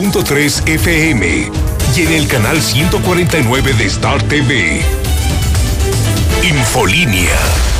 97.3 FM y en el canal 149 de Star TV. Infolínea.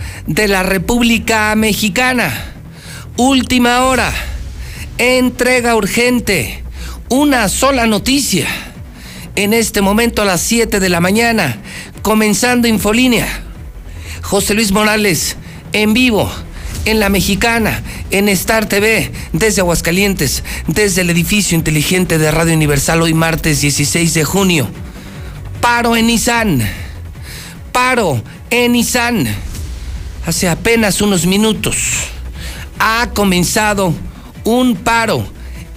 de la República Mexicana. Última hora. Entrega urgente. Una sola noticia. En este momento a las 7 de la mañana, comenzando Infolínea. José Luis Morales, en vivo, en La Mexicana, en Star TV, desde Aguascalientes, desde el edificio inteligente de Radio Universal, hoy martes 16 de junio. Paro en Nissan. Paro en Nissan hace apenas unos minutos, ha comenzado un paro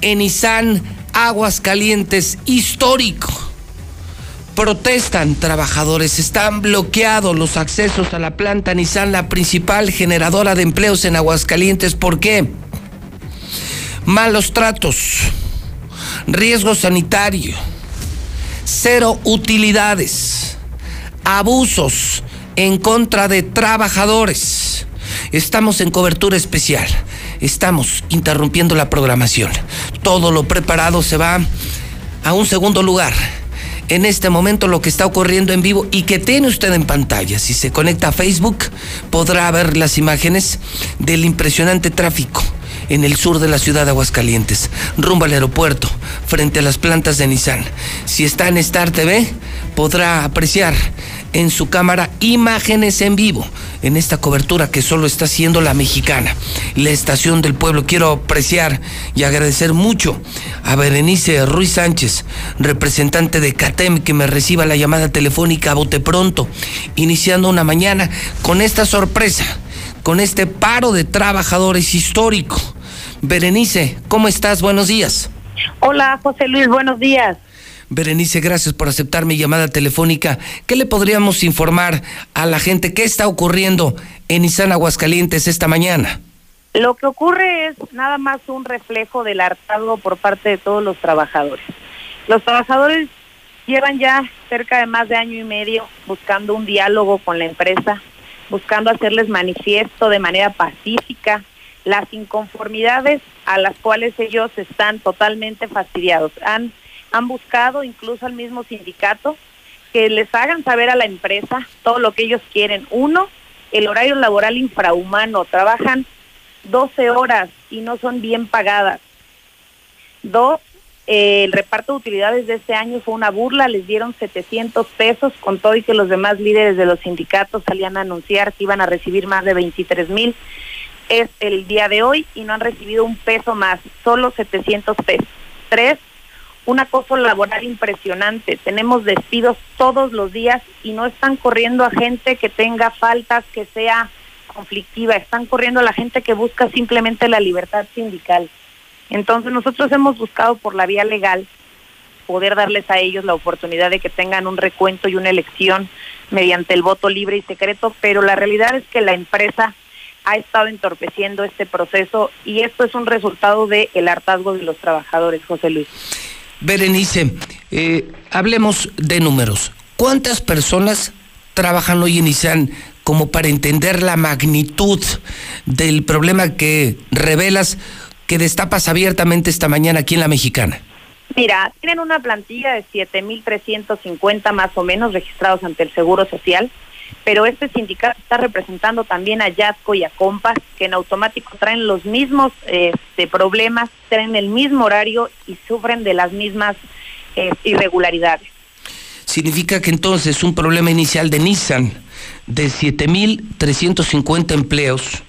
en Izán, Aguascalientes, histórico. Protestan trabajadores, están bloqueados los accesos a la planta Nissan, la principal generadora de empleos en Aguascalientes. ¿Por qué? Malos tratos, riesgo sanitario, cero utilidades, abusos en contra de trabajadores. Estamos en cobertura especial. Estamos interrumpiendo la programación. Todo lo preparado se va a un segundo lugar. En este momento lo que está ocurriendo en vivo y que tiene usted en pantalla, si se conecta a Facebook, podrá ver las imágenes del impresionante tráfico en el sur de la ciudad de Aguascalientes, rumbo al aeropuerto, frente a las plantas de Nissan. Si está en Star TV, podrá apreciar en su cámara imágenes en vivo en esta cobertura que solo está haciendo la mexicana, la estación del pueblo. Quiero apreciar y agradecer mucho a Berenice Ruiz Sánchez, representante de CATEM, que me reciba la llamada telefónica a bote pronto, iniciando una mañana con esta sorpresa, con este paro de trabajadores histórico. Berenice, ¿cómo estás? Buenos días. Hola, José Luis, buenos días. Berenice, gracias por aceptar mi llamada telefónica. ¿Qué le podríamos informar a la gente? ¿Qué está ocurriendo en Izán Aguascalientes esta mañana? Lo que ocurre es nada más un reflejo del hartazgo por parte de todos los trabajadores. Los trabajadores llevan ya cerca de más de año y medio buscando un diálogo con la empresa, buscando hacerles manifiesto de manera pacífica las inconformidades a las cuales ellos están totalmente fastidiados. Han han buscado incluso al mismo sindicato que les hagan saber a la empresa todo lo que ellos quieren. Uno, el horario laboral infrahumano, trabajan 12 horas y no son bien pagadas. Dos, el reparto de utilidades de este año fue una burla, les dieron 700 pesos con todo y que los demás líderes de los sindicatos salían a anunciar que iban a recibir más de 23 mil. Es el día de hoy y no han recibido un peso más, solo 700 pesos. Tres, un acoso laboral impresionante. Tenemos despidos todos los días y no están corriendo a gente que tenga faltas, que sea conflictiva, están corriendo a la gente que busca simplemente la libertad sindical. Entonces nosotros hemos buscado por la vía legal poder darles a ellos la oportunidad de que tengan un recuento y una elección mediante el voto libre y secreto, pero la realidad es que la empresa ha estado entorpeciendo este proceso y esto es un resultado del el hartazgo de los trabajadores, José Luis. Berenice, eh, hablemos de números. ¿Cuántas personas trabajan hoy en ISAN como para entender la magnitud del problema que revelas, que destapas abiertamente esta mañana aquí en la Mexicana? Mira, tienen una plantilla de 7.350 más o menos registrados ante el Seguro Social. Pero este sindicato está representando también a Yatco y a Compas, que en automático traen los mismos este, problemas, traen el mismo horario y sufren de las mismas eh, irregularidades. Significa que entonces un problema inicial de Nissan de 7.350 empleos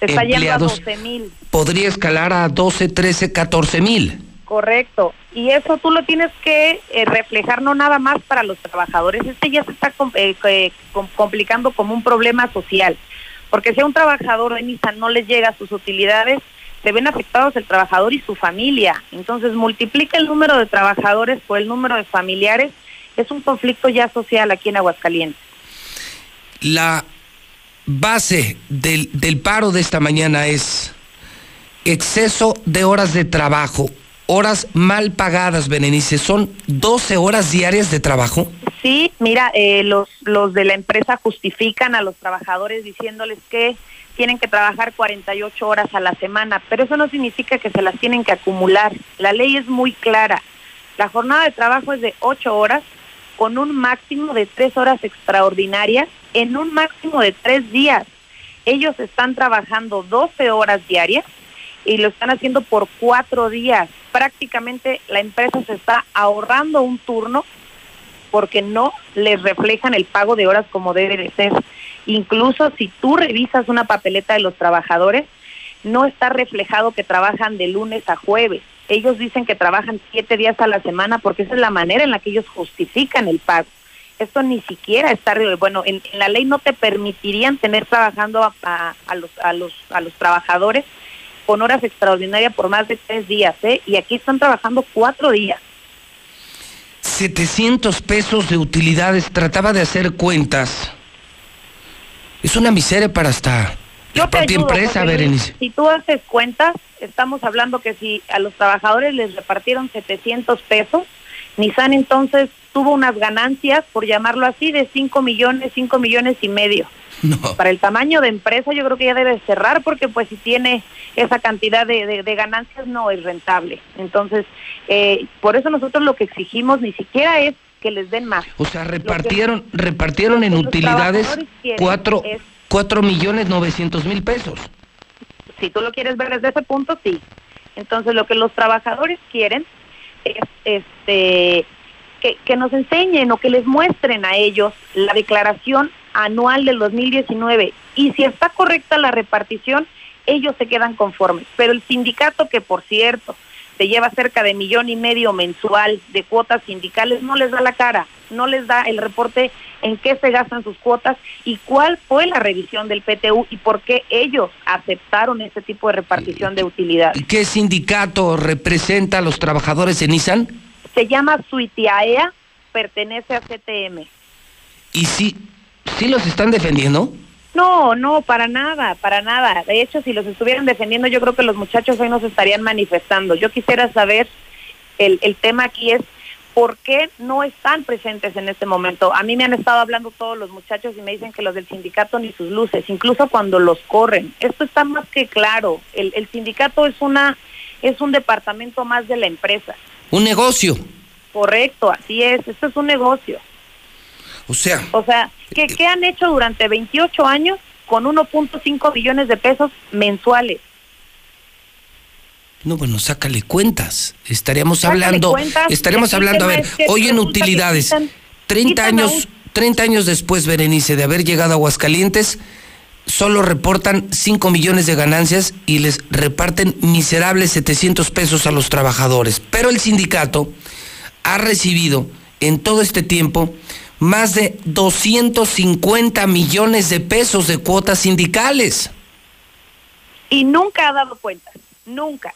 está empleados, a 12.000. Podría escalar a 12, 13, 14.000. Correcto. Y eso tú lo tienes que eh, reflejar no nada más para los trabajadores. Este ya se está eh, complicando como un problema social. Porque si a un trabajador de Nissan no les llega sus utilidades, se ven afectados el trabajador y su familia. Entonces multiplica el número de trabajadores por el número de familiares. Es un conflicto ya social aquí en Aguascalientes. La base del, del paro de esta mañana es exceso de horas de trabajo horas mal pagadas, Berenice. ¿Son 12 horas diarias de trabajo? Sí, mira, eh, los, los de la empresa justifican a los trabajadores diciéndoles que tienen que trabajar 48 horas a la semana, pero eso no significa que se las tienen que acumular. La ley es muy clara. La jornada de trabajo es de 8 horas con un máximo de 3 horas extraordinarias en un máximo de 3 días. Ellos están trabajando 12 horas diarias y lo están haciendo por cuatro días. Prácticamente la empresa se está ahorrando un turno porque no les reflejan el pago de horas como debe de ser. Incluso si tú revisas una papeleta de los trabajadores, no está reflejado que trabajan de lunes a jueves. Ellos dicen que trabajan siete días a la semana porque esa es la manera en la que ellos justifican el pago. Esto ni siquiera está, bueno, en, la ley no te permitirían tener trabajando a, a, los, a, los, a los trabajadores con horas extraordinarias por más de tres días, ¿eh? Y aquí están trabajando cuatro días. 700 pesos de utilidades, trataba de hacer cuentas. Es una miseria para hasta la propia empresa, Berenice. Si tú haces cuentas, estamos hablando que si a los trabajadores les repartieron 700 pesos, Nissan entonces tuvo unas ganancias, por llamarlo así, de 5 millones, 5 millones y medio. Para el tamaño de empresa yo creo que ya debe cerrar porque pues si tiene esa cantidad de, ganancias no es rentable. Entonces, eh, por eso nosotros lo que exigimos ni siquiera es que les den más. O sea, repartieron, repartieron en utilidades cuatro, cuatro millones novecientos mil pesos. Si tú lo quieres ver desde ese punto, sí. Entonces, lo que los trabajadores quieren es este que, que nos enseñen o que les muestren a ellos la declaración anual del 2019 y si está correcta la repartición, ellos se quedan conformes. Pero el sindicato, que por cierto se lleva cerca de millón y medio mensual de cuotas sindicales, no les da la cara, no les da el reporte en qué se gastan sus cuotas y cuál fue la revisión del PTU y por qué ellos aceptaron ese tipo de repartición de utilidades. ¿Qué sindicato representa a los trabajadores en Nissan? Se llama Suitiaea, pertenece a CTM. ¿Y si ¿Sí los están defendiendo? No, no, para nada, para nada. De hecho, si los estuvieran defendiendo, yo creo que los muchachos hoy nos estarían manifestando. Yo quisiera saber, el, el tema aquí es, ¿por qué no están presentes en este momento? A mí me han estado hablando todos los muchachos y me dicen que los del sindicato ni sus luces, incluso cuando los corren. Esto está más que claro. El, el sindicato es una es un departamento más de la empresa. Un negocio. Correcto, así es. Esto es un negocio. O sea. O sea, ¿qué, ¿qué han hecho durante 28 años con 1.5 billones de pesos mensuales? No, bueno, sácale cuentas. Estaríamos hablando, estaríamos hablando, a ver, hoy en utilidades, 30 años, 30 años después, Berenice, de haber llegado a Aguascalientes, solo reportan 5 millones de ganancias y les reparten miserables 700 pesos a los trabajadores. Pero el sindicato ha recibido en todo este tiempo más de 250 millones de pesos de cuotas sindicales. Y nunca ha dado cuentas, nunca.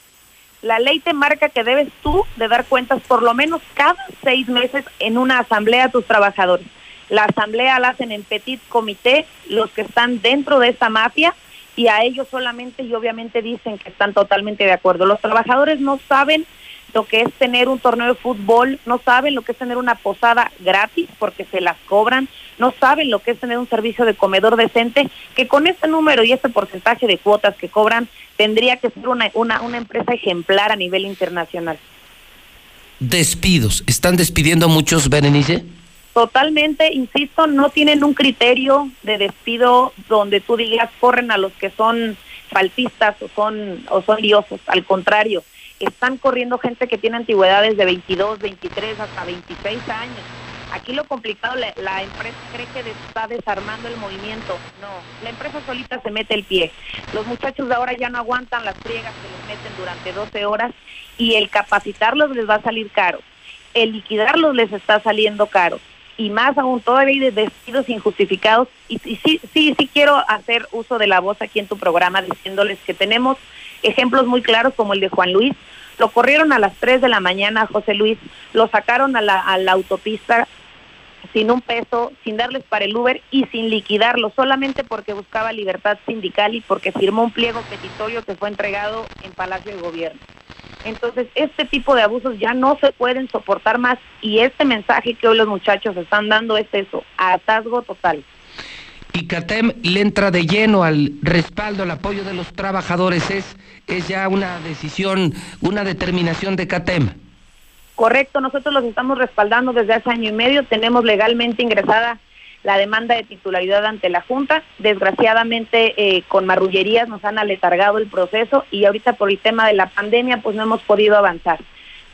La ley te marca que debes tú de dar cuentas por lo menos cada seis meses en una asamblea a tus trabajadores. La asamblea la hacen en petit comité los que están dentro de esta mafia y a ellos solamente y obviamente dicen que están totalmente de acuerdo. Los trabajadores no saben lo que es tener un torneo de fútbol, no saben lo que es tener una posada gratis porque se las cobran, no saben lo que es tener un servicio de comedor decente, que con este número y este porcentaje de cuotas que cobran tendría que ser una, una, una empresa ejemplar a nivel internacional. Despidos, ¿están despidiendo muchos, Berenice? Totalmente, insisto, no tienen un criterio de despido donde tú digas corren a los que son faltistas o son o son liosos, al contrario, están corriendo gente que tiene antigüedades de 22, 23 hasta 26 años. Aquí lo complicado, la, empresa cree que está desarmando el movimiento. No, la empresa solita se mete el pie. Los muchachos de ahora ya no aguantan las friegas que les meten durante 12 horas y el capacitarlos les va a salir caro. El liquidarlos les está saliendo caro y más aún todavía hay despidos injustificados y, sí sí sí quiero hacer uso de la voz aquí en tu programa diciéndoles que tenemos ejemplos muy claros como el de Juan Luis lo corrieron a las 3 de la mañana José Luis lo sacaron a la, a autopista sin un peso, sin darles para el Uber y sin liquidarlo, solamente porque buscaba libertad sindical y porque firmó un pliego petitorio que fue entregado en Palacio de Gobierno. Entonces, este tipo de abusos ya no se pueden soportar más y este mensaje que hoy los muchachos están dando es eso, atasgo total. Y CATEM le entra de lleno al respaldo, al apoyo de los trabajadores. Es, es ya una decisión, una determinación de CATEM. Correcto, nosotros los estamos respaldando desde hace año y medio. Tenemos legalmente ingresada la demanda de titularidad ante la Junta. Desgraciadamente, eh, con marrullerías nos han aletargado el proceso y ahorita por el tema de la pandemia, pues no hemos podido avanzar.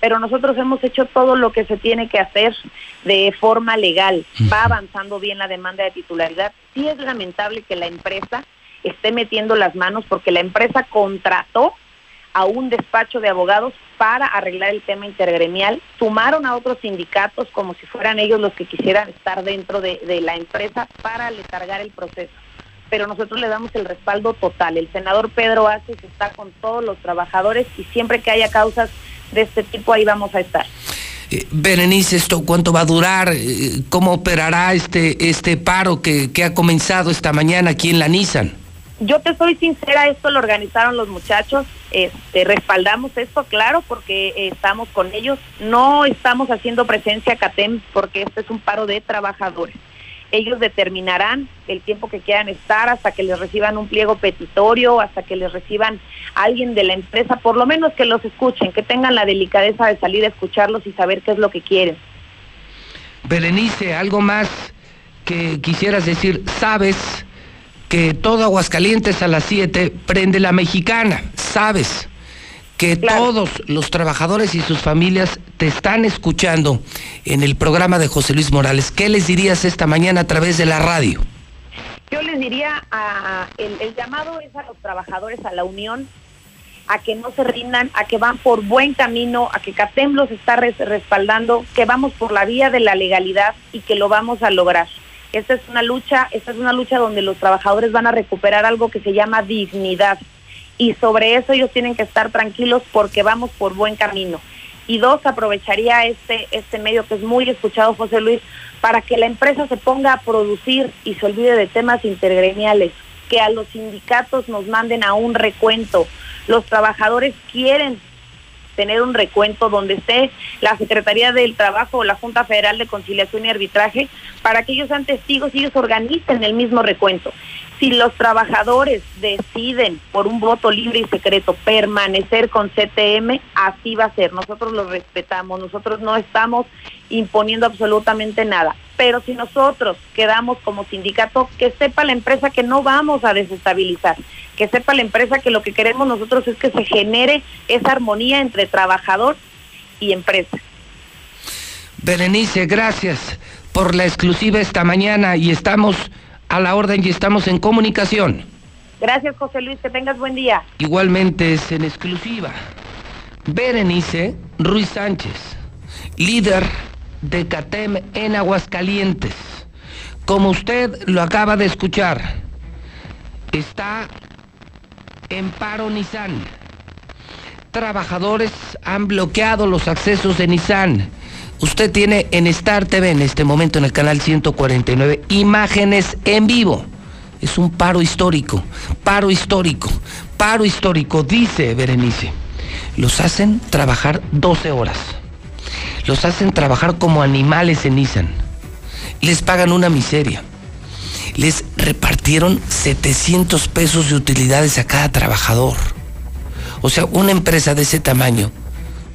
Pero nosotros hemos hecho todo lo que se tiene que hacer de forma legal. Va avanzando bien la demanda de titularidad. Sí es lamentable que la empresa esté metiendo las manos porque la empresa contrató a un despacho de abogados para arreglar el tema intergremial, sumaron a otros sindicatos como si fueran ellos los que quisieran estar dentro de, la empresa para letargar el proceso. Pero nosotros le damos el respaldo total. El senador Pedro Aces está con todos los trabajadores y siempre que haya causas de este tipo ahí vamos a estar. Eh, Berenice, ¿esto cuánto va a durar? Eh, ¿Cómo operará este, este paro que, que ha comenzado esta mañana aquí en la Nissan? Yo te soy sincera, esto lo organizaron los muchachos, este, respaldamos esto, claro, porque estamos con ellos. No estamos haciendo presencia CATEM porque este es un paro de trabajadores. Ellos determinarán el tiempo que quieran estar hasta que les reciban un pliego petitorio, hasta que les reciban alguien de la empresa, por lo menos que los escuchen, que tengan la delicadeza de salir a escucharlos y saber qué es lo que quieren. Berenice, algo más que quisieras decir, sabes que todo Aguascalientes a las 7 prende la mexicana. Sabes que todos los trabajadores y sus familias te están escuchando en el programa de José Luis Morales. ¿Qué les dirías esta mañana a través de la radio? Yo les diría, a, el, llamado es a los trabajadores, a la unión, a que no se rindan, a que van por buen camino, a que CATEM los está respaldando, que vamos por la vía de la legalidad y que lo vamos a lograr. Esta es una lucha, esta es una lucha donde los trabajadores van a recuperar algo que se llama dignidad. Y sobre eso ellos tienen que estar tranquilos porque vamos por buen camino. Y dos, aprovecharía este, este medio que es muy escuchado, José Luis, para que la empresa se ponga a producir y se olvide de temas intergremiales, que a los sindicatos nos manden a un recuento. Los trabajadores quieren tener un recuento donde esté la Secretaría del Trabajo o la Junta Federal de Conciliación y Arbitraje para que ellos sean testigos y ellos organicen el mismo recuento. Si los trabajadores deciden por un voto libre y secreto permanecer con CTM, así va a ser. Nosotros lo respetamos, nosotros no estamos imponiendo absolutamente nada. Pero si nosotros quedamos como sindicato, que sepa la empresa que no vamos a desestabilizar, que sepa la empresa que lo que queremos nosotros es que se genere esa armonía entre trabajador y empresa. Berenice, gracias por la exclusiva esta mañana y estamos a la orden y estamos en comunicación. Gracias, José Luis, que tengas buen día. Igualmente es en exclusiva. Berenice Ruiz Sánchez, líder de CATEM en Aguascalientes. Como usted lo acaba de escuchar, está en paro Nissan. Trabajadores han bloqueado los accesos de Nissan Usted tiene en Star TV en este momento en el canal 149 imágenes en vivo. Es un paro histórico, paro histórico, paro histórico, dice Berenice. Los hacen trabajar 12 horas. Los hacen trabajar como animales en Nissan. Les pagan una miseria. Les repartieron 700 pesos de utilidades a cada trabajador. O sea, una empresa de ese tamaño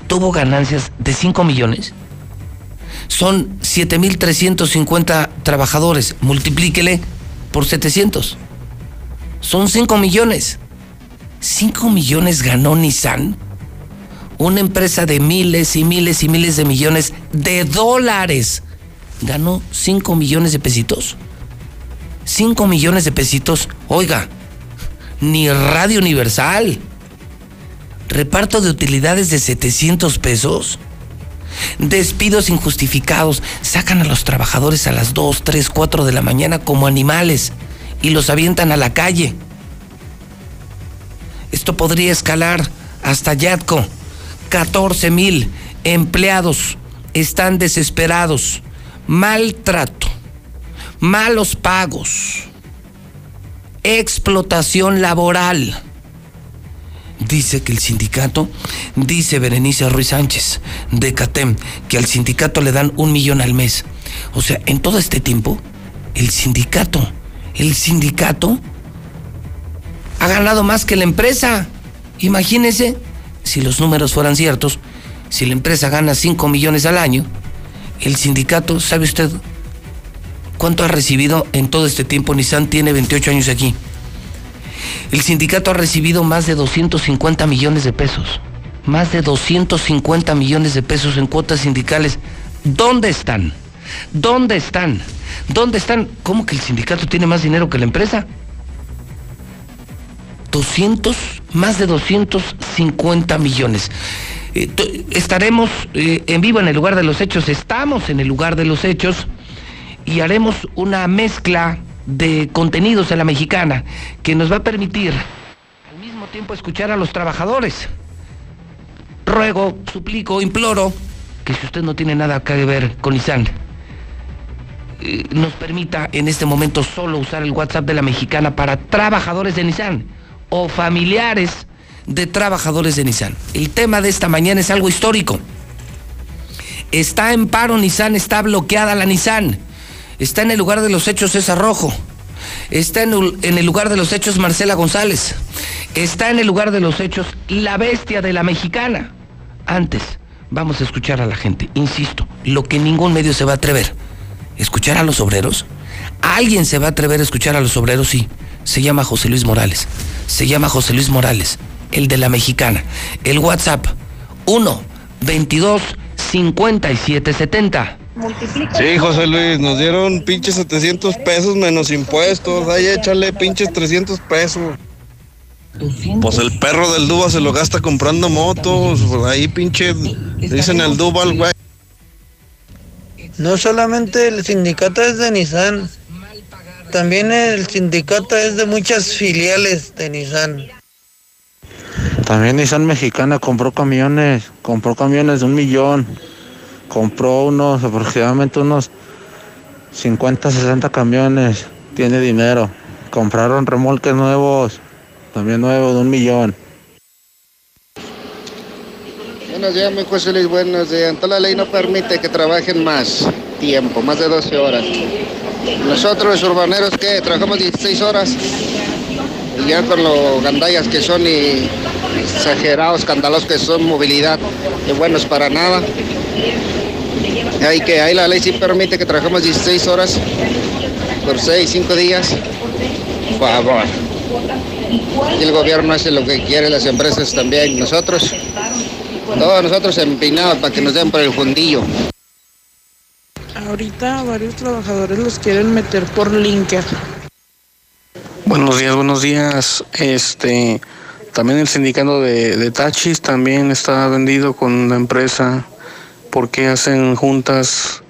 tuvo ganancias de 5 millones son 7.350 trabajadores. Multiplíquele por 700. Son 5 millones. 5 millones ganó Nissan. Una empresa de miles y miles y miles de millones de dólares. Ganó 5 millones de pesitos. 5 millones de pesitos. Oiga, ni Radio Universal. Reparto de utilidades de 700 pesos. Despidos injustificados. Sacan a los trabajadores a las 2, 3, 4 de la mañana como animales y los avientan a la calle. Esto podría escalar hasta Yatco. 14 mil empleados están desesperados. Maltrato, malos pagos, explotación laboral dice que el sindicato, dice Berenice Ruiz Sánchez de CATEM, que al sindicato le dan un millón al mes. O sea, en todo este tiempo, el sindicato, el sindicato ha ganado más que la empresa. Imagínese, si los números fueran ciertos, si la empresa gana 5 millones al año, el sindicato, ¿sabe usted cuánto ha recibido en todo este tiempo? Nissan tiene 28 años aquí. El sindicato ha recibido más de 250 millones de pesos. Más de 250 millones de pesos en cuotas sindicales. ¿Dónde están? ¿Dónde están? ¿Dónde están? ¿Cómo que el sindicato tiene más dinero que la empresa? 200, más de 250 millones. Eh, estaremos eh, en vivo en el lugar de los hechos, estamos en el lugar de los hechos y haremos una mezcla de contenidos en la mexicana que nos va a permitir al mismo tiempo escuchar a los trabajadores. Ruego, suplico, imploro que si usted no tiene nada que ver con Nissan, eh, nos permita en este momento solo usar el WhatsApp de la mexicana para trabajadores de Nissan o familiares de trabajadores de Nissan. El tema de esta mañana es algo histórico. Está en paro Nissan, está bloqueada la Nissan. Está en el lugar de los hechos César Rojo. Está en, el lugar de los hechos Marcela González. Está en el lugar de los hechos la bestia de la mexicana. Antes, vamos a escuchar a la gente. Insisto, lo que ningún medio se va a atrever. ¿Escuchar a los obreros? ¿Alguien se va a atrever a escuchar a los obreros? Sí. Se llama José Luis Morales. Se llama José Luis Morales, el de la mexicana. El WhatsApp 1 22 57 70. Sí, José Luis, nos dieron pinches 700 pesos menos impuestos. Ahí échale pinches 300 pesos. Pues el perro del Duba se lo gasta comprando motos. Pues ahí pinche dicen el Duval, güey. No solamente el sindicato es de Nissan, también el sindicato es de muchas filiales de Nissan. También Nissan Mexicana compró camiones, compró camiones de un millón compró unos aproximadamente unos 50, 60 camiones, tiene dinero. Compraron remolques nuevos, también nuevos de un millón. Buenos días, mi José Luis, buenos días. Entonces la ley no permite que trabajen más tiempo, más de 12 horas. Nosotros los urbaneros que trabajamos 16 horas ya con los gandallas que son y exagerados, escandalosos que son movilidad, y buenos para nada. Hay que, ahí la ley sí permite que trabajemos 16 horas por 6, 5 días. Por favor. Y el gobierno hace lo que quiere, las empresas también, nosotros, todos nosotros empinados para que nos den por el fundillo. Ahorita varios trabajadores los quieren meter por Linker. Buenos días, buenos días. Este, también el sindicato de, de Tachis también está vendido con la empresa porque hacen juntas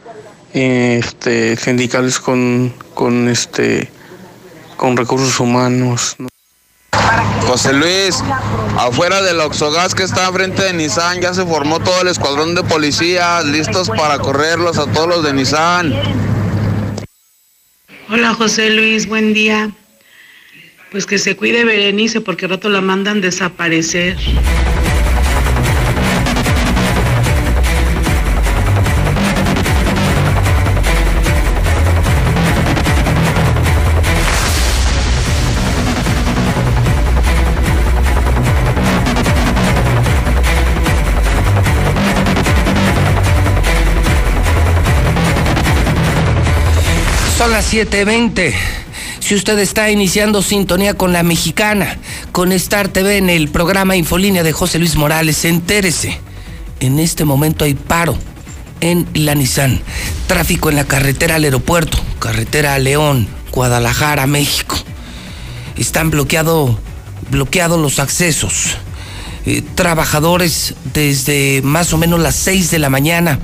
este, sindicales con, con, este, con recursos humanos. José Luis, afuera del Oxogas que está frente de Nissan ya se formó todo el escuadrón de policías listos para correrlos a todos los de Nissan. Hola José Luis, buen día. Pues que se cuide Berenice porque al rato la mandan desaparecer. Son las 7.20. Si usted está iniciando sintonía con la mexicana, con Star TV en el programa Infolínea de José Luis Morales, entérese. En este momento hay paro en la Nissan. Tráfico en la carretera al aeropuerto, carretera a León, Guadalajara, México. Están bloqueado, bloqueados los accesos. Eh, trabajadores desde más o menos las 6 de la mañana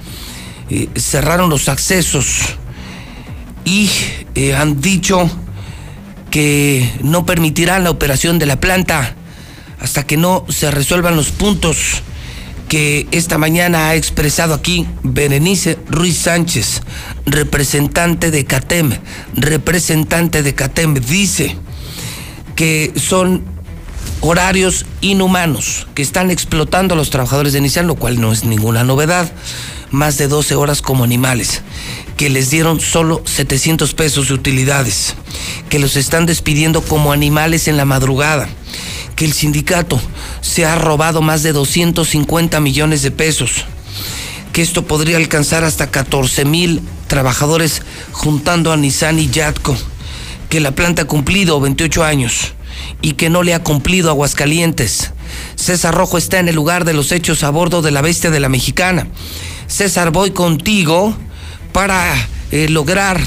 eh, cerraron los accesos y eh, han dicho que no permitirán la operación de la planta hasta que no se resuelvan los puntos que esta mañana ha expresado aquí Berenice Ruiz Sánchez, representante de CATEM, representante de CATEM, dice que son horarios inhumanos que están explotando a los trabajadores de Nissan, lo cual no es ninguna novedad, más de 12 horas como animales que les dieron solo 700 pesos de utilidades, que los están despidiendo como animales en la madrugada, que el sindicato se ha robado más de 250 millones de pesos, que esto podría alcanzar hasta 14 mil trabajadores juntando a Nissan y Yatco, que la planta ha cumplido 28 años y que no le ha cumplido Aguascalientes. César Rojo está en el lugar de los hechos a bordo de la bestia de la mexicana. César, voy contigo para eh, lograr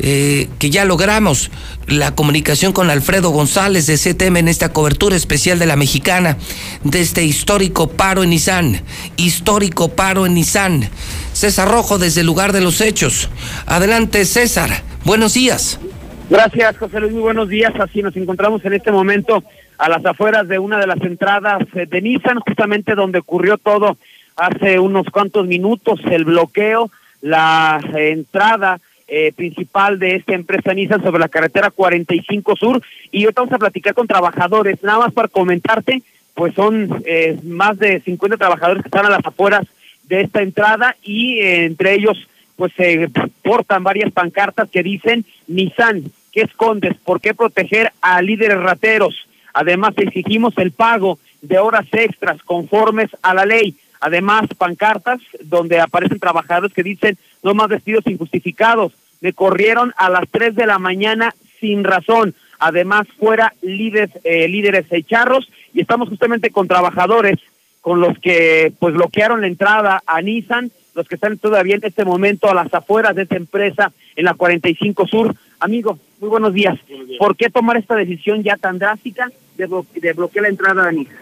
eh, que ya logramos la comunicación con Alfredo González de CTM en esta cobertura especial de la mexicana de este histórico paro en Nissan. Histórico paro en Nissan. César Rojo desde el lugar de los hechos. Adelante César, buenos días. Gracias José Luis, muy buenos días. Así nos encontramos en este momento a las afueras de una de las entradas de Nissan, justamente donde ocurrió todo hace unos cuantos minutos, el bloqueo la entrada eh, principal de esta empresa Nissan sobre la carretera 45 Sur y ahorita vamos a platicar con trabajadores, nada más para comentarte, pues son eh, más de 50 trabajadores que están a las afueras de esta entrada y eh, entre ellos pues se portan varias pancartas que dicen Nissan, ¿qué escondes? ¿Por qué proteger a líderes rateros? Además exigimos el pago de horas extras conformes a la ley. Además, pancartas donde aparecen trabajadores que dicen no más despidos injustificados. Me corrieron a las 3 de la mañana sin razón. Además, fuera líderes, eh, líderes charros y estamos justamente con trabajadores con los que pues bloquearon la entrada a Nissan, los que están todavía en este momento a las afueras de esta empresa en la 45 Sur. Amigo, muy buenos días. ¿Por qué tomar esta decisión ya tan drástica de, de bloquear la entrada a Nissan?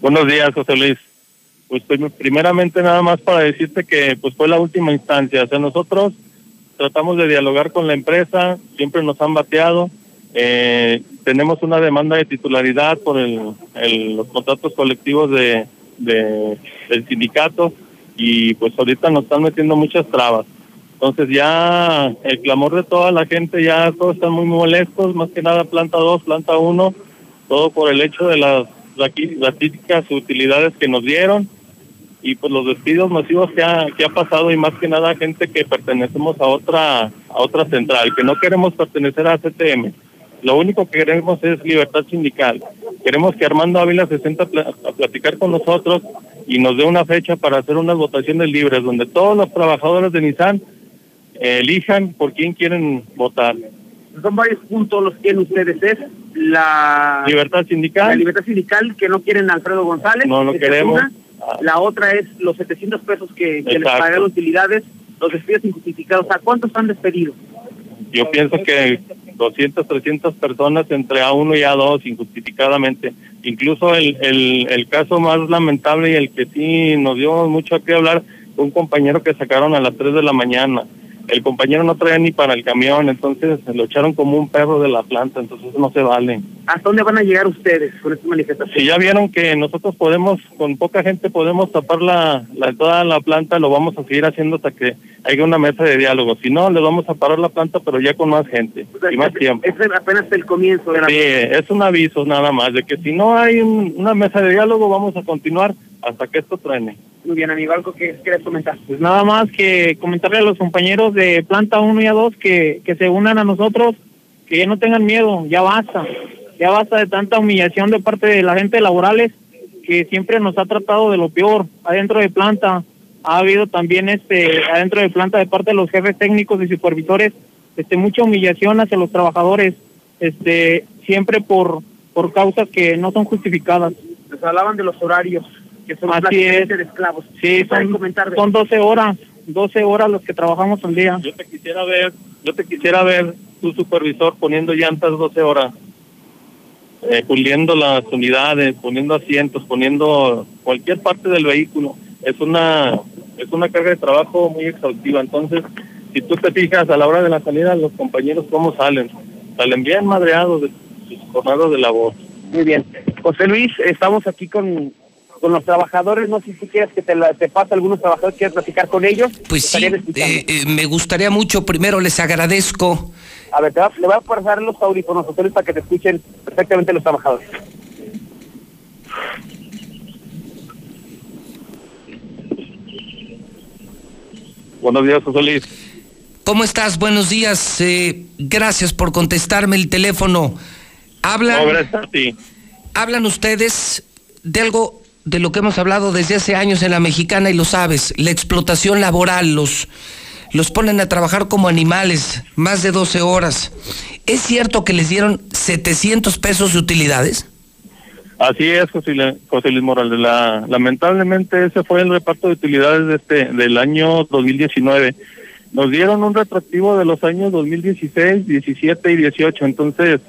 Buenos días, José Luis pues primeramente nada más para decirte que pues fue la última instancia. O sea, nosotros tratamos de dialogar con la empresa, siempre nos han bateado. Eh, tenemos una demanda de titularidad por el, los contratos colectivos de, de, del sindicato y pues ahorita nos están metiendo muchas trabas. Entonces ya el clamor de toda la gente, ya todos están muy molestos, más que nada planta 2, planta 1, todo por el hecho de las típicas utilidades que nos dieron y pues los despidos masivos que ha, que ha pasado y más que nada gente que pertenecemos a otra a otra central, que no queremos pertenecer a CTM. Lo único que queremos es libertad sindical. Queremos que Armando Ávila se sienta a platicar con nosotros y nos dé una fecha para hacer unas votaciones libres donde todos los trabajadores de Nissan elijan por quién quieren votar. Son varios puntos los que tienen ustedes. Es la libertad sindical. La libertad sindical que no quieren Alfredo González. No, no queremos. La otra es los 700 pesos que, les pagan utilidades, los despidos injustificados. ¿A cuántos han despedido? Yo pienso que 200, 300 personas entre A1 y A2 injustificadamente. Incluso el, el, el caso más lamentable y el que sí nos dio mucho a qué hablar un compañero que sacaron a las 3 de la mañana el compañero no traía ni para el camión, entonces lo echaron como un perro de la planta, entonces no se vale. ¿Hasta dónde van a llegar ustedes con esta manifestación? Si ya vieron que nosotros podemos, con poca gente podemos tapar la, la toda la planta, lo vamos a seguir haciendo hasta que haya una mesa de diálogo. Si no, le vamos a parar la planta, pero ya con más gente y más tiempo. Es apenas el comienzo de la Sí, es un aviso nada más, de que si no hay una mesa de diálogo, vamos a continuar hasta que esto truene. Muy bien, amigo, algo que quieras comentar. Pues nada más que comentarle a los compañeros de planta 1 y a 2 que, que se unan a nosotros, que ya no tengan miedo, ya basta, ya basta de tanta humillación de parte de la gente laborales que siempre nos ha tratado de lo peor adentro de planta. Ha habido también este adentro de planta de parte de los jefes técnicos y supervisores este, mucha humillación hacia los trabajadores, este, siempre por, por causas que no son justificadas. Les hablaban de los horarios, que son Así prácticamente es. de esclavos. Sí, ¿Pueden son, comentar de- son 12 horas, 12 horas los que trabajamos al día. Yo te quisiera ver, yo te quisiera ver tu supervisor poniendo llantas 12 horas, eh, puliendo las unidades, poniendo asientos, poniendo cualquier parte del vehículo. Es una es una carga de trabajo muy exhaustiva. Entonces, si tú te fijas a la hora de la salida, los compañeros cómo salen, salen bien madreados de sus jornadas de labor. Muy bien. José Luis, estamos aquí con, con los trabajadores. No sé si quieres que te, la- te pase algunos trabajadores, quieres platicar con ellos. Pues sí, eh, eh, me gustaría mucho, primero les agradezco. A ver, te va- le voy a pasar los audífonos, José Luis, para que te escuchen perfectamente los trabajadores. Buenos días, José Luis. ¿Cómo estás? Buenos días. eh, gracias por contestarme el teléfono. Hablan, No, gracias a ti. hablan ustedes de algo de lo que hemos hablado desde hace años en la mexicana y lo sabes, la explotación laboral, los, los ponen a trabajar como animales, más de 12 horas. ¿Es cierto que les dieron 700 pesos de utilidades? Así es, José, José Luis Morales. La- lamentablemente ese fue el reparto de utilidades de este del año 2019. Nos dieron un retroactivo de los años 2016, 17 y 18. Entonces,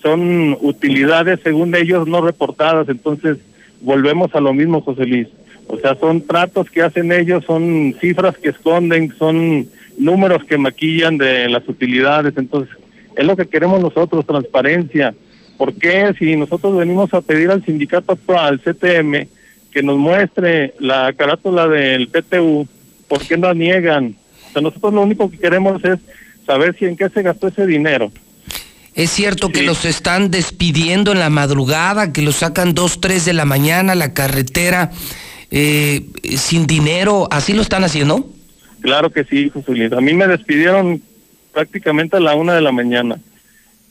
son utilidades, según ellos, no reportadas. Entonces, volvemos a lo mismo, José Luis. O sea, son tratos que hacen ellos, son cifras que esconden, son números que maquillan de las utilidades. Entonces, es lo que queremos nosotros, transparencia. ¿Por qué si nosotros venimos a pedir al sindicato actual, CTM, que nos muestre la carátula del PTU, ¿por qué no niegan? O sea, nosotros lo único que queremos es saber si en qué se gastó ese dinero. ¿Es cierto que los están despidiendo en la madrugada, que los sacan dos, tres de la mañana a la carretera eh, sin dinero? ¿Así lo están haciendo? Claro que sí, José Luis. A mí me despidieron prácticamente a la una de la mañana.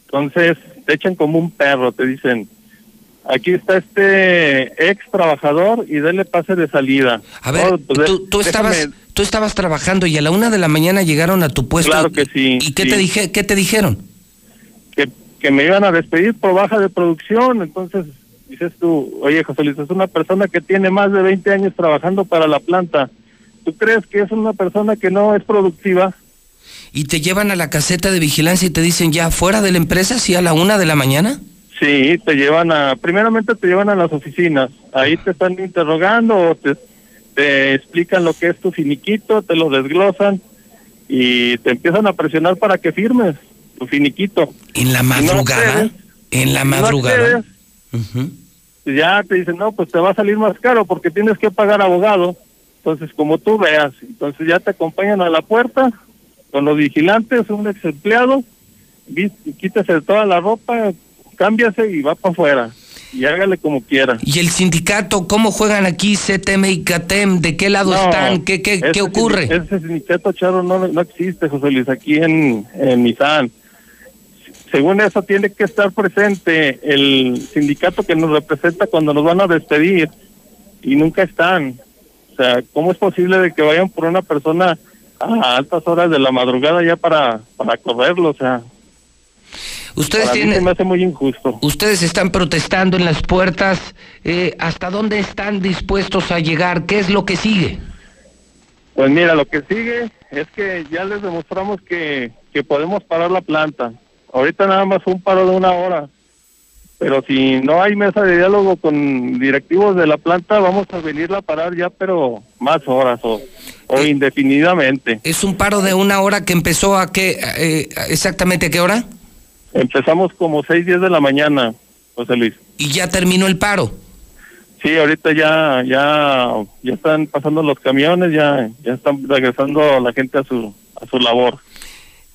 Entonces, te echan como un perro, te dicen, aquí está este ex trabajador y dele pase de salida. A ver, Oh, pues, tú, estabas, tú estabas trabajando y a la una de la mañana llegaron a tu puesto. Claro que sí, ¿Y qué, sí. te, dije, qué te dijeron? Que, me iban a despedir por baja de producción. Entonces, dices tú, oye, José Luis, es una persona que tiene más de 20 años trabajando para la planta. ¿Tú crees que es una persona que no es productiva? ¿Y te llevan a la caseta de vigilancia y te dicen ya fuera de la empresa, sí, a la una de la mañana? Sí, te llevan a, primeramente te llevan a las oficinas, ahí te están interrogando te, te explican lo que es tu finiquito, te lo desglosan y te empiezan a presionar para que firmes tu finiquito. En la no madrugada. en la no madrugada. ya te dicen, no, pues te va a salir más caro porque tienes que pagar abogado. Entonces, como tú veas, entonces ya te acompañan a la puerta con los vigilantes, un ex empleado, quítese toda la ropa, cámbiase y va para afuera. Y hágale como quiera. ¿Y el sindicato, cómo juegan aquí CTM y CATEM? ¿De qué lado No, están? ¿Qué, qué, ese qué ocurre? Ese sindicato charro no, no existe, José Luis, aquí en, en. Según eso, tiene que estar presente el sindicato que nos representa cuando nos van a despedir y nunca están. O sea, ¿cómo es posible de que vayan por una persona a altas horas de la madrugada ya para, para correrlo? O sea, Ustedes tienen- me hace muy injusto. Ustedes están protestando en las puertas. eh, ¿Hasta dónde están dispuestos a llegar? ¿Qué es lo que sigue? Pues mira, lo que sigue es que ya les demostramos que, que podemos parar la planta. Ahorita nada más un paro de una hora. Pero si no hay mesa de diálogo con directivos de la planta, vamos a venirla a parar ya, pero más horas o, o indefinidamente. Es un paro de una hora que empezó a qué, eh, exactamente a qué hora? Empezamos como 6, 10 de la mañana, José Luis. Y ya terminó el paro. Sí, ahorita ya ya ya están pasando los camiones, ya ya están regresando la gente a su a su labor.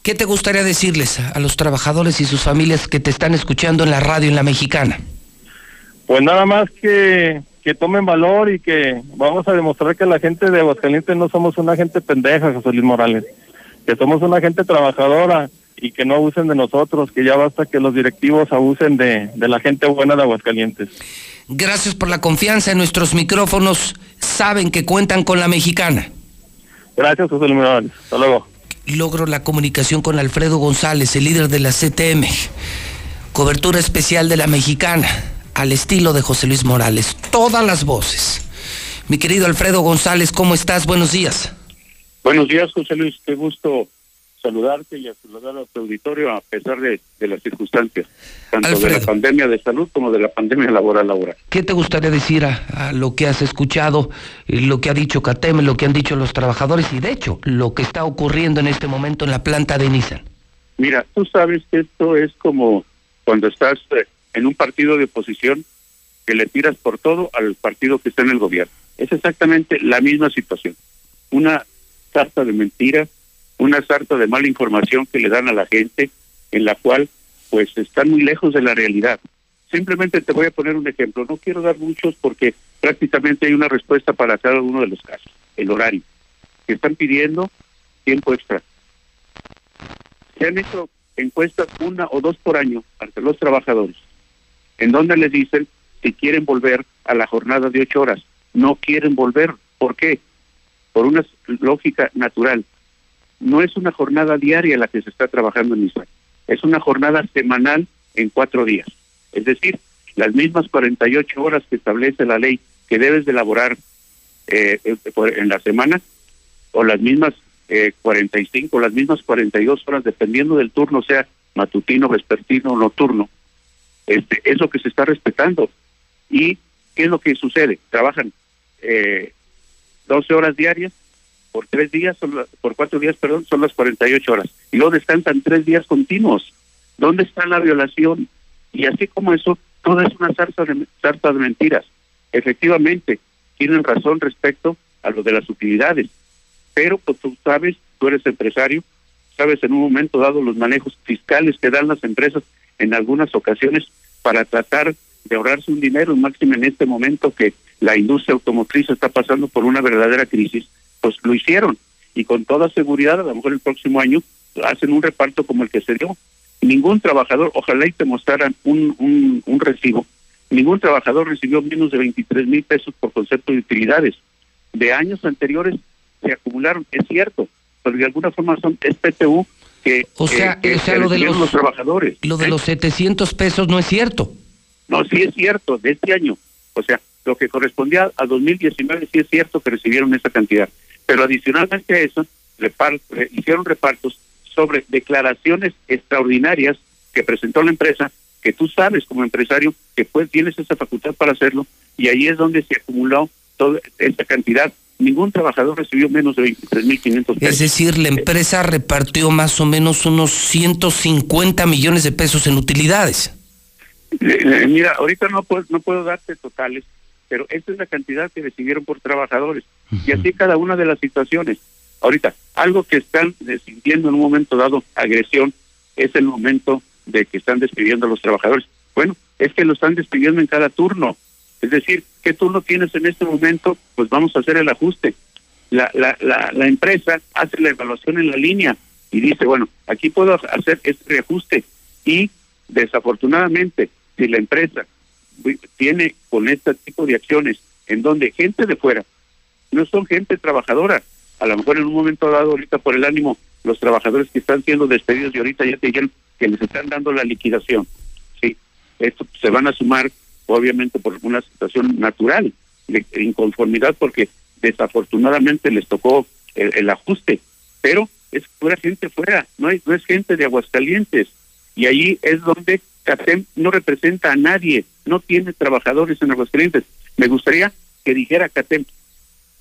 ¿Qué te gustaría decirles a, a los trabajadores y sus familias que te están escuchando en la radio en la mexicana? Pues nada más que, que tomen valor y que vamos a demostrar que la gente de Aguascalientes no somos una gente pendeja, José Luis Morales, que somos una gente trabajadora y que no abusen de nosotros, que ya basta que los directivos abusen de, de la gente buena de Aguascalientes. Gracias por la confianza en nuestros micrófonos. Saben que cuentan con la mexicana. Gracias, José Luis Morales. Hasta luego. Logro la comunicación con Alfredo González, el líder de la CTM. Cobertura especial de la mexicana, al estilo de José Luis Morales. Todas las voces. Mi querido Alfredo González, ¿cómo estás? Buenos días. Buenos días, José Luis. Qué gusto saludarte y a saludar a tu auditorio a pesar de, las circunstancias, tanto de la pandemia de salud como de la pandemia laboral ahora. ¿Qué te gustaría decir a, lo que has escuchado, lo que ha dicho CATEM, lo que han dicho los trabajadores y de hecho lo que está ocurriendo en este momento en la planta de Nissan? Mira, tú sabes que esto es como cuando estás eh, en un partido de oposición que le tiras por todo al partido que está en el gobierno. Es exactamente la misma situación. Una carta de mentiras una sarta de mala información que le dan a la gente, en la cual pues están muy lejos de la realidad. Simplemente te voy a poner un ejemplo. No quiero dar muchos porque prácticamente hay una respuesta para cada uno de los casos. El horario. Que están pidiendo tiempo extra. Se han hecho encuestas una o dos por año ante los trabajadores, en donde les dicen si quieren volver a la jornada de ocho horas. No quieren volver. ¿Por qué? Por una lógica natural no es una jornada diaria la que se está trabajando en Israel, es una jornada semanal en cuatro días. Es decir, las mismas 48 horas que establece la ley que debes de elaborar eh, eh, en la semana, o las mismas eh, 45, o las mismas 42 horas, dependiendo del turno, sea matutino, vespertino o nocturno, este, es lo que se está respetando. ¿Y qué es lo que sucede? Trabajan eh, 12 horas diarias por tres días, son por cuatro días, perdón, son las 48 horas. Y luego descansan tres días continuos. ¿Dónde está la violación? Y así como eso, todo es una zarza de, de mentiras. Efectivamente, tienen razón respecto a lo de las utilidades. Pero pues tú sabes, tú eres empresario, sabes en un momento dado los manejos fiscales que dan las empresas en algunas ocasiones para tratar de ahorrarse un dinero, máximo en este momento que la industria automotriz está pasando por una verdadera crisis pues lo hicieron. Y con toda seguridad, a lo mejor el próximo año hacen un reparto como el que se dio. Ningún trabajador, ojalá y te mostraran un, un, un recibo, ningún trabajador recibió menos de 23 mil pesos por concepto de utilidades. De años anteriores se acumularon, es cierto, pero de alguna forma son es PTU que, o sea, o sea lo de los, trabajadores. Lo de los 700 pesos no es cierto. No, sí es cierto, de este año. O sea, lo que correspondía a 2019 sí es cierto que recibieron esa cantidad. Pero adicionalmente a eso, hicieron repartos sobre declaraciones extraordinarias que presentó la empresa, que tú sabes como empresario que pues tienes esa facultad para hacerlo, y ahí es donde se acumuló toda esta cantidad. Ningún trabajador recibió menos de 23.500 pesos. Es decir, la empresa repartió más o menos unos 150 millones de pesos en utilidades. Eh, eh, mira, ahorita no puedo, no puedo darte totales, pero esta es la cantidad que recibieron por trabajadores. Y así cada una de las situaciones. Ahorita, algo que están sintiendo en un momento dado agresión es el momento de que están despidiendo a los trabajadores. Bueno, es que lo están despidiendo en cada turno. Es decir, ¿qué turno tienes en este momento? Pues vamos a hacer el ajuste. La, la, la, la empresa hace la evaluación en la línea y dice, bueno, aquí puedo hacer este reajuste. Y desafortunadamente, si la empresa tiene con este tipo de acciones en donde gente de fuera no son gente trabajadora. A lo mejor en un momento dado, ahorita por el ánimo, los trabajadores que están siendo despedidos y ahorita ya te dijeron que les están dando la liquidación. Sí, esto se van a sumar, obviamente, por una situación natural de inconformidad, porque desafortunadamente les tocó el, ajuste, pero es pura gente fuera, no es, no es gente de Aguascalientes. Y ahí es donde CATEM no representa a nadie, no tiene trabajadores en Aguascalientes. Me gustaría que dijera CATEM,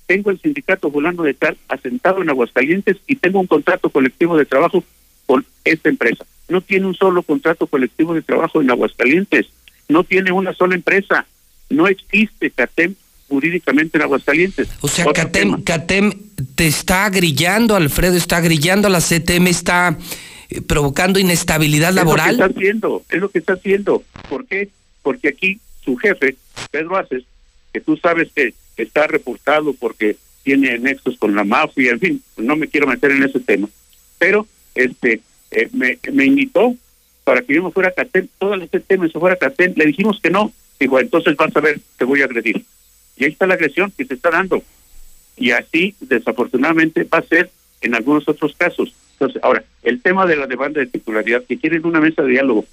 tengo el sindicato volando de tal asentado en Aguascalientes y tengo un contrato colectivo de trabajo con esta empresa. No tiene un solo contrato colectivo de trabajo en Aguascalientes, no tiene una sola empresa, no existe CATEM jurídicamente en Aguascalientes. O sea, CATEM, CATEM te está grillando, Alfredo está grillando, la CTM está eh, provocando inestabilidad laboral. Es lo que está haciendo, es lo que está haciendo. ¿Por qué? Porque aquí su jefe, Pedro Aces, que tú sabes que está reportado porque tiene nexos con la mafia, en fin, no me quiero meter en ese tema. Pero este eh, me, me invitó para que yo me fuera a Catén, todo ese tema se fuera a Catén, le dijimos que no, dijo, entonces vas a ver, te voy a agredir. Y ahí está la agresión que se está dando. Y así, desafortunadamente, va a ser en algunos otros casos. Entonces, ahora, el tema de la demanda de titularidad, que quieren una mesa de diálogo,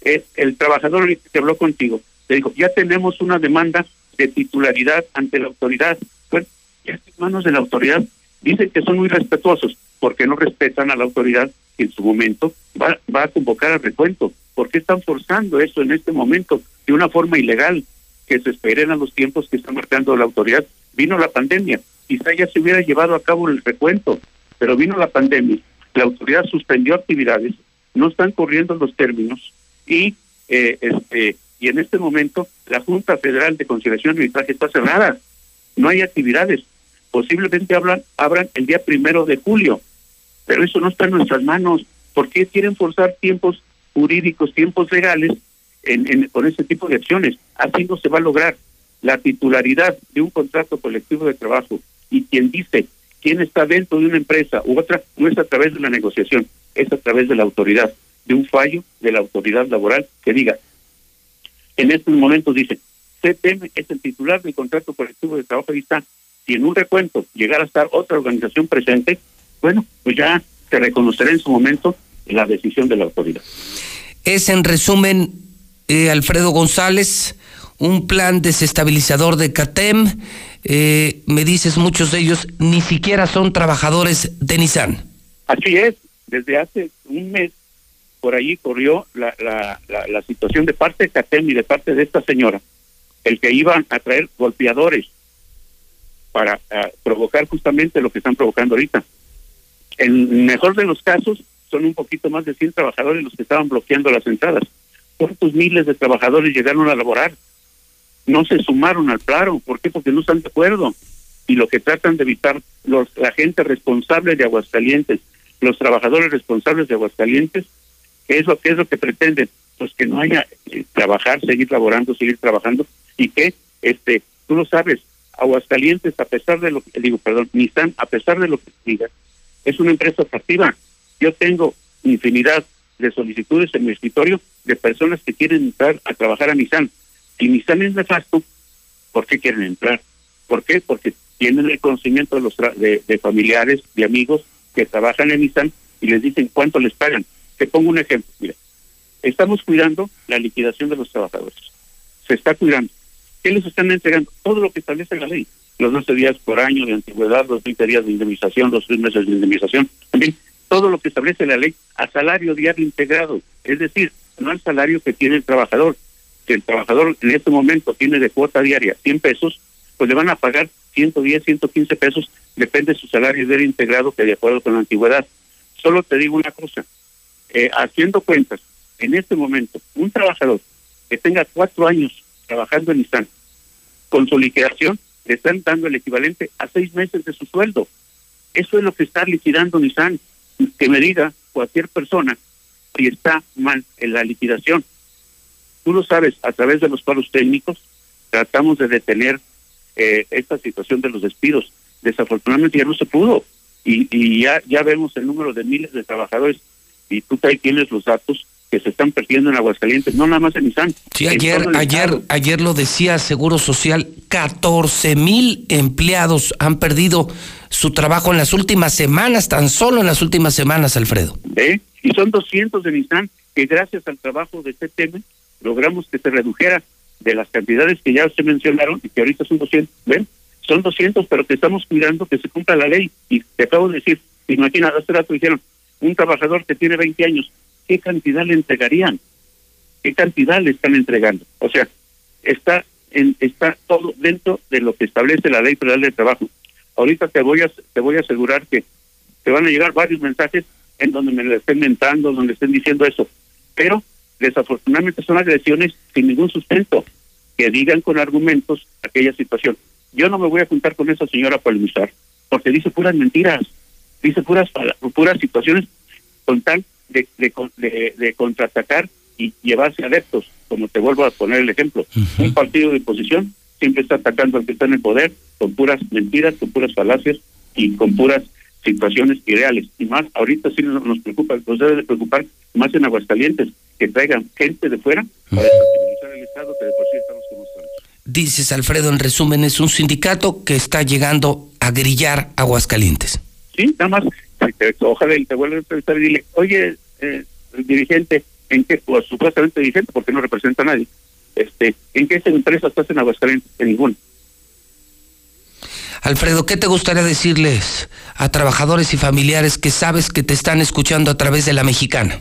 es el trabajador que habló contigo, te dijo, ya tenemos una demanda de titularidad ante la autoridad. Bueno, ya en manos de la autoridad dicen que son muy respetuosos, porque no respetan a la autoridad que en su momento va, va a convocar al recuento. ¿Por qué están forzando eso en este momento de una forma ilegal? Que se esperen a los tiempos que está marcando la autoridad. Vino la pandemia, quizá ya se hubiera llevado a cabo el recuento, pero vino la pandemia, la autoridad suspendió actividades, no están corriendo los términos y eh, este y en este momento la Junta Federal de Conciliación y Arbitraje está cerrada, no hay actividades, posiblemente abran, abran el día primero de julio, pero eso no está en nuestras manos. ¿Por qué quieren forzar tiempos jurídicos, tiempos legales en, en, con ese tipo de acciones? Así no se va a lograr la titularidad de un contrato colectivo de trabajo y quien dice quién está dentro de una empresa u otra no es a través de la negociación, es a través de la autoridad, de un fallo de la autoridad laboral que diga, en estos momentos dice, CTM es el titular del contrato colectivo de trabajo y está, si en un recuento llegara a estar otra organización presente, bueno, pues ya se reconocerá en su momento la decisión de la autoridad. Es en resumen, eh, Alfredo González, un plan desestabilizador de CATEM. Eh, me dices, muchos de ellos ni siquiera son trabajadores de Nissan. Así es, desde hace un mes por ahí corrió la, la, la, situación de parte de CATEM y de parte de esta señora, el que iban a traer golpeadores para uh, provocar justamente lo que están provocando ahorita. En mejor de los casos, son un poquito más de 100 trabajadores los que estaban bloqueando las entradas. ¿Cuántos miles de trabajadores llegaron a laborar? No se sumaron al claro. ¿Por qué? Porque no están de acuerdo. Y lo que tratan de evitar los, la gente responsable de Aguascalientes, los trabajadores responsables de Aguascalientes, ¿qué es lo que es lo que pretenden? Pues que no haya eh, trabajar, seguir laborando, seguir trabajando y que, este, tú lo sabes, Aguascalientes, a pesar de lo que digo, perdón, Nissan, a pesar de lo que diga, es una empresa atractiva. Yo tengo infinidad de solicitudes en mi escritorio de personas que quieren entrar a trabajar a Nissan. Si Nissan es nefasto, ¿por qué quieren entrar? ¿Por qué? Porque tienen el conocimiento de los de, de, familiares, de amigos que trabajan en Nissan y les dicen cuánto les pagan. Te pongo un ejemplo. Mira, estamos cuidando la liquidación de los trabajadores. Se está cuidando. ¿Qué les están entregando? Todo lo que establece la ley. Los 12 días por año de antigüedad, los 20 días de indemnización, los 3 meses de indemnización. También todo lo que establece la ley a salario diario integrado. Es decir, no al salario que tiene el trabajador. Si el trabajador en este momento tiene de cuota diaria 100 pesos, pues le van a pagar 110, 115 pesos, depende de su salario diario integrado que de acuerdo con la antigüedad. Solo te digo una cosa, eh, haciendo cuentas, en este momento, un trabajador que tenga cuatro años trabajando en Nissan, con su liquidación, le están dando el equivalente a seis meses de su sueldo. Eso es lo que está liquidando Nissan. Que me diga cualquier persona si está mal en la liquidación. Tú lo sabes, a través de los paros técnicos tratamos de detener eh, esta situación de los despidos. Desafortunadamente ya no se pudo y, y ya, ya vemos el número de miles de trabajadores y tú ahí tienes los datos que se están perdiendo en Aguascalientes, no nada más en Nissan. Sí, ayer, ayer, ayer lo decía Seguro Social, 14 mil empleados han perdido su trabajo en las últimas semanas, tan solo en las últimas semanas, Alfredo. ¿Eh? Y son 200 de Nissan que gracias al trabajo de este tema logramos que se redujera de las cantidades que ya se mencionaron y que ahorita son 200, ¿ven? Son 200, pero que estamos cuidando que se cumpla la ley. Y te acabo de decir, imagina, hace rato dijeron, un trabajador que tiene 20 años, ¿qué cantidad le entregarían? ¿Qué cantidad le están entregando? O sea, está en, está todo dentro de lo que establece la Ley Federal de Trabajo. Ahorita te voy a te voy a asegurar que te van a llegar varios mensajes en donde me lo estén mentando, donde estén diciendo eso, pero desafortunadamente son agresiones sin ningún sustento, que digan con argumentos aquella situación. Yo no me voy a juntar con esa señora polemizar, porque dice puras mentiras, dice puras puras situaciones con tal de, de, de, contraatacar y llevarse adeptos, como te vuelvo a poner el ejemplo. Un partido de oposición siempre está atacando al que está en el poder con puras mentiras, con puras falacias y con puras situaciones irreales. Y más, ahorita sí nos preocupa, nos debe de preocupar más en Aguascalientes, que traigan gente de fuera para estabilizar el Estado, que de por sí estamos como estamos. Dices, Alfredo, en resumen, es un sindicato que está llegando a grillar Aguascalientes. Sí, nada más ojalá y te vuelva a entrevistar y dile, oye, eh, el dirigente, ¿en qué, o supuestamente dirigente, porque no representa a nadie, este, ¿en qué empresa estás en Aguascalientes? En ninguna. Alfredo, ¿qué te gustaría decirles a trabajadores y familiares que sabes que te están escuchando a través de la mexicana?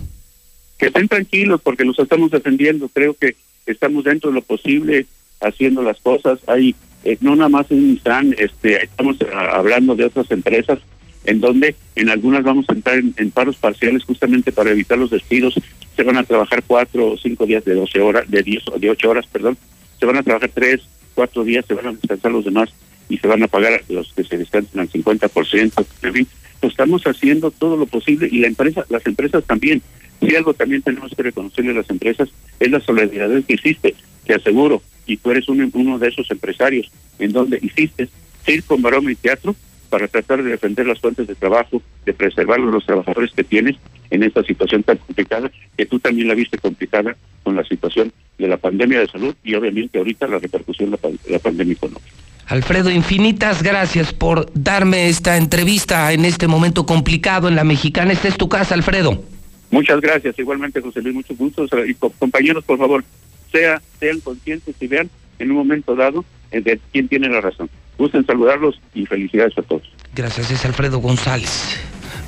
Que estén tranquilos porque los estamos defendiendo. Creo que estamos dentro de lo posible haciendo las cosas. Hay eh, no nada más en Nissan, este, estamos ah, hablando de otras empresas en donde en algunas vamos a entrar en, paros parciales justamente para evitar los despidos. Se van a trabajar cuatro o cinco días de 12 horas, de 10 o de 8 horas, perdón. Se van a trabajar tres, cuatro días, se van a descansar los demás y se van a pagar los que se descansen al 50%. En fin, pues estamos haciendo todo lo posible y la empresa, las empresas también. Si algo también tenemos que reconocerle a las empresas es la solidaridad que existe. Te aseguro, y tú eres uno, de esos empresarios en donde hiciste circo, maroma y teatro para tratar de defender las fuentes de trabajo, de preservar a los trabajadores que tienes en esta situación tan complicada, que tú también la viste complicada con la situación de la pandemia de salud y obviamente ahorita la repercusión de la pandemia económica. Alfredo, infinitas gracias por darme esta entrevista en este momento complicado en la mexicana. Esta es tu casa, Alfredo. Muchas gracias, igualmente José Luis, muchos gustos. Y compañeros, por favor, sea, sean conscientes y vean en un momento dado eh, de quién tiene la razón. Gusten saludarlos y felicidades a todos. Gracias, es Alfredo González.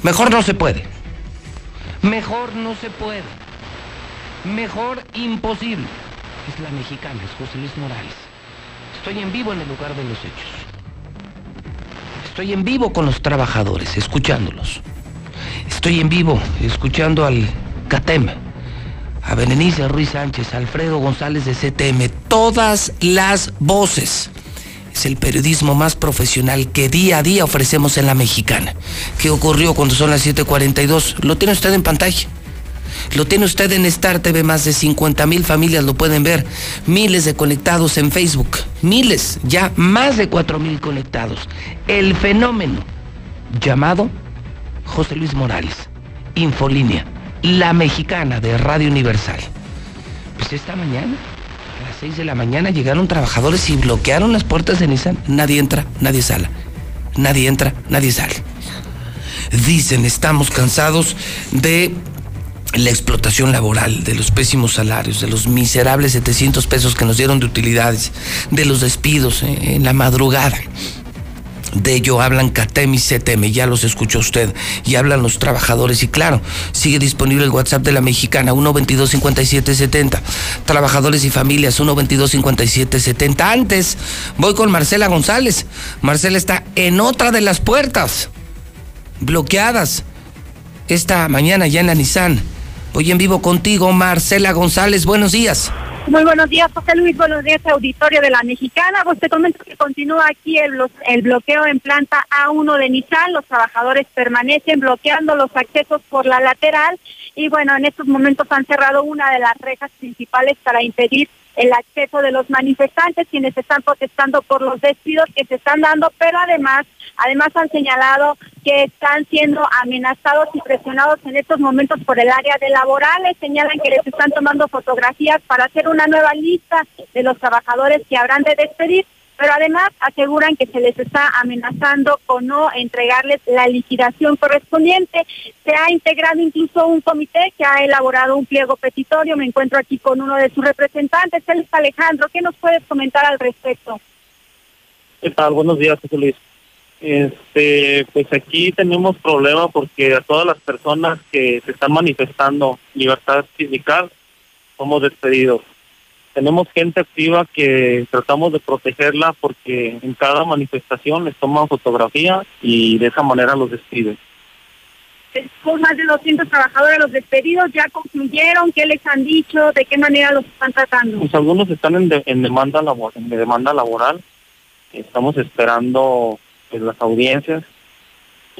Mejor no se puede. Mejor no se puede. Mejor imposible. Es la mexicana, es José Luis Morales. Estoy en vivo en el lugar de los hechos. Estoy en vivo con los trabajadores, escuchándolos. Estoy en vivo escuchando al CATEM, a Berenice Ruiz Sánchez, a Alfredo González de CTM, todas las voces. Es el periodismo más profesional que día a día ofrecemos en la mexicana. ¿Qué ocurrió cuando son las 7:42? Lo tiene usted en pantalla. Lo tiene usted en Star TV, más de 50 mil familias lo pueden ver. Miles de conectados en Facebook. Miles, ya más de 4 mil conectados. El fenómeno llamado José Luis Morales. Infolínea, la mexicana de Radio Universal. Pues esta mañana, a las 6 de la mañana, llegaron trabajadores y bloquearon las puertas de Nissan. Nadie entra, nadie sale. Nadie entra, nadie sale. Dicen, estamos cansados de la explotación laboral, de los pésimos salarios, de los miserables 700 pesos que nos dieron de utilidades, de los despidos eh, en la madrugada. De ello hablan CATEM y CTM, ya los escuchó usted, y hablan los trabajadores. Y claro, sigue disponible el WhatsApp de la mexicana, 122-5770. Trabajadores y familias, 122-5770. Antes, voy con Marcela González. Marcela está en otra de las puertas, bloqueadas. Esta mañana ya en la Nissan Hoy en vivo contigo, Marcela González. Buenos días. Muy buenos días, José Luis. Buenos días, auditorio de la Mexicana. Pues te comento que continúa aquí el, el bloqueo en planta A1 de Nissan. Los trabajadores permanecen bloqueando los accesos por la lateral. Y bueno, en estos momentos han cerrado una de las rejas principales para impedir el acceso de los manifestantes, quienes están protestando por los despidos que se están dando, pero además, además han señalado que están siendo amenazados y presionados en estos momentos por el área de laborales, señalan que les están tomando fotografías para hacer una nueva lista de los trabajadores que habrán de despedir pero además aseguran que se les está amenazando con no entregarles la liquidación correspondiente. Se ha integrado incluso un comité que ha elaborado un pliego petitorio. Me encuentro aquí con uno de sus representantes, él es Alejandro. ¿Qué nos puedes comentar al respecto? ¿Qué tal? Buenos días, José Luis. Este, pues aquí tenemos problema porque a todas las personas que se están manifestando libertad sindical somos despedidos tenemos gente activa que tratamos de protegerla porque en cada manifestación les toman fotografía y de esa manera los despiden. Son más de 200 trabajadores los despedidos, ¿ya concluyeron? ¿Qué les han dicho? ¿De qué manera los están tratando? Pues algunos están en, en demanda labor, en demanda laboral. Estamos esperando pues, las audiencias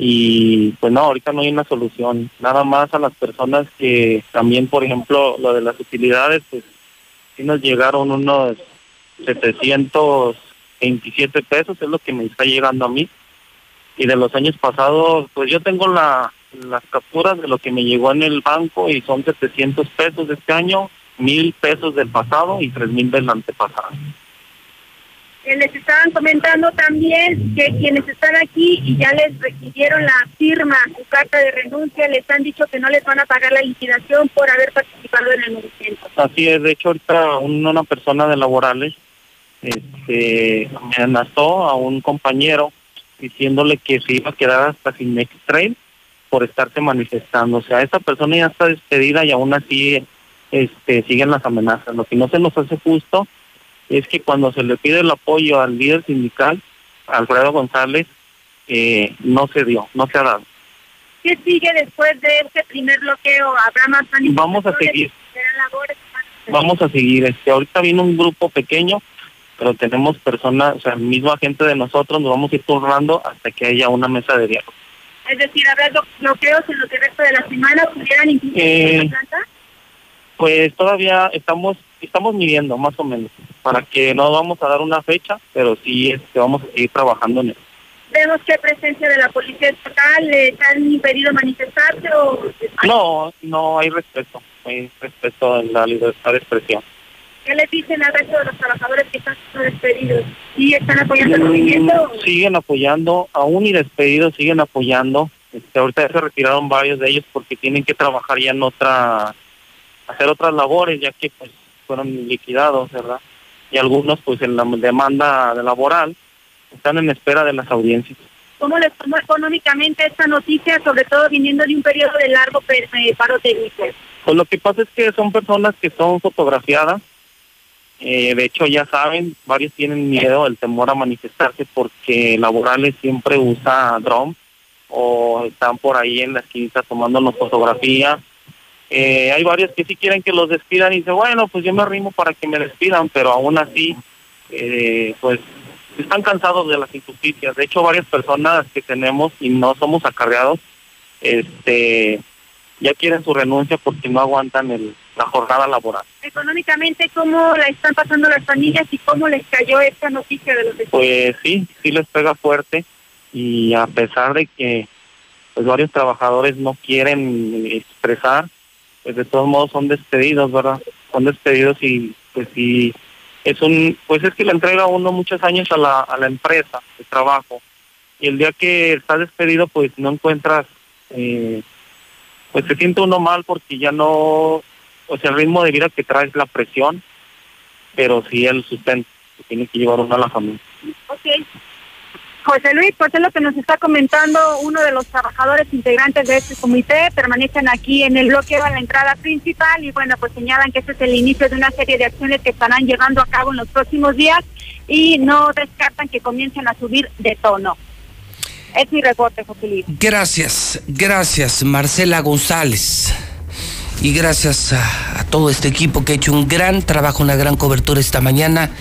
y pues no, ahorita no hay una solución. Nada más a las personas que también, por ejemplo, lo de las utilidades, pues nos llegaron unos 727 pesos, es lo que me está llegando a mí. Y de los años pasados, pues yo tengo la, las capturas de lo que me llegó en el banco y son 700 pesos de este año, mil pesos del pasado y tres mil del antepasado. Les estaban comentando también que quienes están aquí y ya les requirieron la firma, su carta de renuncia, les han dicho que no les van a pagar la liquidación por haber participado en el movimiento. Así es, de hecho ahorita un- una persona de laborales este, amenazó a un compañero diciéndole que se iba a quedar hasta sin next por estarse manifestando. O sea, esa persona ya está despedida y aún así este, siguen las amenazas. Lo que no se nos hace justo es que cuando se le pide el apoyo al líder sindical, Alfredo González, eh, no se dio, no se ha dado. ¿Qué sigue después de este primer bloqueo? ¿Habrá más Vamos a seguir. Vamos a seguir. Este, ahorita vino un grupo pequeño, pero tenemos personas, o sea, el mismo agente de nosotros, nos vamos a ir turnando hasta que haya una mesa de diálogo. Es decir, ¿habrá blo- bloqueos en lo que resta de la semana? ¿Pudieran incluir Eh, la planta? Pues todavía estamos estamos midiendo más o menos, para que no vamos a dar una fecha, pero sí este, vamos a seguir trabajando en eso. Vemos que hay presencia de la policía estatal, ¿les han impedido manifestarse o...? No, no hay respeto, hay respeto en la libertad de expresión. ¿Qué les dicen al resto de los trabajadores que están despedidos? ¿Sí están apoyando el movimiento? Mm, Siguen apoyando, aún y despedidos siguen apoyando. Este, ahorita ya se retiraron varios de ellos porque tienen que trabajar ya en otra, hacer otras labores, ya que pues fueron liquidados, ¿verdad? Y algunos pues en la demanda laboral están en espera de las audiencias. ¿Cómo les tomó económicamente esta noticia, sobre todo viniendo de un periodo de largo eh, paro técnico? Pues lo que pasa es que son personas que son fotografiadas. Eh, de hecho, ya saben, varios tienen miedo, el temor a manifestarse porque laborales siempre usa dron o están por ahí en la esquina tomándonos fotografía. Eh, hay varios que sí quieren que los despidan y dicen, bueno, pues yo me arrimo para que me despidan, pero aún así, eh, pues están cansados de las injusticias. De hecho, varias personas que tenemos y no somos acarreados, este, ya quieren su renuncia porque no aguantan el, la jornada laboral. Económicamente, ¿cómo la están pasando las familias y cómo les cayó esta noticia de los despidos? Pues sí, sí les pega fuerte y a pesar de que pues varios trabajadores no quieren expresar, pues de todos modos son despedidos, ¿verdad? Son despedidos y pues sí es un pues es que le entrega uno muchos años a la a la empresa de trabajo y el día que está despedido pues no encuentras eh, pues se siente uno mal porque ya no o sea el ritmo de vida que traes la presión pero sí el sustento que tiene que llevar uno a la familia. José Luis, pues es lo que nos está comentando uno de los trabajadores integrantes de este comité, permanecen aquí en el bloqueo a la entrada principal y bueno, pues señalan que este es el inicio de una serie de acciones que estarán llevando a cabo en los próximos días y no descartan que comiencen a subir de tono. Es mi reporte, José Luis. Gracias, gracias Marcela González. Y gracias a, a todo este equipo que ha hecho un gran trabajo, una gran cobertura esta mañana.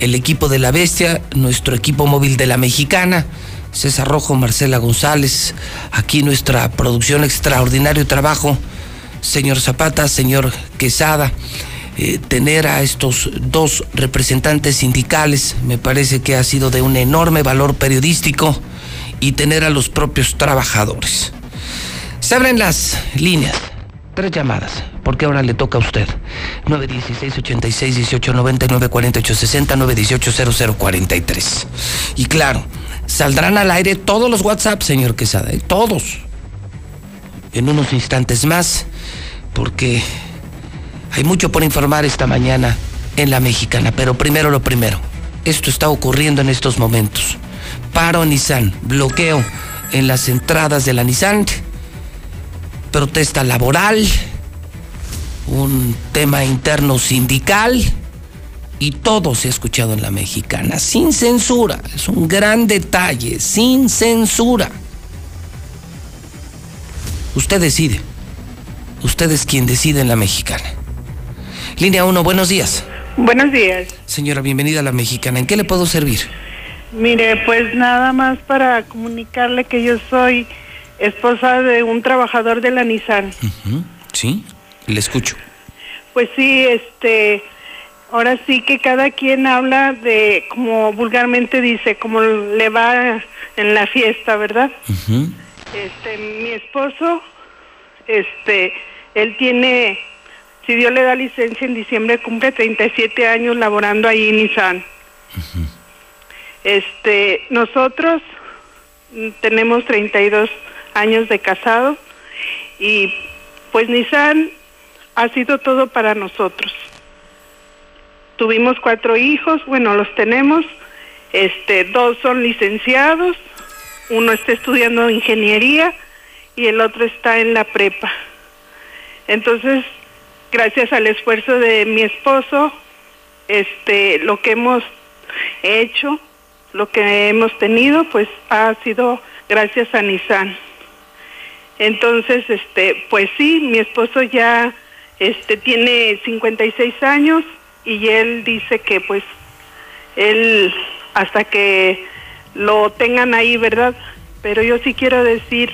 El equipo de la Bestia, nuestro equipo móvil de la Mexicana, César Rojo, Marcela González, aquí nuestra producción, extraordinario trabajo. Señor Zapata, señor Quesada, eh, tener a estos dos representantes sindicales me parece que ha sido de un enorme valor periodístico y tener a los propios trabajadores. Se abren las líneas. Tres llamadas, porque ahora le toca a usted. 916-86-1899-4860-918-0043. Y claro, saldrán al aire todos los WhatsApp, señor Quesada, ¿eh? todos. En unos instantes más, porque hay mucho por informar esta mañana en la mexicana. Pero primero lo primero, esto está ocurriendo en estos momentos. Paro Nissan, bloqueo en las entradas de la Nissan, protesta laboral, un tema interno sindical y todo se ha escuchado en la mexicana, sin censura. Es un gran detalle, sin censura. Usted decide. Usted es quien decide en la mexicana. Línea 1, buenos días. Buenos días. Señora, bienvenida a la mexicana. ¿En qué le puedo servir? Mire, pues nada más para comunicarle que yo soy esposa de un trabajador de la Nissan. Sí, le escucho. Pues sí, este, ahora sí que cada quien habla de, como vulgarmente dice, como le va en la fiesta, ¿verdad? Este, mi esposo, este, él tiene, si Dios le da licencia en diciembre, cumple 37 años laborando ahí en Nissan. Este, nosotros mm, tenemos 32 años de casado y pues Nissan ha sido todo para nosotros. Tuvimos cuatro hijos, bueno, los tenemos, este, dos son licenciados, uno está estudiando ingeniería y el otro está en la prepa. Entonces, gracias al esfuerzo de mi esposo, este, lo que hemos hecho, lo que hemos tenido, pues ha sido gracias a Nissan. Entonces, este, pues sí, mi esposo ya este tiene 56 años y él dice que pues él hasta que lo tengan ahí, ¿verdad? Pero yo sí quiero decir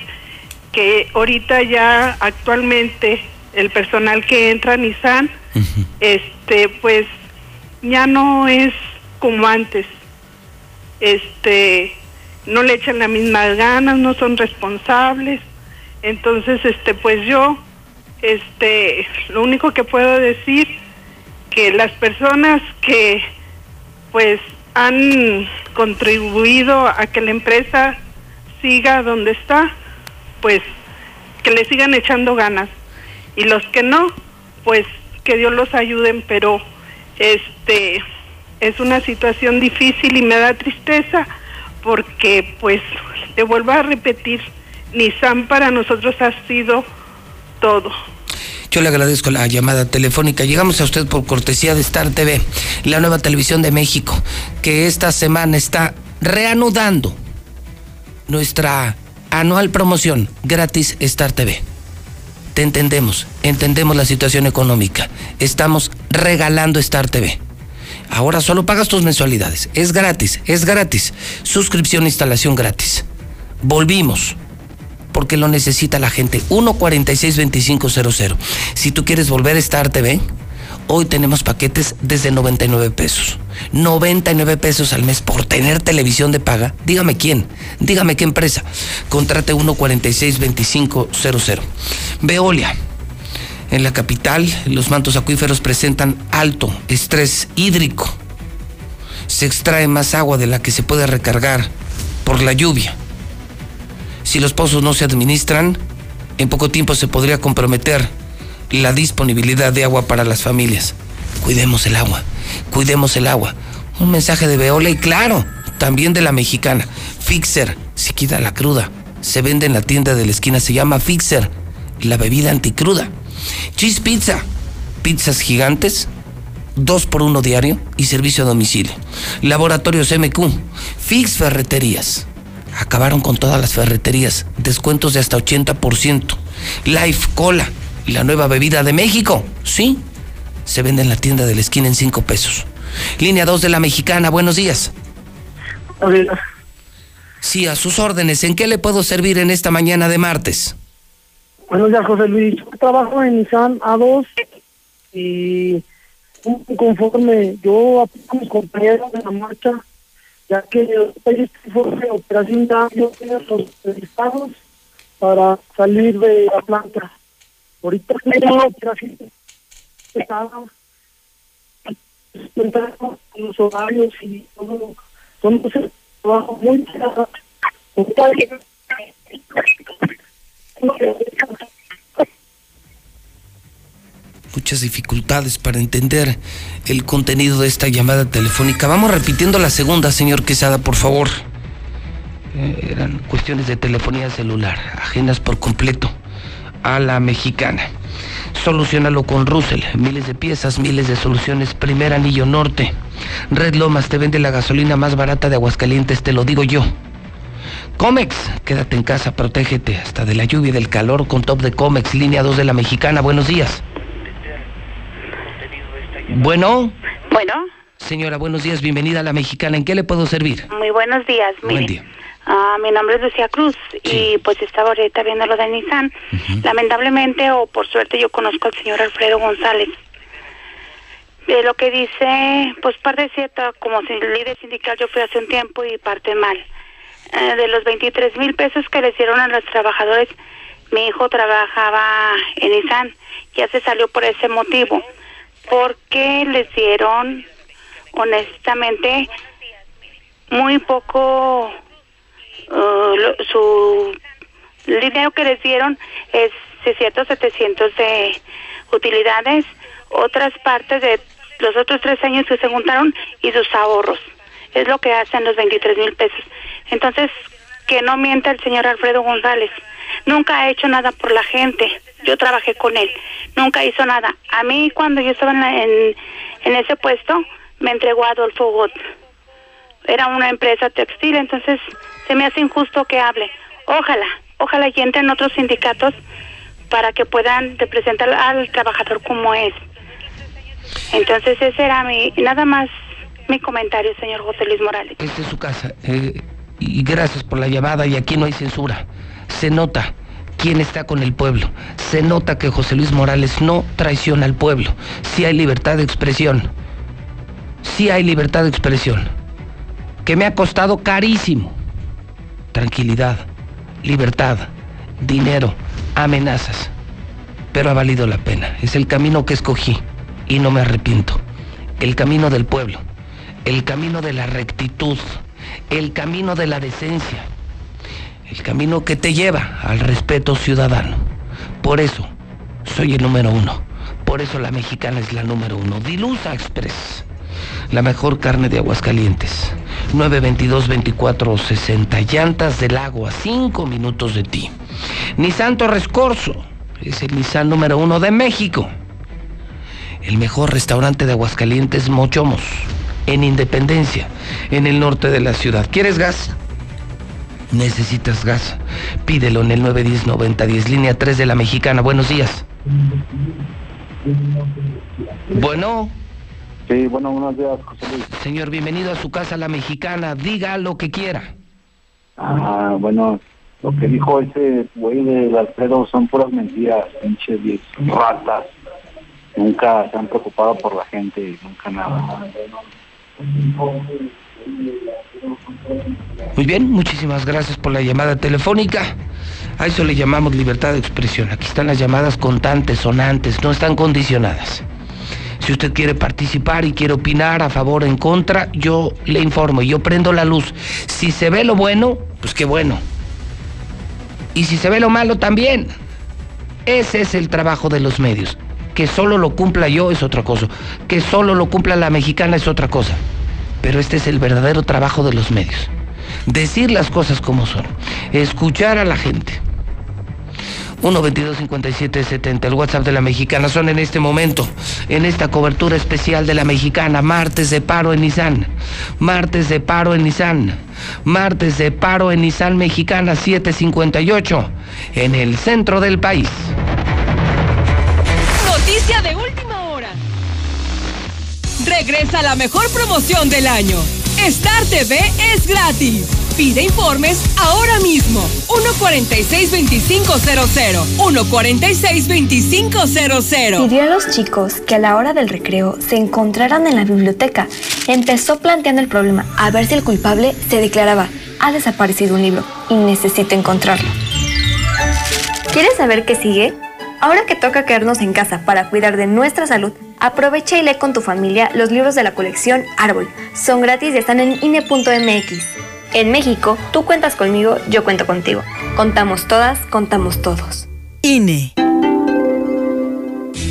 que ahorita ya actualmente el personal que entra a Nissan, este, pues ya no es como antes. Este, no le echan las mismas ganas, no son responsables. Entonces, este, pues yo, este, lo único que puedo decir que las personas que, pues, han contribuido a que la empresa siga donde está, pues, que le sigan echando ganas. Y los que no, pues, que Dios los ayuden, pero, este, es una situación difícil y me da tristeza porque, pues, te vuelvo a repetir, Nissan para nosotros ha sido todo. Yo le agradezco la llamada telefónica. Llegamos a usted por cortesía de Star TV, la nueva televisión de México, que esta semana está reanudando nuestra anual promoción gratis Star TV. Te entendemos, entendemos la situación económica. Estamos regalando Star TV. Ahora solo pagas tus mensualidades. Es gratis, es gratis. Suscripción, instalación gratis. Volvimos porque lo necesita la gente. 1462500. Si tú quieres volver a Star TV, hoy tenemos paquetes desde 99 pesos. 99 pesos al mes por tener televisión de paga. Dígame quién, dígame qué empresa. Contrate 1462500. Veolia. En la capital, los mantos acuíferos presentan alto estrés hídrico. Se extrae más agua de la que se puede recargar por la lluvia. Si los pozos no se administran, en poco tiempo se podría comprometer la disponibilidad de agua para las familias. Cuidemos el agua, cuidemos el agua. Un mensaje de Veola y claro, también de la mexicana. Fixer, si quita la cruda. Se vende en la tienda de la esquina, se llama Fixer, la bebida anticruda. Cheese Pizza, pizzas gigantes, dos por uno diario y servicio a domicilio. Laboratorios MQ, Fix Ferreterías acabaron con todas las ferreterías, descuentos de hasta 80%. Life Cola, la nueva bebida de México, sí, se vende en la tienda de la esquina en 5 pesos. Línea 2 de la Mexicana, buenos días. Sí, a sus órdenes, ¿en qué le puedo servir en esta mañana de martes? Buenos días, José Luis. Yo trabajo en Nissan A2 y conforme yo a mis compañeros de la marcha ya que este fue de operación yo tengo los estados para salir de la planta. Ahorita tengo operación estaba los horarios y todo, son un trabajo muy muchas dificultades para entender el contenido de esta llamada telefónica. Vamos repitiendo la segunda, señor Quesada, por favor. Eh, eran cuestiones de telefonía celular, ajenas por completo a la mexicana. Solucionalo con Russell, miles de piezas, miles de soluciones. Primer anillo norte. Red Lomas te vende la gasolina más barata de Aguascalientes, te lo digo yo. Comex, quédate en casa, protégete hasta de la lluvia y del calor con top de Comex, línea 2 de la mexicana. Buenos días. Bueno. Bueno. Señora, buenos días, bienvenida a la mexicana. ¿En qué le puedo servir? Muy buenos días. Buen día. Ah, mi nombre es Lucía Cruz y pues estaba ahorita viendo lo de Nissan. Lamentablemente o por suerte yo conozco al señor Alfredo González. De lo que dice, pues parte cierta, como líder sindical yo fui hace un tiempo y parte mal. Eh, de los 23 mil pesos que le dieron a los trabajadores, mi hijo trabajaba en Nissan, ya se salió por ese motivo porque les dieron honestamente muy poco, lo- su dinero que les dieron es 600, 700 de utilidades, otras partes de los otros tres años que se juntaron y sus ahorros. Es lo que hacen los 23 mil pesos. Entonces, que no mienta el señor Alfredo González. Nunca ha hecho nada por la gente. Yo trabajé con él. Nunca hizo nada. A mí, cuando yo estaba en, la- en, ese puesto, me entregó a Adolfo Gott. Era una empresa textil, entonces se me hace injusto que hable. Ojalá, ojalá y entren otros sindicatos para que puedan representar al trabajador como es. Entonces ese era mi, nada más mi comentario, señor José Luis Morales. Esta es su casa. eh, y gracias por la llamada y aquí no hay censura. Se nota quién está con el pueblo. Se nota que José Luis Morales no traiciona al pueblo. Sí hay libertad de expresión. Sí hay libertad de expresión. Que me ha costado carísimo. Tranquilidad, libertad, dinero, amenazas. Pero ha valido la pena. Es el camino que escogí y no me arrepiento. El camino del pueblo. El camino de la rectitud. El camino de la decencia. El camino que te lleva al respeto ciudadano. Por eso soy el número uno. Por eso la mexicana es la número uno. Dilusa Express. La mejor carne de Aguascalientes. 922-2460. Llantas del agua. Cinco minutos de ti. Nissan Torres Corso. Es el Nissan número uno de México. El mejor restaurante de Aguascalientes, Mochomos. En Independencia, en el norte de la ciudad. ¿Quieres gas? Necesitas gas. Pídelo en el 910-9010, línea 3 de la mexicana. Buenos días. Bueno. Sí, bueno, buenos días, José Luis. Señor, bienvenido a su casa, la mexicana. Diga lo que quiera. Ah, bueno, lo que dijo ese güey del Alfredo son puras mentiras, pinches diez ratas. Nunca se han preocupado por la gente, nunca nada. Muy bien, muchísimas gracias por la llamada telefónica. A eso le llamamos libertad de expresión. Aquí están las llamadas contantes, sonantes, no están condicionadas. Si usted quiere participar y quiere opinar a favor o en contra, yo le informo, yo prendo la luz. Si se ve lo bueno, pues qué bueno. Y si se ve lo malo, también. Ese es el trabajo de los medios. Que solo lo cumpla yo es otra cosa. Que solo lo cumpla la mexicana es otra cosa. Pero este es el verdadero trabajo de los medios. Decir las cosas como son. Escuchar a la gente. 1-22-57-70, el WhatsApp de la mexicana. Son en este momento, en esta cobertura especial de la mexicana, martes de paro en Nissan. Martes de paro en Nissan. Martes de paro en Nissan Mexicana 758, en el centro del país. Regresa la mejor promoción del año. Star TV es gratis. Pide informes ahora mismo. 146-2500. 146-2500. Pidió a los chicos que a la hora del recreo se encontraran en la biblioteca. Empezó planteando el problema a ver si el culpable se declaraba. Ha desaparecido un libro y necesito encontrarlo. ¿Quieres saber qué sigue? Ahora que toca quedarnos en casa para cuidar de nuestra salud, aprovecha y lee con tu familia los libros de la colección Árbol. Son gratis y están en INE.mx. En México, tú cuentas conmigo, yo cuento contigo. Contamos todas, contamos todos. INE.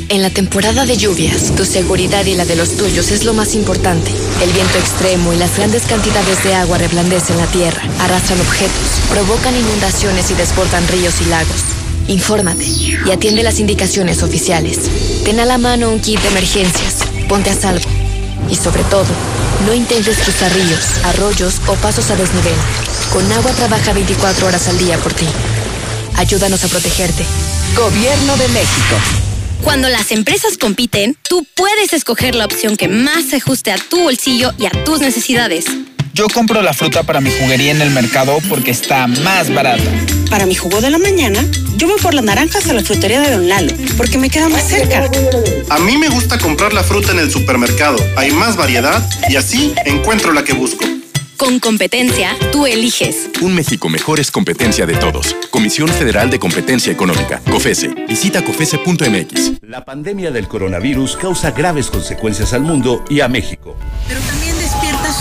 En la temporada de lluvias, tu seguridad y la de los tuyos es lo más importante. El viento extremo y las grandes cantidades de agua reblandecen la tierra, arrastran objetos, provocan inundaciones y desbordan ríos y lagos. Infórmate y atiende las indicaciones oficiales. Ten a la mano un kit de emergencias, ponte a salvo. Y sobre todo, no intentes cruzar ríos, arroyos o pasos a desnivel. Con agua trabaja 24 horas al día por ti. Ayúdanos a protegerte. Gobierno de México. Cuando las empresas compiten, tú puedes escoger la opción que más se ajuste a tu bolsillo y a tus necesidades. Yo compro la fruta para mi juguería en el mercado porque está más barata. Para mi jugo de la mañana, yo voy por las naranjas a la frutería de Don Lalo, porque me queda más cerca. A mí me gusta comprar la fruta en el supermercado. Hay más variedad y así encuentro la que busco. Con competencia, tú eliges. Un México mejor es competencia de todos. Comisión Federal de Competencia Económica, COFESE. Visita COFESE.mx. La pandemia del coronavirus causa graves consecuencias al mundo y a México. Pero también despierta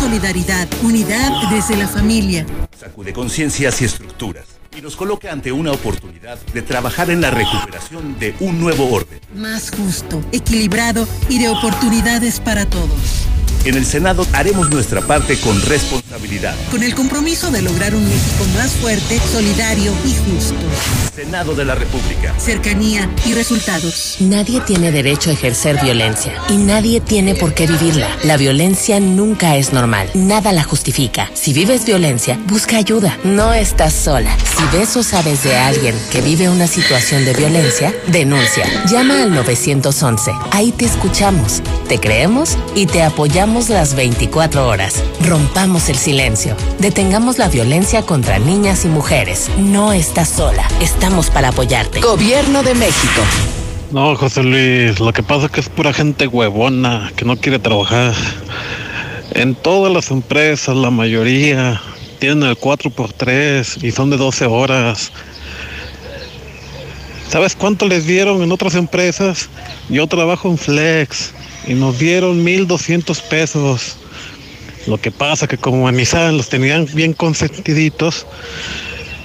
solidaridad, unidad desde la familia. Sacude conciencias y estructuras y nos coloca ante una oportunidad de trabajar en la recuperación de un nuevo orden. Más justo, equilibrado y de oportunidades para todos. En el Senado haremos nuestra parte con responsabilidad. Con el compromiso de lograr un México más fuerte, solidario y justo. Senado de la República. Cercanía y resultados. Nadie tiene derecho a ejercer violencia y nadie tiene por qué vivirla. La violencia nunca es normal. Nada la justifica. Si vives violencia, busca ayuda. No estás sola. Si ves o sabes de alguien que vive una situación de violencia, denuncia. Llama al 911. Ahí te escuchamos, te creemos y te apoyamos las 24 horas. Rompamos el silencio. Detengamos la violencia contra niñas y mujeres. No estás sola. Estamos para apoyarte. Gobierno de México. No, José Luis, lo que pasa es que es pura gente huevona que no quiere trabajar. En todas las empresas, la mayoría tienen el 4x3 y son de 12 horas. ¿Sabes cuánto les dieron en otras empresas? Yo trabajo en Flex y nos dieron 1.200 pesos. Lo que pasa que como Nissan los tenían bien consentiditos,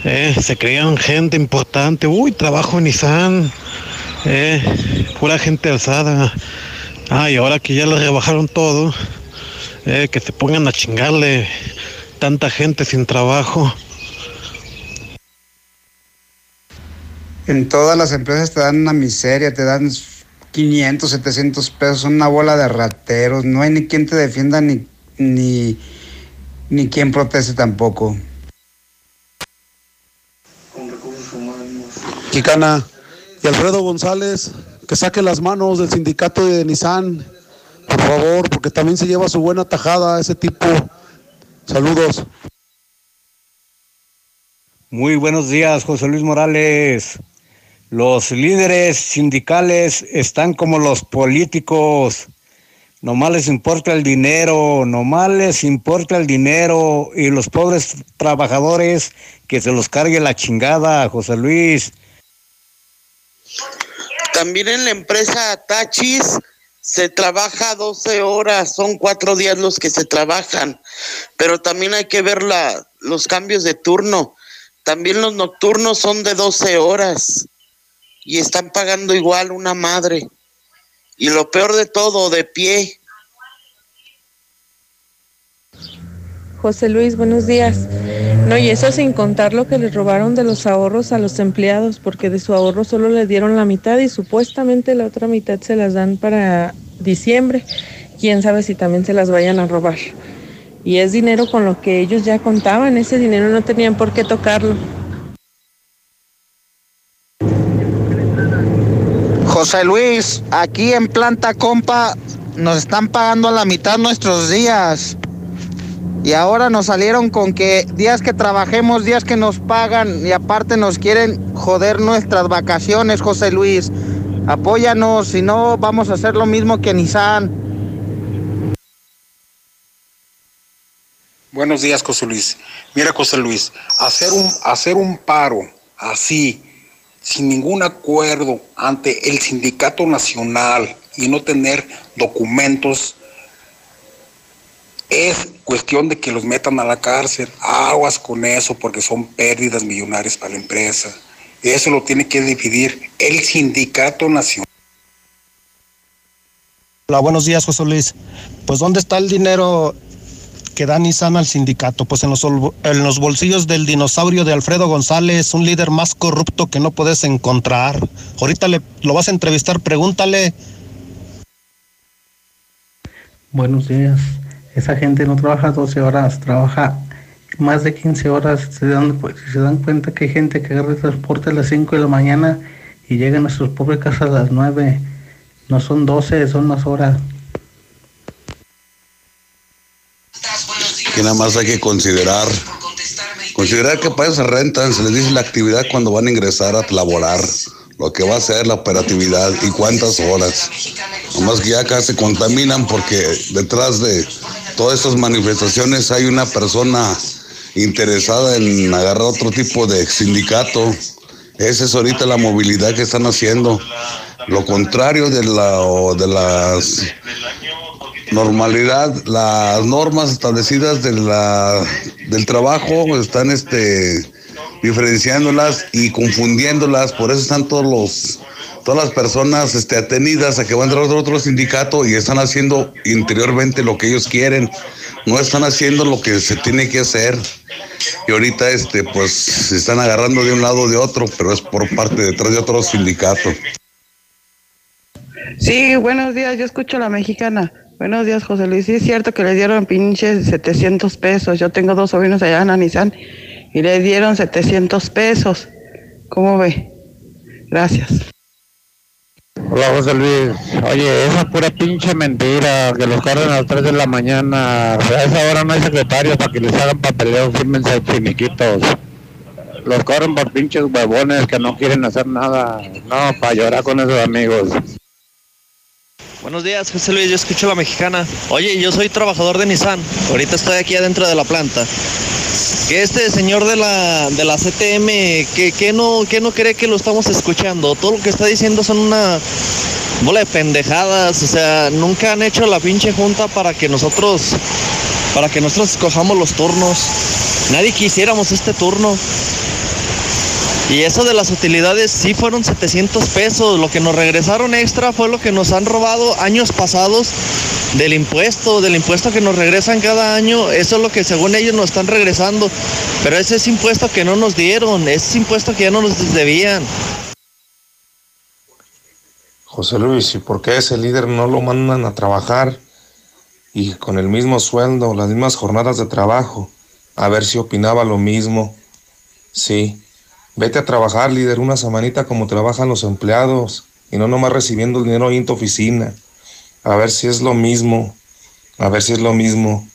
eh, se creían gente importante. Uy, trabajo en Nissan. Eh, pura gente alzada. Ah, y ahora que ya les rebajaron todo, eh, que se pongan a chingarle tanta gente sin trabajo. En todas las empresas te dan una miseria, te dan 500, 700 pesos, una bola de rateros, no hay ni quien te defienda ni, ni, ni quien proteste tampoco. Quicana y Alfredo González, que saque las manos del sindicato de Nissan, por favor, porque también se lleva su buena tajada ese tipo. Saludos. Muy buenos días, José Luis Morales. Los líderes sindicales están como los políticos. Nomás les importa el dinero, nomás les importa el dinero y los pobres trabajadores que se los cargue la chingada, José Luis. También en la empresa Tachis se trabaja 12 horas, son cuatro días los que se trabajan, pero también hay que ver la, los cambios de turno. También los nocturnos son de 12 horas y están pagando igual una madre. Y lo peor de todo, de pie. José Luis, buenos días. No, y eso sin contar lo que les robaron de los ahorros a los empleados, porque de su ahorro solo les dieron la mitad y supuestamente la otra mitad se las dan para diciembre. Quién sabe si también se las vayan a robar. Y es dinero con lo que ellos ya contaban, ese dinero no tenían por qué tocarlo. José Luis, aquí en Planta Compa nos están pagando a la mitad nuestros días. Y ahora nos salieron con que días que trabajemos, días que nos pagan y aparte nos quieren joder nuestras vacaciones, José Luis. Apóyanos, si no vamos a hacer lo mismo que Nissan. Buenos días, José Luis. Mira, José Luis, hacer un, hacer un paro así, sin ningún acuerdo ante el sindicato nacional y no tener documentos, es cuestión de que los metan a la cárcel. Aguas con eso porque son pérdidas millonarias para la empresa. Eso lo tiene que dividir el sindicato nacional. Hola, buenos días, José Luis. Pues, ¿dónde está el dinero que da Nissan al sindicato? Pues en los, en los bolsillos del dinosaurio de Alfredo González, un líder más corrupto que no puedes encontrar. Ahorita le, lo vas a entrevistar, pregúntale. Buenos días. Esa gente no trabaja 12 horas, trabaja más de 15 horas. Se dan, pues, se dan cuenta que hay gente que agarra el transporte a las 5 de la mañana y llegan a sus pobres casas a las 9. No son 12, son más horas. que nada más hay que considerar, considerar que para eso se rentan, se les dice la actividad cuando van a ingresar a laborar, lo que va a ser la operatividad y cuántas horas. Nomás que ya acá se contaminan porque detrás de todas estas manifestaciones hay una persona interesada en agarrar otro tipo de sindicato. Esa es ahorita la movilidad que están haciendo. Lo contrario de, la, de las normalidad. Las normas establecidas de la, del trabajo están este, diferenciándolas y confundiéndolas, por eso están todos los todas las personas este, atenidas a que van a entrar otro sindicato y están haciendo interiormente lo que ellos quieren, no están haciendo lo que se tiene que hacer. Y ahorita este, pues se están agarrando de un lado o de otro, pero es por parte detrás de otro sindicato. Sí, buenos días, yo escucho a la mexicana. Buenos días, José Luis. Sí, es cierto que le dieron pinches 700 pesos. Yo tengo dos sobrinos allá en Anizán y le dieron 700 pesos. ¿Cómo ve? Gracias. Hola José Luis, oye, esa pura pinche mentira, que los corren a las 3 de la mañana, a esa hora no hay secretarios para que les hagan papeleo, fírmense chiniquitos. Los corren por pinches huevones que no quieren hacer nada, no, para llorar con esos amigos. Buenos días, José Luis, yo escucho a la mexicana. Oye, yo soy trabajador de Nissan, ahorita estoy aquí adentro de la planta. Que este señor de la, de la CTM, que, que no, que no cree que lo estamos escuchando. Todo lo que está diciendo son una bola de pendejadas. O sea, nunca han hecho la pinche junta para que nosotros, para que nosotros escojamos los turnos. Nadie quisiéramos este turno. Y eso de las utilidades sí fueron 700 pesos. Lo que nos regresaron extra fue lo que nos han robado años pasados del impuesto, del impuesto que nos regresan cada año. Eso es lo que según ellos nos están regresando. Pero ese es impuesto que no nos dieron, ese es impuesto que ya no nos debían. José Luis, ¿y por qué ese líder no lo mandan a trabajar y con el mismo sueldo, las mismas jornadas de trabajo? A ver si opinaba lo mismo. Sí. Vete a trabajar, líder, una semanita como trabajan los empleados y no nomás recibiendo el dinero ahí en tu oficina. A ver si es lo mismo. A ver si es lo mismo.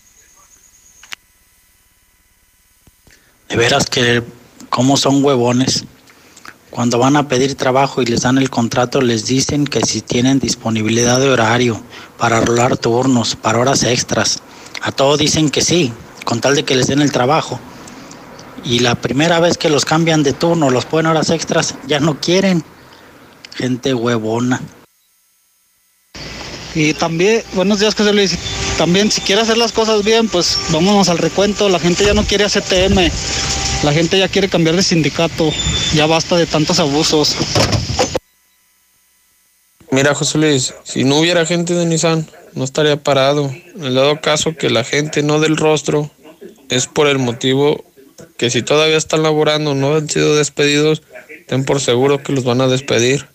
De veras que cómo son huevones. Cuando van a pedir trabajo y les dan el contrato, les dicen que si tienen disponibilidad de horario para rolar turnos, para horas extras. A todos dicen que sí, con tal de que les den el trabajo y la primera vez que los cambian de turno, los ponen horas extras, ya no quieren. Gente huevona. Y también, buenos días José Luis, también si quiere hacer las cosas bien, pues vámonos al recuento, la gente ya no quiere ACTM, la gente ya quiere cambiar de sindicato, ya basta de tantos abusos. Mira José Luis, si no hubiera gente de Nissan, no estaría parado. En el dado caso que la gente no del rostro, es por el motivo que si todavía están laborando, no han sido despedidos, ten por seguro que los van a despedir.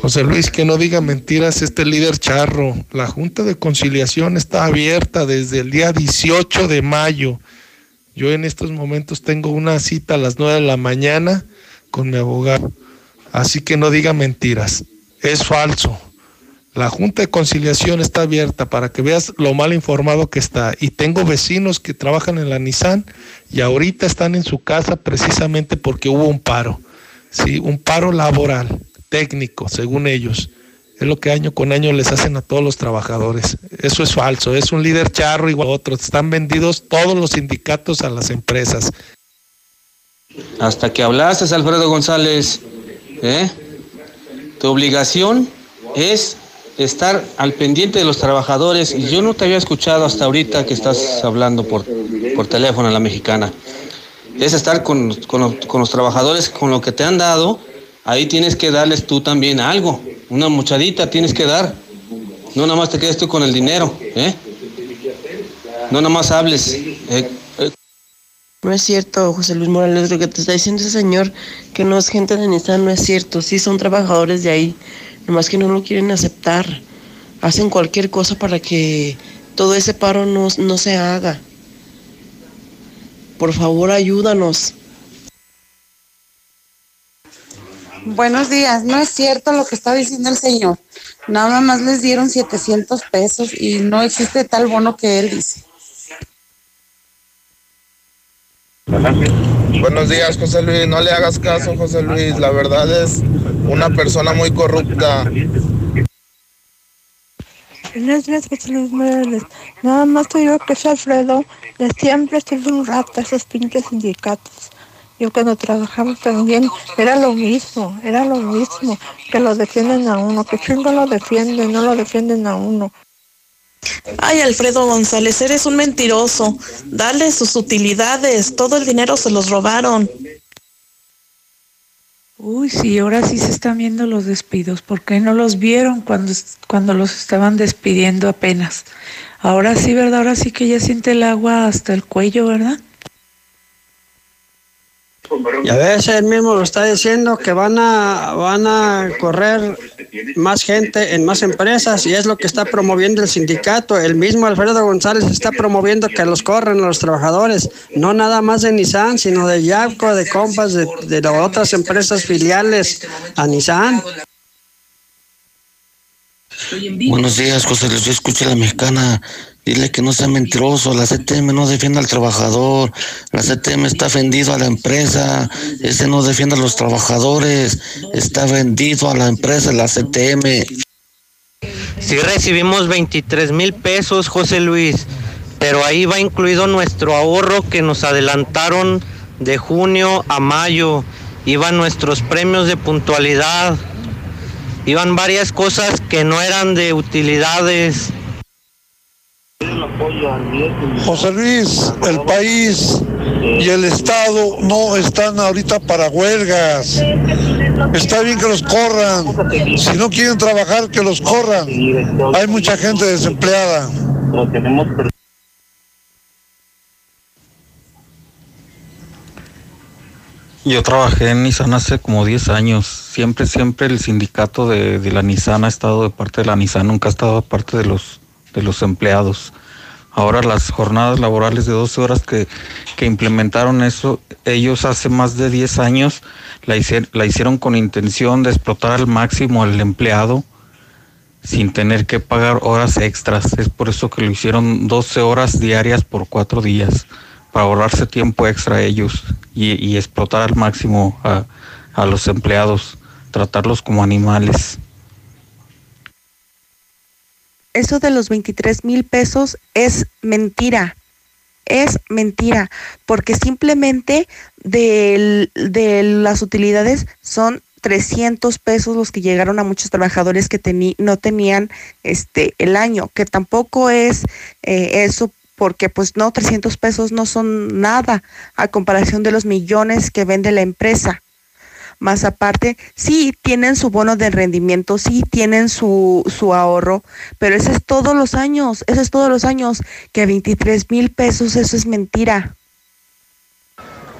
José Luis, que no diga mentiras este líder charro. La Junta de Conciliación está abierta desde el día 18 de mayo. Yo en estos momentos tengo una cita a las 9 de la mañana con mi abogado. Así que no diga mentiras. Es falso. La Junta de Conciliación está abierta para que veas lo mal informado que está. Y tengo vecinos que trabajan en la Nissan y ahorita están en su casa precisamente porque hubo un paro. Sí, un paro laboral, técnico, según ellos. Es lo que año con año les hacen a todos los trabajadores. Eso es falso. Es un líder charro igual a otros. Están vendidos todos los sindicatos a las empresas. Hasta que hablaste, Alfredo González, ¿eh? Tu obligación es estar al pendiente de los trabajadores. Y yo no te había escuchado hasta ahorita que estás hablando por, por teléfono a la mexicana. Es estar con, con, con los trabajadores, con lo que te han dado, ahí tienes que darles tú también algo. Una muchadita tienes que dar. No nada más te quedes tú con el dinero, ¿eh? No nada más hables. Eh, eh. No es cierto, José Luis Morales, lo que te está diciendo ese señor, que no es gente de Nissan, no es cierto. Sí son trabajadores de ahí, nomás que no lo quieren aceptar. Hacen cualquier cosa para que todo ese paro no, no se haga. Por favor, ayúdanos. Buenos días, no es cierto lo que está diciendo el señor. Nada más les dieron 700 pesos y no existe tal bono que él dice. Buenos días, José Luis. No le hagas caso, José Luis. La verdad es una persona muy corrupta. Buenos días, José Luis Morales. Nada más te digo que es Alfredo. De siempre es un rato esos pinches sindicatos. Yo cuando trabajamos también era lo mismo, era lo mismo, que lo defienden a uno, que chingo lo defienden, no lo defienden a uno. Ay, Alfredo González, eres un mentiroso. Dale sus utilidades, todo el dinero se los robaron. Uy, sí, ahora sí se están viendo los despidos. ¿Por qué no los vieron cuando, cuando los estaban despidiendo apenas? Ahora sí, ¿verdad? Ahora sí que ya siente el agua hasta el cuello, ¿verdad? Y a veces él mismo lo está diciendo que van a, van a correr más gente en más empresas y es lo que está promoviendo el sindicato. El mismo Alfredo González está promoviendo que los corran a los trabajadores, no nada más de Nissan, sino de Yapco, de Compas, de, de otras empresas filiales a Nissan. Buenos días, José Luis. Yo escuché a la mexicana. Dile que no sea mentiroso. La CTM no defiende al trabajador. La CTM está vendido a la empresa. Ese no defiende a los trabajadores. Está vendido a la empresa, la CTM. Sí recibimos 23 mil pesos, José Luis, pero ahí va incluido nuestro ahorro que nos adelantaron de junio a mayo. Iban nuestros premios de puntualidad. Iban varias cosas que no eran de utilidades. José Luis, el país y el Estado no están ahorita para huelgas. Está bien que los corran. Si no quieren trabajar, que los corran. Hay mucha gente desempleada. Yo trabajé en Nissan hace como 10 años. Siempre, siempre el sindicato de, la Nissan ha estado de parte de la Nissan, nunca ha estado de parte de los, de los empleados. Ahora las jornadas laborales de 12 horas que, que implementaron eso, ellos hace más de 10 años la, hici- la hicieron con intención de explotar al máximo al empleado sin tener que pagar horas extras. Es por eso que lo hicieron 12 horas diarias por cuatro días, para ahorrarse tiempo extra ellos y, y explotar al máximo a, a los empleados, tratarlos como animales. Eso de los 23 mil pesos es mentira. Es mentira, porque simplemente del- de, las utilidades son 300 pesos los que llegaron a muchos trabajadores que no tenían este el año, que tampoco es eh, eso porque pues no 300 pesos no son nada a comparación de los millones que vende la empresa. Más aparte, sí tienen su bono de rendimiento, sí tienen su, su ahorro, pero eso es todos los años, eso es todos los años, que 23 mil pesos, eso es mentira.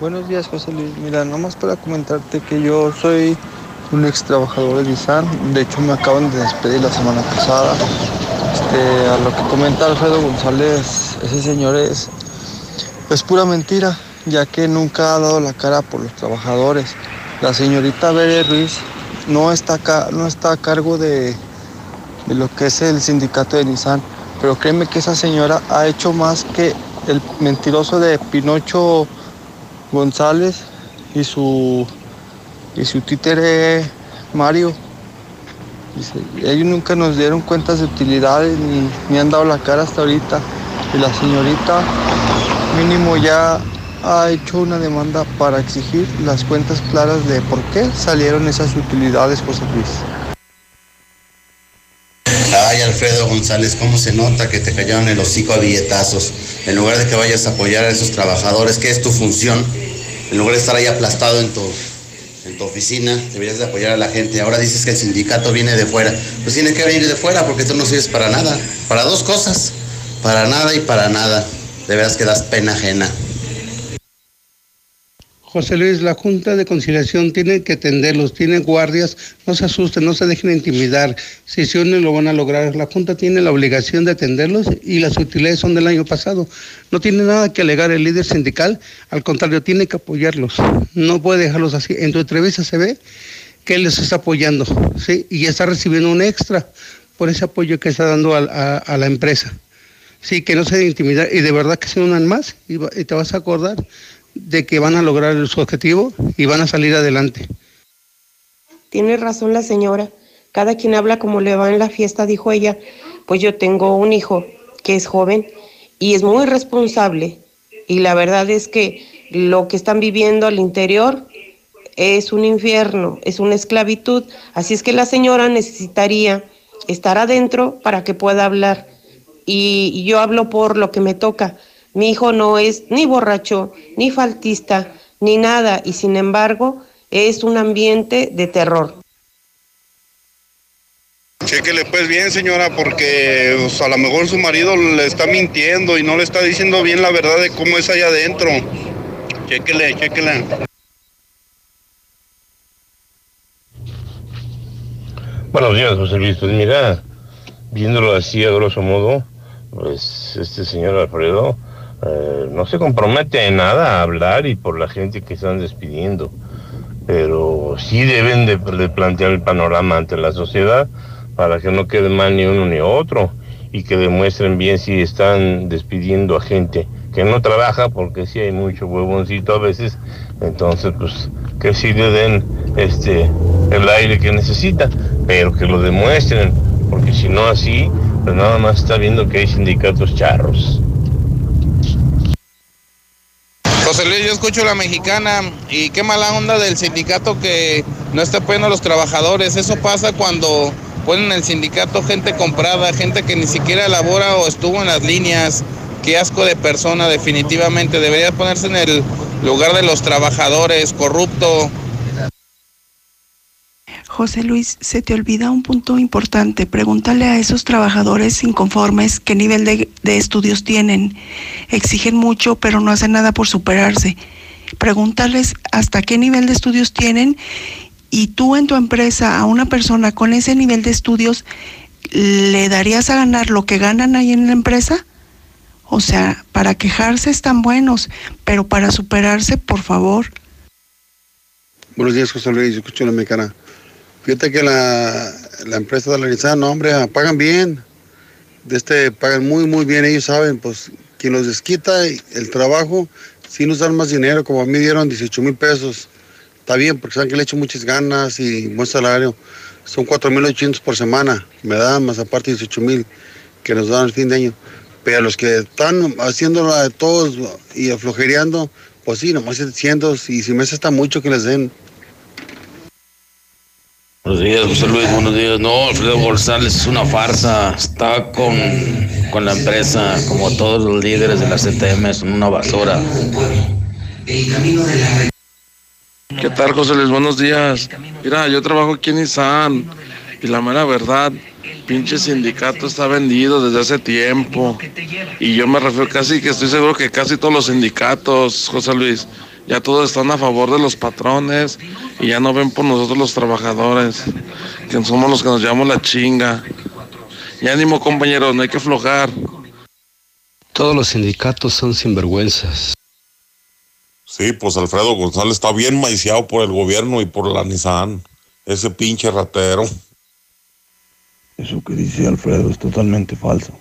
Buenos días, José Luis. Mira, nomás para comentarte que yo soy un ex trabajador de Nissan. De hecho, me acaban de despedir la semana pasada. Este, a lo que comenta Alfredo González, ese señor es, es pura mentira, ya que nunca ha dado la cara por los trabajadores. La señorita Bere Ruiz no está, no está a cargo de, de lo que es el sindicato de Nissan, pero créeme que esa señora ha hecho más que el mentiroso de Pinocho González y su y su títere Mario. Ellos nunca nos dieron cuentas de utilidades ni, ni han dado la cara hasta ahorita. Y la señorita mínimo ya ha hecho una demanda para exigir las cuentas claras de por qué salieron esas utilidades, José Luis. Ay, Alfredo González, ¿cómo se nota que te callaron el hocico a billetazos? En lugar de que vayas a apoyar a esos trabajadores, que es tu función, en lugar de estar ahí aplastado en tu, en tu oficina, deberías de apoyar a la gente. Ahora dices que el sindicato viene de fuera. Pues tiene que venir de fuera porque tú no sirves para nada. Para dos cosas. Para nada y para nada. De veras que das pena ajena. José Luis, la Junta de Conciliación tiene que atenderlos, tiene guardias, no se asusten, no se dejen intimidar. Si se unen lo van a lograr. La Junta tiene la obligación de atenderlos y las utilidades son del año pasado. No tiene nada que alegar el líder sindical, al contrario, tiene que apoyarlos. No puede dejarlos así. En tu entrevista se ve que él les está apoyando, ¿sí? Y está recibiendo un extra por ese apoyo que está dando a, la empresa. Sí, que no se intimidar y de verdad que se unan más y te vas a acordar de que van a lograr su objetivo y van a salir adelante. Tiene razón la señora. Cada quien habla como le va en la fiesta, dijo ella. Pues yo tengo un hijo que es joven y es muy responsable. Y la verdad es que Lo que están viviendo al interior es un infierno, es una esclavitud. Así es que la señora necesitaría estar adentro para que pueda hablar. Y, yo hablo por lo que me toca. Mi hijo no es ni borracho, ni faltista, ni nada, y sin embargo es un ambiente de terror. Chéquele pues bien, señora, porque pues, a lo mejor su marido le está mintiendo y no le está diciendo bien la verdad de cómo es allá adentro. Chéquele, chéquele. Buenos días, José Luis. Pues mira, viéndolo así a grosso modo, pues este señor Alfredo eh, no se compromete en nada a hablar y por la gente que están despidiendo, pero sí deben de, plantear el panorama ante la sociedad para que no quede mal ni uno ni otro y que demuestren bien si están despidiendo a gente que no trabaja porque sí hay mucho huevoncito a veces. Entonces pues que sí le den este el aire que necesita pero que lo demuestren porque si no así pues nada más está viendo que hay sindicatos charros José Luis, yo escucho la mexicana y qué mala onda del sindicato que no está apoyando a los trabajadores. Eso pasa cuando ponen el sindicato gente comprada, gente que ni siquiera elabora o estuvo en las líneas. Qué asco de persona, definitivamente. Debería ponerse en el lugar de los trabajadores, corrupto. José Luis, se te olvida un punto importante. Pregúntale a esos trabajadores inconformes qué nivel de, de, estudios tienen. Exigen mucho, pero no hacen nada por superarse. Pregúntales hasta qué nivel de estudios tienen y tú en tu empresa a una persona con ese nivel de estudios, ¿le darías a ganar lo que ganan ahí en la empresa? O sea, para quejarse están buenos, pero para superarse, por favor. Buenos días, José Luis. Escucho la. Fíjate que la, la empresa de la no, hombre, pagan bien. De este, pagan muy, muy bien. Ellos saben, pues, quien los desquita el trabajo, sí nos dan más dinero. Como a mí dieron 18 mil pesos. Está bien, porque saben que le echo muchas ganas y buen salario. Son 4.800 por semana. Me dan más aparte 18 mil que nos dan al fin de año. Pero los que están haciéndolo de todos y aflojereando, pues sí, nomás 700. Y si me está mucho que les den. Buenos días, José Luis, buenos días. No, Alfredo González es una farsa. Está con, con la empresa, como todos los líderes de la CTM, son una basura. ¿Qué tal, José Luis? Buenos días. Mira, yo trabajo aquí en Nissan y la mera verdad, pinche sindicato está vendido desde hace tiempo. Y yo me refiero casi que estoy seguro que casi todos los sindicatos, José Luis, ya todos están a favor de los patrones y ya no ven por nosotros los trabajadores, que somos los que nos llevamos la chinga. Y ánimo compañeros, no hay que aflojar. Todos los sindicatos son sinvergüenzas. Sí, pues Alfredo González está bien maiciado por el gobierno y por la Nissan. Ese pinche ratero. Eso que dice Alfredo es totalmente falso.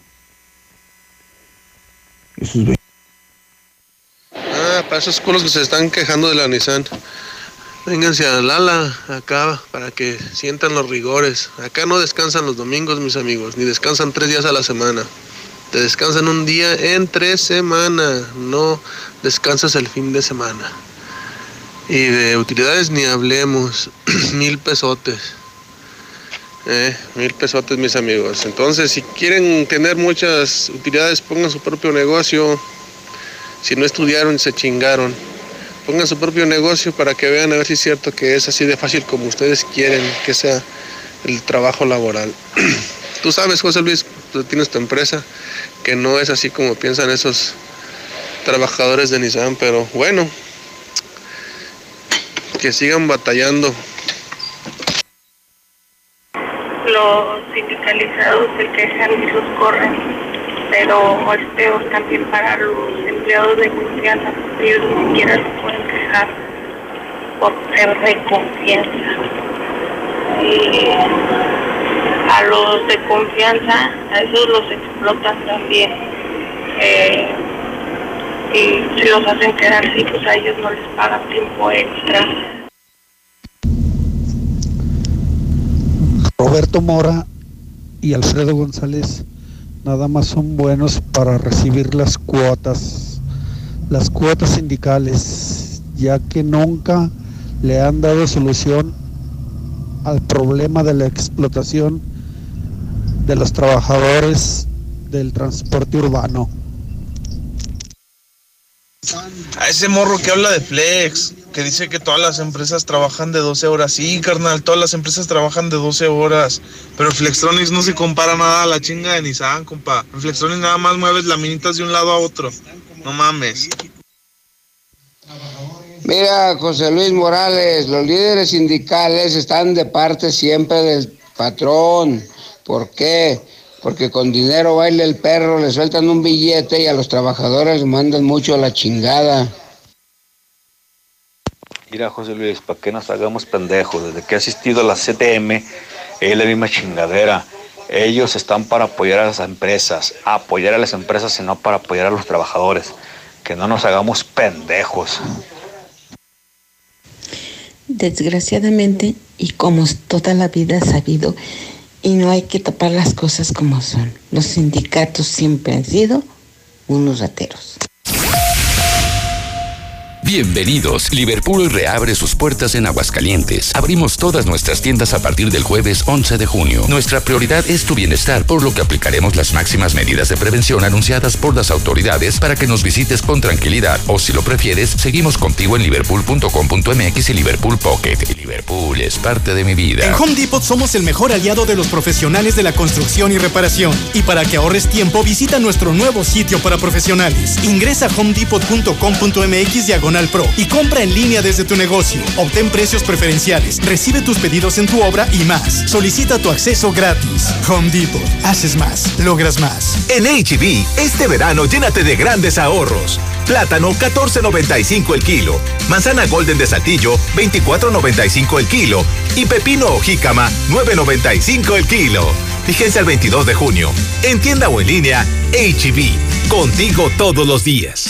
Eso es Ah, esos culos que se están quejando de la Nissan. Vénganse a Lala, acá, para que sientan los rigores. Acá no descansan los domingos, mis amigos, ni descansan tres días a la semana. Te descansan un día entre semana, no descansas el fin de semana. Y de utilidades ni hablemos, mil pesotes. Eh, mil pesotes, mis amigos. Entonces, si quieren tener muchas utilidades, pongan su propio negocio. Si no estudiaron, se chingaron. Pongan su propio negocio para que vean a ver si es cierto que es así de fácil como ustedes quieren que sea el trabajo laboral. Tú sabes, José Luis, tú tienes tu empresa, que no es así como piensan esos trabajadores de Nissan, pero bueno, que sigan batallando. Los sindicalizados se quejan y los corren, pero es peor también para los empleados de confianza, ellos ni siquiera se pueden quejar por ser de confianza. Y a los de confianza, a esos los explotan también. Eh, y si los hacen quedar así, pues a ellos no les pagan tiempo extra. Roberto Mora y Alfredo González nada más son buenos para recibir las cuotas las cuotas sindicales, ya que nunca le han dado solución al problema de la explotación de los trabajadores del transporte urbano. A ese morro que habla de Flex, que dice que todas las empresas trabajan de 12 horas. Sí, carnal, todas las empresas trabajan de 12 horas. Pero Flextronics no se compara nada a la chinga de Nissan, compa. En Flextronics nada más mueves laminitas de un lado a otro. No mames. Mira, José Luis Morales, los líderes sindicales están de parte siempre del patrón. ¿Por qué? Porque con dinero baila el perro, le sueltan un billete y a los trabajadores les mandan mucho a la chingada. Mira, José Luis, ¿para qué nos hagamos pendejos? Desde que ha asistido a la CTM, es la misma chingadera. Ellos están para apoyar a las empresas, apoyar a las empresas y no para apoyar a los trabajadores. Que no nos hagamos pendejos. Desgraciadamente, y como toda la vida ha sabido, y no hay que tapar las cosas como son. Los sindicatos siempre han sido unos rateros. Bienvenidos. Liverpool reabre sus puertas en Aguascalientes. Abrimos todas nuestras tiendas a partir del jueves 11 de junio. Nuestra prioridad es tu bienestar, por lo que aplicaremos las máximas medidas de prevención anunciadas por las autoridades para que nos visites con tranquilidad. O si lo prefieres, seguimos contigo en liverpool.com.mx y Liverpool Pocket. Liverpool es parte de mi vida. En Home Depot somos el mejor aliado de los profesionales de la construcción y reparación. Y para que ahorres tiempo, visita nuestro nuevo sitio para profesionales. Ingresa a homedepot.com.mx Pro y compra en línea desde tu negocio. Obtén precios preferenciales, recibe tus pedidos en tu obra y más. Solicita tu acceso gratis. Home Depot. Haces más, logras más. En HB, este verano llénate de grandes ahorros. Plátano 14.95 el kilo. Manzana Golden de Saltillo 24.95 el kilo. Y pepino o jícama 9.95 el kilo. Fíjense al 22 de junio. En tienda o en línea, HB. Contigo todos los días.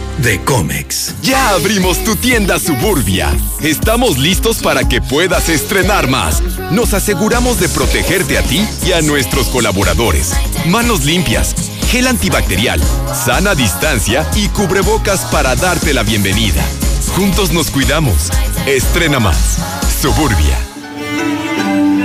de Comex. Ya abrimos tu tienda Suburbia. Estamos listos para que puedas estrenar más. Nos aseguramos de protegerte a ti y a nuestros colaboradores. Manos limpias, gel antibacterial, sana distancia y cubrebocas para darte la bienvenida. Juntos nos cuidamos. Estrena más. Suburbia.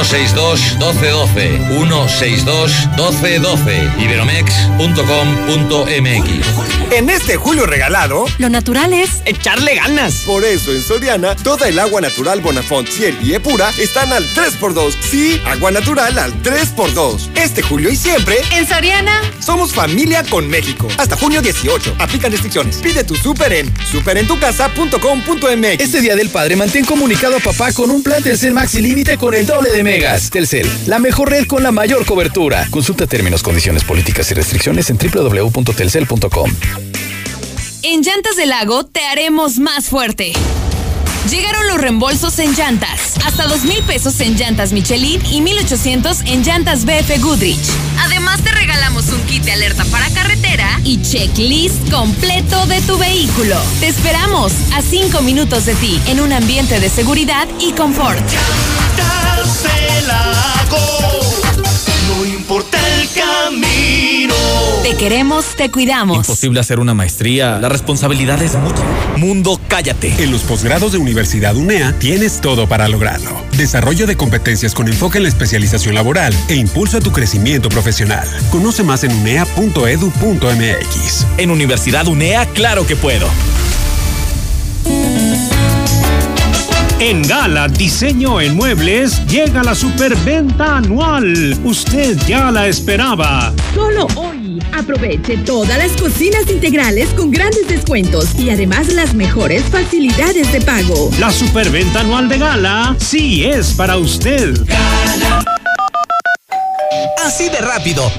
162-1212. 162-1212. Iberomex.com.mx. En este julio regalado, lo natural es echarle ganas. Por eso en Soriana, toda el agua natural Bonafont, Ciel y Epura están al 3x2. Sí, agua natural al 3x2. Este julio y siempre, en Soriana, somos familia con México. Hasta junio 18. Aplican restricciones. Pide tu super en superentucasa.com.mx. Este día del padre, mantén comunicado a papá con un plan Telcel Maxi Límite con el doble de megas. Telcel, la mejor red con la mayor cobertura. Consulta términos, condiciones, políticas y restricciones en www.telcel.com. En Llantas del Lago te haremos más fuerte. Llegaron los reembolsos en llantas. Hasta dos mil pesos en llantas Michelin y 1800 en llantas BF Goodrich. Además te regalamos un kit de alerta para carretera y checklist completo de tu vehículo. Te esperamos a cinco minutos de ti en un ambiente de seguridad y confort. No importa camino. Te queremos, te cuidamos. Imposible hacer una maestría. La responsabilidad es mucha. Mundo, cállate. En los posgrados de Universidad UNEA tienes todo para lograrlo. Desarrollo de competencias con enfoque en la especialización laboral e impulso a tu crecimiento profesional. Conoce más en unea.edu.mx. En Universidad UNEA, claro que puedo. En Gala Diseño en Muebles llega la superventa anual. Usted ya la esperaba. Solo hoy aproveche todas las cocinas integrales con grandes descuentos y además las mejores facilidades de pago. La superventa anual de Gala sí es para usted. Así de rápido.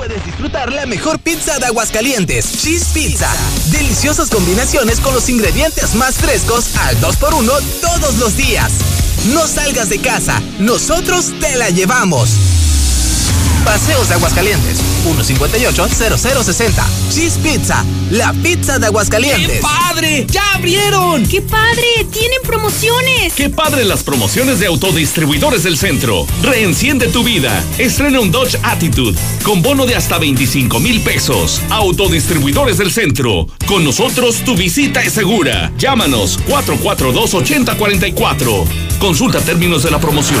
Puedes disfrutar la mejor pizza de Aguascalientes, Cheese Pizza. Deliciosas combinaciones con los ingredientes más frescos al 2x1 todos los días. No salgas de casa, nosotros te la llevamos. Paseos de Aguascalientes, 158-0060. Cheese Pizza, la pizza de Aguascalientes. ¡Qué padre! ¡Ya abrieron! ¡Qué padre! ¡Tienen promociones! ¡Qué padre las promociones de autodistribuidores del centro! Reenciende tu vida. Estrena un Dodge Attitude con bono de hasta 25 mil pesos. Autodistribuidores del centro. Con nosotros tu visita es segura. Llámanos 442-8044. Consulta términos de la promoción.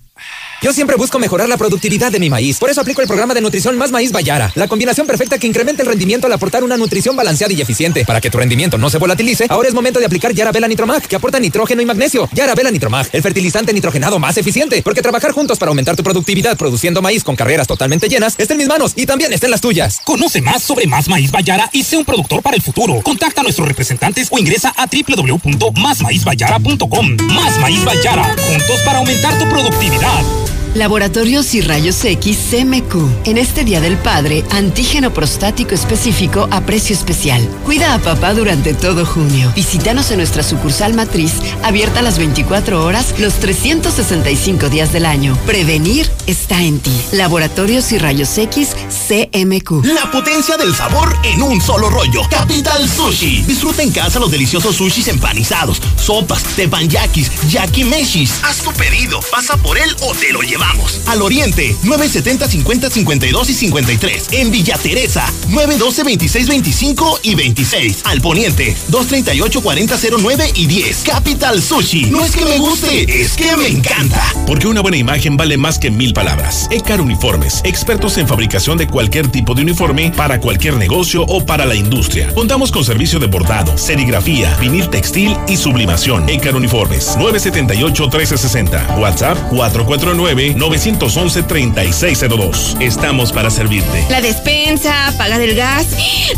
Yo siempre busco mejorar la productividad de mi maíz. Por eso aplico el programa de nutrición Más Maíz Bayara. La combinación perfecta que incrementa el rendimiento al aportar una nutrición balanceada y eficiente. Para que tu rendimiento no se volatilice, ahora es momento de aplicar Yarabela Nitromag, que aporta nitrógeno y magnesio. Yarabela Nitromag, el fertilizante nitrogenado más eficiente. Porque trabajar juntos para aumentar tu productividad produciendo maíz con carreras totalmente llenas está en mis manos y también está en las tuyas. Conoce más sobre Más Maíz Bayara y sé un productor para el futuro. Contacta a nuestros representantes o ingresa a www.másmaízbayara.com. Más Maíz Bayara, juntos para aumentar tu productividad. Laboratorios y Rayos X CMQ. En este Día del Padre, antígeno prostático específico a precio especial. Cuida a papá durante todo junio. Visítanos en nuestra sucursal matriz, abierta las 24 horas, los 365 días del año. Prevenir está en ti. Laboratorios y Rayos X CMQ. La potencia del sabor en un solo rollo. Capital Sushi. Disfruta en casa los deliciosos sushis empanizados, sopas, tepanyakis, yakimeshis. Haz tu pedido, pasa por él o te lo llevamos. Al Oriente, 970 50 52 y 53. En Villa Teresa, 912 26 25 y 26. Al Poniente, 238 40 09 y 10. Capital Sushi. No es que me guste, es que me encanta. Porque una buena imagen vale más que mil palabras. Ecar Uniformes, expertos en fabricación de cualquier tipo de uniforme para cualquier negocio o para la industria. Contamos con servicio de bordado, serigrafía, vinil textil y sublimación. Ecar Uniformes, 978 1360. WhatsApp 449 911-3602. Estamos para servirte. La despensa, pagar el gas,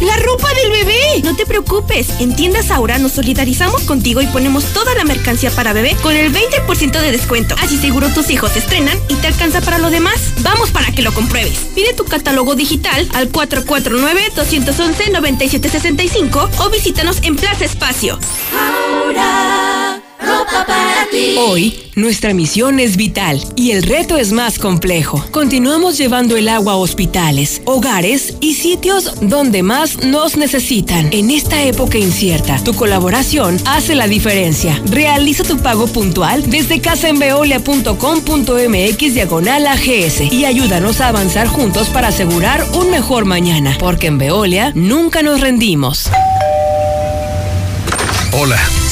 la ropa del bebé. No te preocupes, en Tiendas Aura nos solidarizamos contigo y ponemos toda la mercancía para bebé con el 20% de descuento. Así seguro tus hijos estrenan y te alcanza para lo demás. Vamos para que lo compruebes. Pide tu catálogo digital al 449-211-9765 o visítanos en Plaza Espacio. Aura, ropa para ti. Hoy, nuestra misión es vital y el reto es más complejo. Continuamos llevando el agua a hospitales, hogares y sitios donde más nos necesitan. En esta época incierta, tu colaboración hace la diferencia. Realiza tu pago puntual desde casaenveolia.com.mx diagonal AGS y ayúdanos a avanzar juntos para asegurar un mejor mañana. Porque en Veolia nunca nos rendimos. Hola,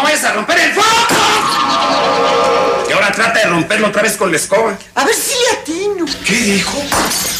¡No vayas a romper el foco! Y ahora trata de romperlo otra vez con la escoba. A ver si le atino. ¿Qué dijo?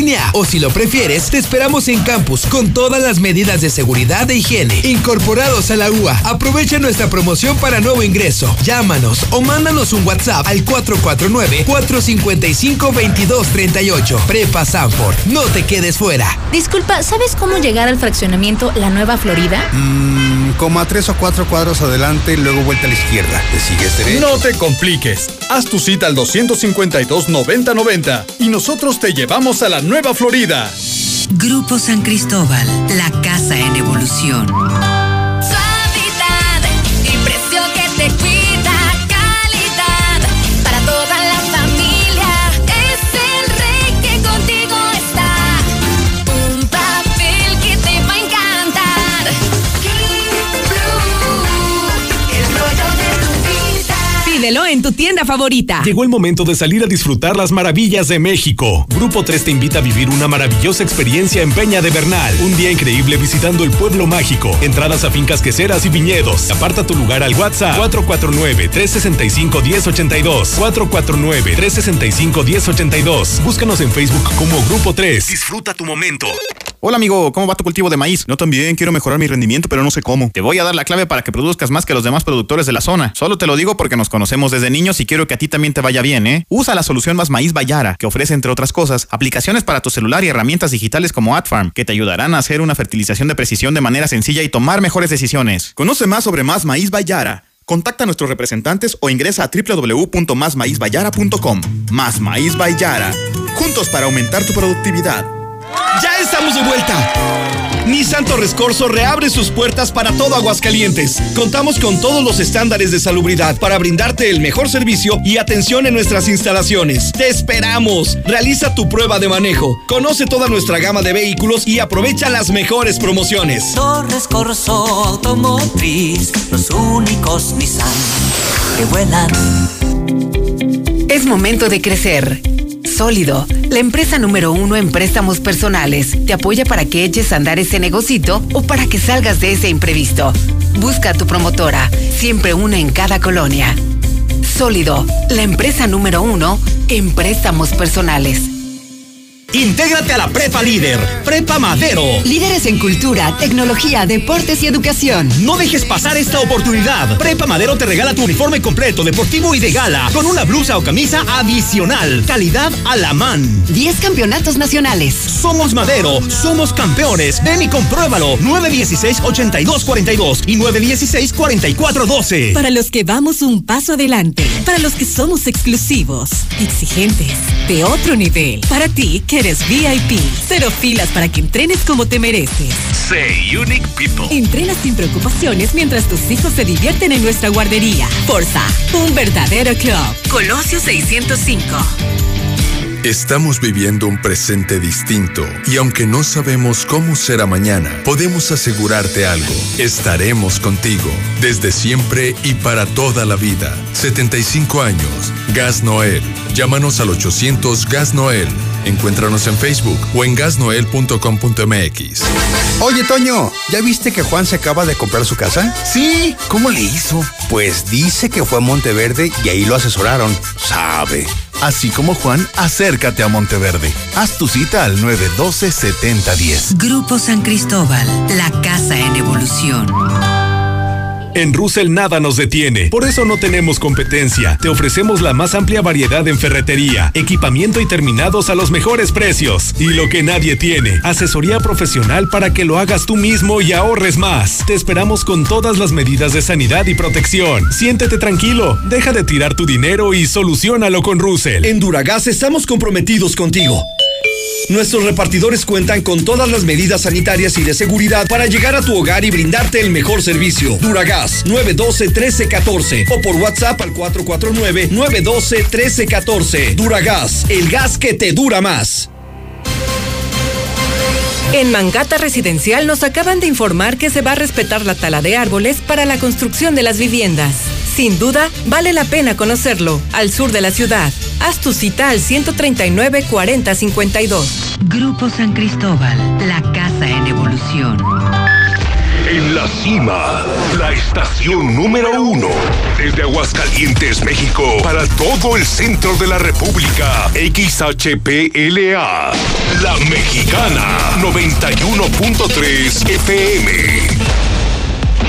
línea. O si lo prefieres, te esperamos en campus con todas las medidas de seguridad e higiene incorporados a la UA. Aprovecha nuestra promoción para nuevo ingreso. Llámanos o mándanos un WhatsApp al 449-455-2238. Prepa Sanford. No te quedes fuera. Disculpa, ¿sabes cómo llegar al fraccionamiento La Nueva Florida? Mmm, como a tres o cuatro cuadros adelante y luego vuelta a la izquierda. ¿Te sigues derecho? No te compliques. Haz tu cita al 252-9090 y nosotros te llevamos a la Nueva Florida. Grupo San Cristóbal, la casa en evolución. En tu tienda favorita. Llegó el momento de salir a disfrutar las maravillas de México. Grupo 3 te invita a vivir una maravillosa experiencia en Peña de Bernal. Un día increíble visitando el pueblo mágico. Entradas a fincas queseras y viñedos. Aparta tu lugar al WhatsApp 449-365-1082. 449-365-1082. Búscanos en Facebook como Grupo 3. Disfruta tu momento. Hola amigo, ¿cómo va tu cultivo de maíz? Yo también quiero mejorar mi rendimiento, pero no sé cómo. Te voy a dar la clave para que produzcas más que los demás productores de la zona. Solo te lo digo porque nos conocemos desde niños y quiero que a ti también te vaya bien, ¿eh? Usa la solución Más Maíz Bayara, que ofrece entre otras cosas aplicaciones para tu celular y herramientas digitales como AdFarm, que te ayudarán a hacer una fertilización de precisión de manera sencilla y tomar mejores decisiones. Conoce más sobre Más Maíz Bayara. Contacta a nuestros representantes o ingresa a www.másmaízbayara.com. Más Maíz Bayara. Juntos para aumentar tu productividad. ¡Ya estamos de vuelta! Nissan Torres Corso reabre sus puertas para todo Aguascalientes. Contamos con todos los estándares de salubridad para brindarte el mejor servicio y atención en nuestras instalaciones. ¡Te esperamos! Realiza tu prueba de manejo. Conoce toda nuestra gama de vehículos y aprovecha las mejores promociones. Torres Corso Automotriz, los únicos Nissan que vuelan. Es momento de crecer. Sólido, la empresa número uno en préstamos personales, te apoya para que eches a andar ese negocito o para que salgas de ese imprevisto. Busca a tu promotora, siempre una en cada colonia. Sólido, la empresa número uno en préstamos personales. Intégrate a la Prepa Líder, Prepa Madero. Líderes en cultura, tecnología, deportes y educación. No dejes pasar esta oportunidad. Prepa Madero te regala tu uniforme completo, deportivo y de gala, con una blusa o camisa adicional. Calidad a la man. 10 campeonatos nacionales. Somos Madero, somos campeones. Ven y compruébalo. 916-8242 y 916-4412. Para los que vamos un paso adelante, para los que somos exclusivos, exigentes, de otro nivel, para ti que eres VIP, cero filas para que entrenes como te mereces. Say Unique People. Entrena sin preocupaciones mientras tus hijos se divierten en nuestra guardería. Forza, un verdadero club. Colosio 605. Estamos viviendo un presente distinto y aunque no sabemos cómo será mañana, podemos asegurarte algo. Estaremos contigo desde siempre y para toda la vida. 75 años. Gas Noel. Llámanos al 800 Gas Noel. Encuéntranos en Facebook o en gasnoel.com.mx. Oye, Toño, ¿ya viste que Juan se acaba de comprar su casa? Sí, ¿cómo le hizo? Pues dice que fue a Monteverde y ahí lo asesoraron. Sabe. Así como Juan, acércate a Monteverde. Haz tu cita al 912-7010. Grupo San Cristóbal, la casa en evolución. En Russell nada nos detiene, por eso no tenemos competencia. Te ofrecemos la más amplia variedad en ferretería, equipamiento y terminados a los mejores precios. Y lo que nadie tiene, asesoría profesional para que lo hagas tú mismo y ahorres más. Te esperamos con todas las medidas de sanidad y protección. Siéntete tranquilo, deja de tirar tu dinero y solucionalo con Russell. En Duragas estamos comprometidos contigo. Nuestros repartidores cuentan con todas las medidas sanitarias y de seguridad para llegar a tu hogar y brindarte el mejor servicio. Duragas 912-1314 o por WhatsApp al 449-912-1314. Duragas, el gas que te dura más. En Mangata Residencial nos acaban de informar que se va a respetar la tala de árboles para la construcción de las viviendas. Sin duda, vale la pena conocerlo, al sur de la ciudad. Haz tu cita al 139 40 52. Grupo San Cristóbal, la casa en evolución. En la cima, la estación número uno. Desde Aguascalientes, México, para todo el centro de la República. XHPLA. La Mexicana, 91.3 FM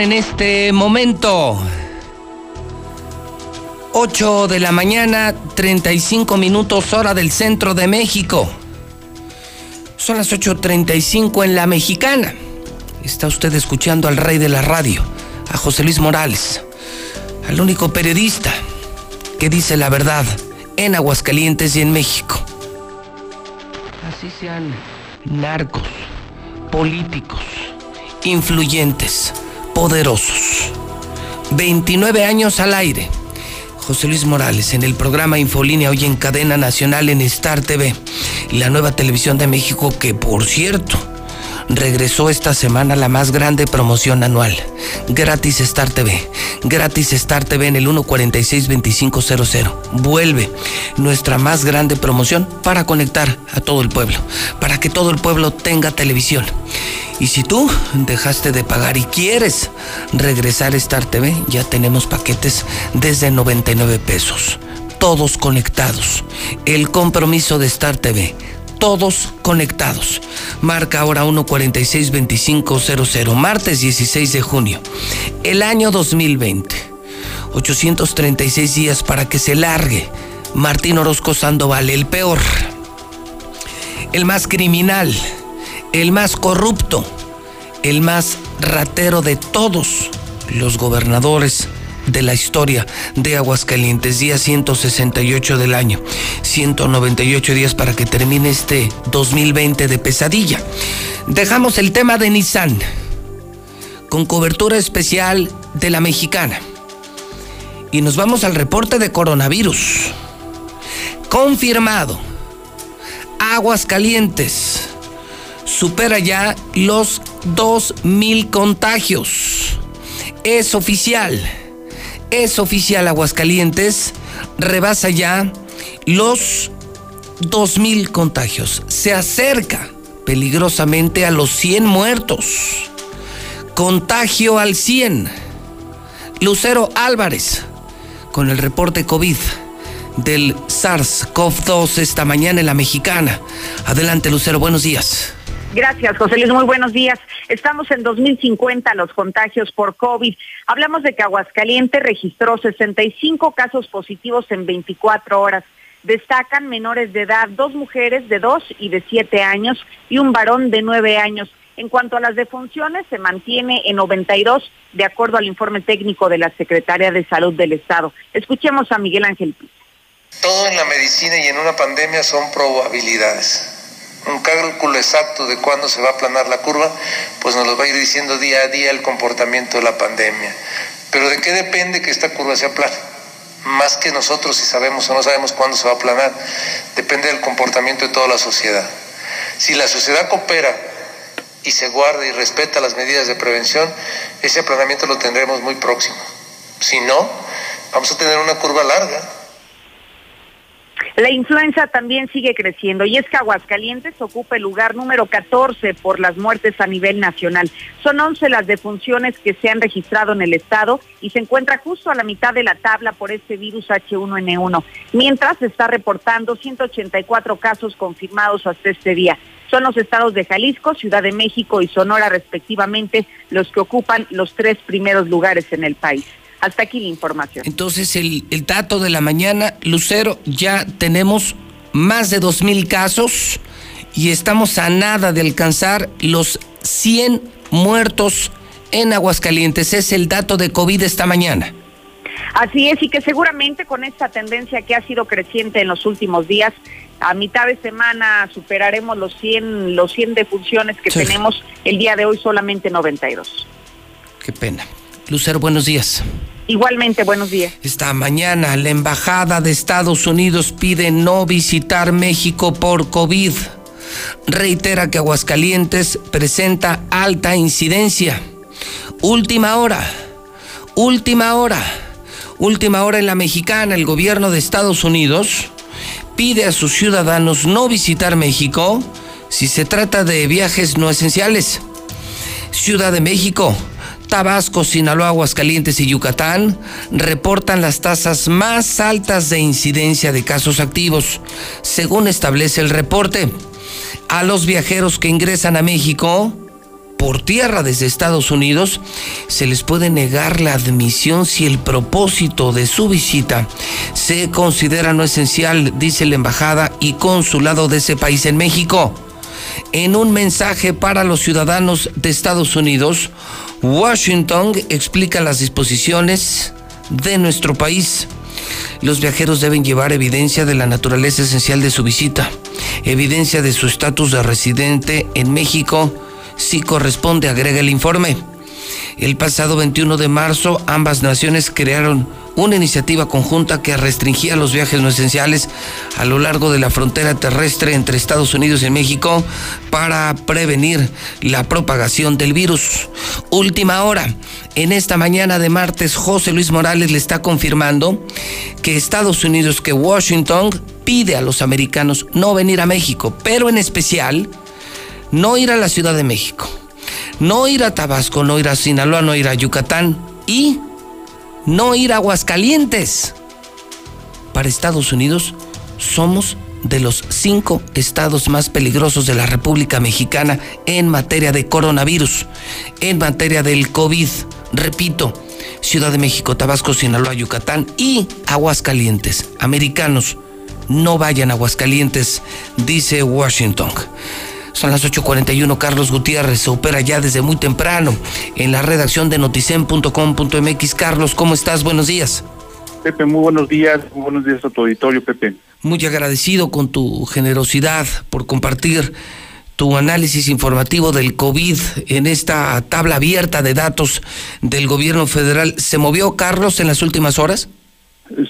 En este momento. 8 de la mañana, 35 minutos hora del centro de México. Son las 8.35 en la mexicana. Está usted escuchando al rey de la radio, a José Luis Morales, al único periodista que dice la verdad en Aguascalientes y en México. Así sean narcos, políticos, influyentes poderosos. 29 años al aire. José Luis Morales en el programa Infolínea hoy en cadena nacional en Star TV la nueva televisión de México que por cierto regresó esta semana la más grande promoción anual. Gratis Star TV. Gratis Star TV en el 146-2500. Vuelve nuestra más grande promoción para conectar a todo el pueblo, para que todo el pueblo tenga televisión. Y si tú dejaste de pagar y quieres regresar a Star TV, ya tenemos paquetes desde 99 pesos. Todos conectados. El compromiso de Star TV todos conectados. Marca ahora 146-2500, martes 16 de junio. El año 2020. 836 días para que se largue. Martín Orozco Sandoval, el peor. El más criminal. El más corrupto. El más ratero de todos los gobernadores de la historia de Aguascalientes, día 168 del año, 198 días para que termine este 2020 de pesadilla. Dejamos el tema de Nissan con cobertura especial de la mexicana y nos vamos al reporte de coronavirus. Confirmado, Aguascalientes supera ya los 2.000 contagios. Es oficial es oficial Aguascalientes, rebasa ya los 2.000 contagios. Se acerca peligrosamente a los 100 muertos. Contagio al 100. Lucero Álvarez, con el reporte COVID del SARS-CoV-2 esta mañana en la mexicana. Adelante, Lucero, buenos días. Gracias, José Luis. Muy buenos días. Estamos en 2050 los contagios por COVID. Hablamos de que Aguascalientes registró 65 casos positivos en 24 horas. Destacan menores de edad, dos mujeres de 2 y de 7 años y un varón de 9 años. En cuanto a las defunciones, se mantiene en 92, de acuerdo al informe técnico de la Secretaria de Salud del Estado. Escuchemos a Miguel Ángel Pisa. Todo en la medicina y en una pandemia son probabilidades un cálculo exacto de cuándo se va a aplanar la curva, pues nos lo va a ir diciendo día a día el comportamiento de la pandemia. Pero ¿de qué depende que esta curva se aplane? Más que nosotros si sabemos o no sabemos cuándo se va a aplanar, depende del comportamiento de toda la sociedad. Si la sociedad coopera y se guarda y respeta las medidas de prevención, ese aplanamiento lo tendremos muy próximo. Si no, vamos a tener una curva larga la influenza también sigue creciendo y es que Aguascalientes ocupa el lugar número 14 por las muertes a nivel nacional. Son 11 las defunciones que se han registrado en el estado y se encuentra justo a la mitad de la tabla por este virus H1N1, mientras se está reportando 184 casos confirmados hasta este día. Son los estados de Jalisco, Ciudad de México y Sonora respectivamente los que ocupan los tres primeros lugares en el país. Hasta aquí la información. Entonces, el, el dato de la mañana, Lucero, ya tenemos más de 2.000 casos y estamos a nada de alcanzar los 100 muertos en Aguascalientes. Es el dato de COVID esta mañana. Así es, y que seguramente con esta tendencia que ha sido creciente en los últimos días, a mitad de semana superaremos los 100, los 100 defunciones que tenemos el día de hoy, solamente 92. Qué pena. Lucero, buenos días. Igualmente, buenos días. Esta mañana la Embajada de Estados Unidos pide no visitar México por COVID. Reitera que Aguascalientes presenta alta incidencia. Última hora, última hora, última hora en la mexicana, el gobierno de Estados Unidos pide a sus ciudadanos no visitar México si se trata de viajes no esenciales. Ciudad de México, Tabasco, Sinaloa, Aguascalientes y Yucatán reportan las tasas más altas de incidencia de casos activos, según establece el reporte. A los viajeros que ingresan a México por tierra desde Estados Unidos, se les puede negar la admisión si el propósito de su visita se considera no esencial, dice la embajada y consulado de ese país en México. En un mensaje para los ciudadanos de Estados Unidos, Washington explica las disposiciones de nuestro país. Los viajeros deben llevar evidencia de la naturaleza esencial de su visita, evidencia de su estatus de residente en México, si corresponde, agrega el informe. El pasado 21 de marzo, ambas naciones crearon una iniciativa conjunta que restringía los viajes no esenciales a lo largo de la frontera terrestre entre Estados Unidos y México para prevenir la propagación del virus. Última hora. En esta mañana de martes, José Luis Morales le está confirmando que Estados Unidos, que Washington pide a los americanos no venir a México, pero en especial no ir a la Ciudad de México, no ir a Tabasco, no ir a Sinaloa, no ir a Yucatán y no ir a Aguascalientes. Para Estados Unidos somos de los cinco estados más peligrosos de la República Mexicana en materia de coronavirus, en materia del COVID. Repito, Ciudad de México, Tabasco, Sinaloa, Yucatán y Aguascalientes. Americanos, no vayan a Aguascalientes, dice Washington. Son las 8.41, Carlos Gutiérrez se opera ya desde muy temprano en la redacción de noticen.com.mx. Carlos, ¿cómo estás? Buenos días. Pepe, muy buenos días, muy buenos días a tu auditorio, Pepe. Muy agradecido con tu generosidad por compartir tu análisis informativo del COVID en esta tabla abierta de datos del gobierno federal. ¿Se movió Carlos en las últimas horas?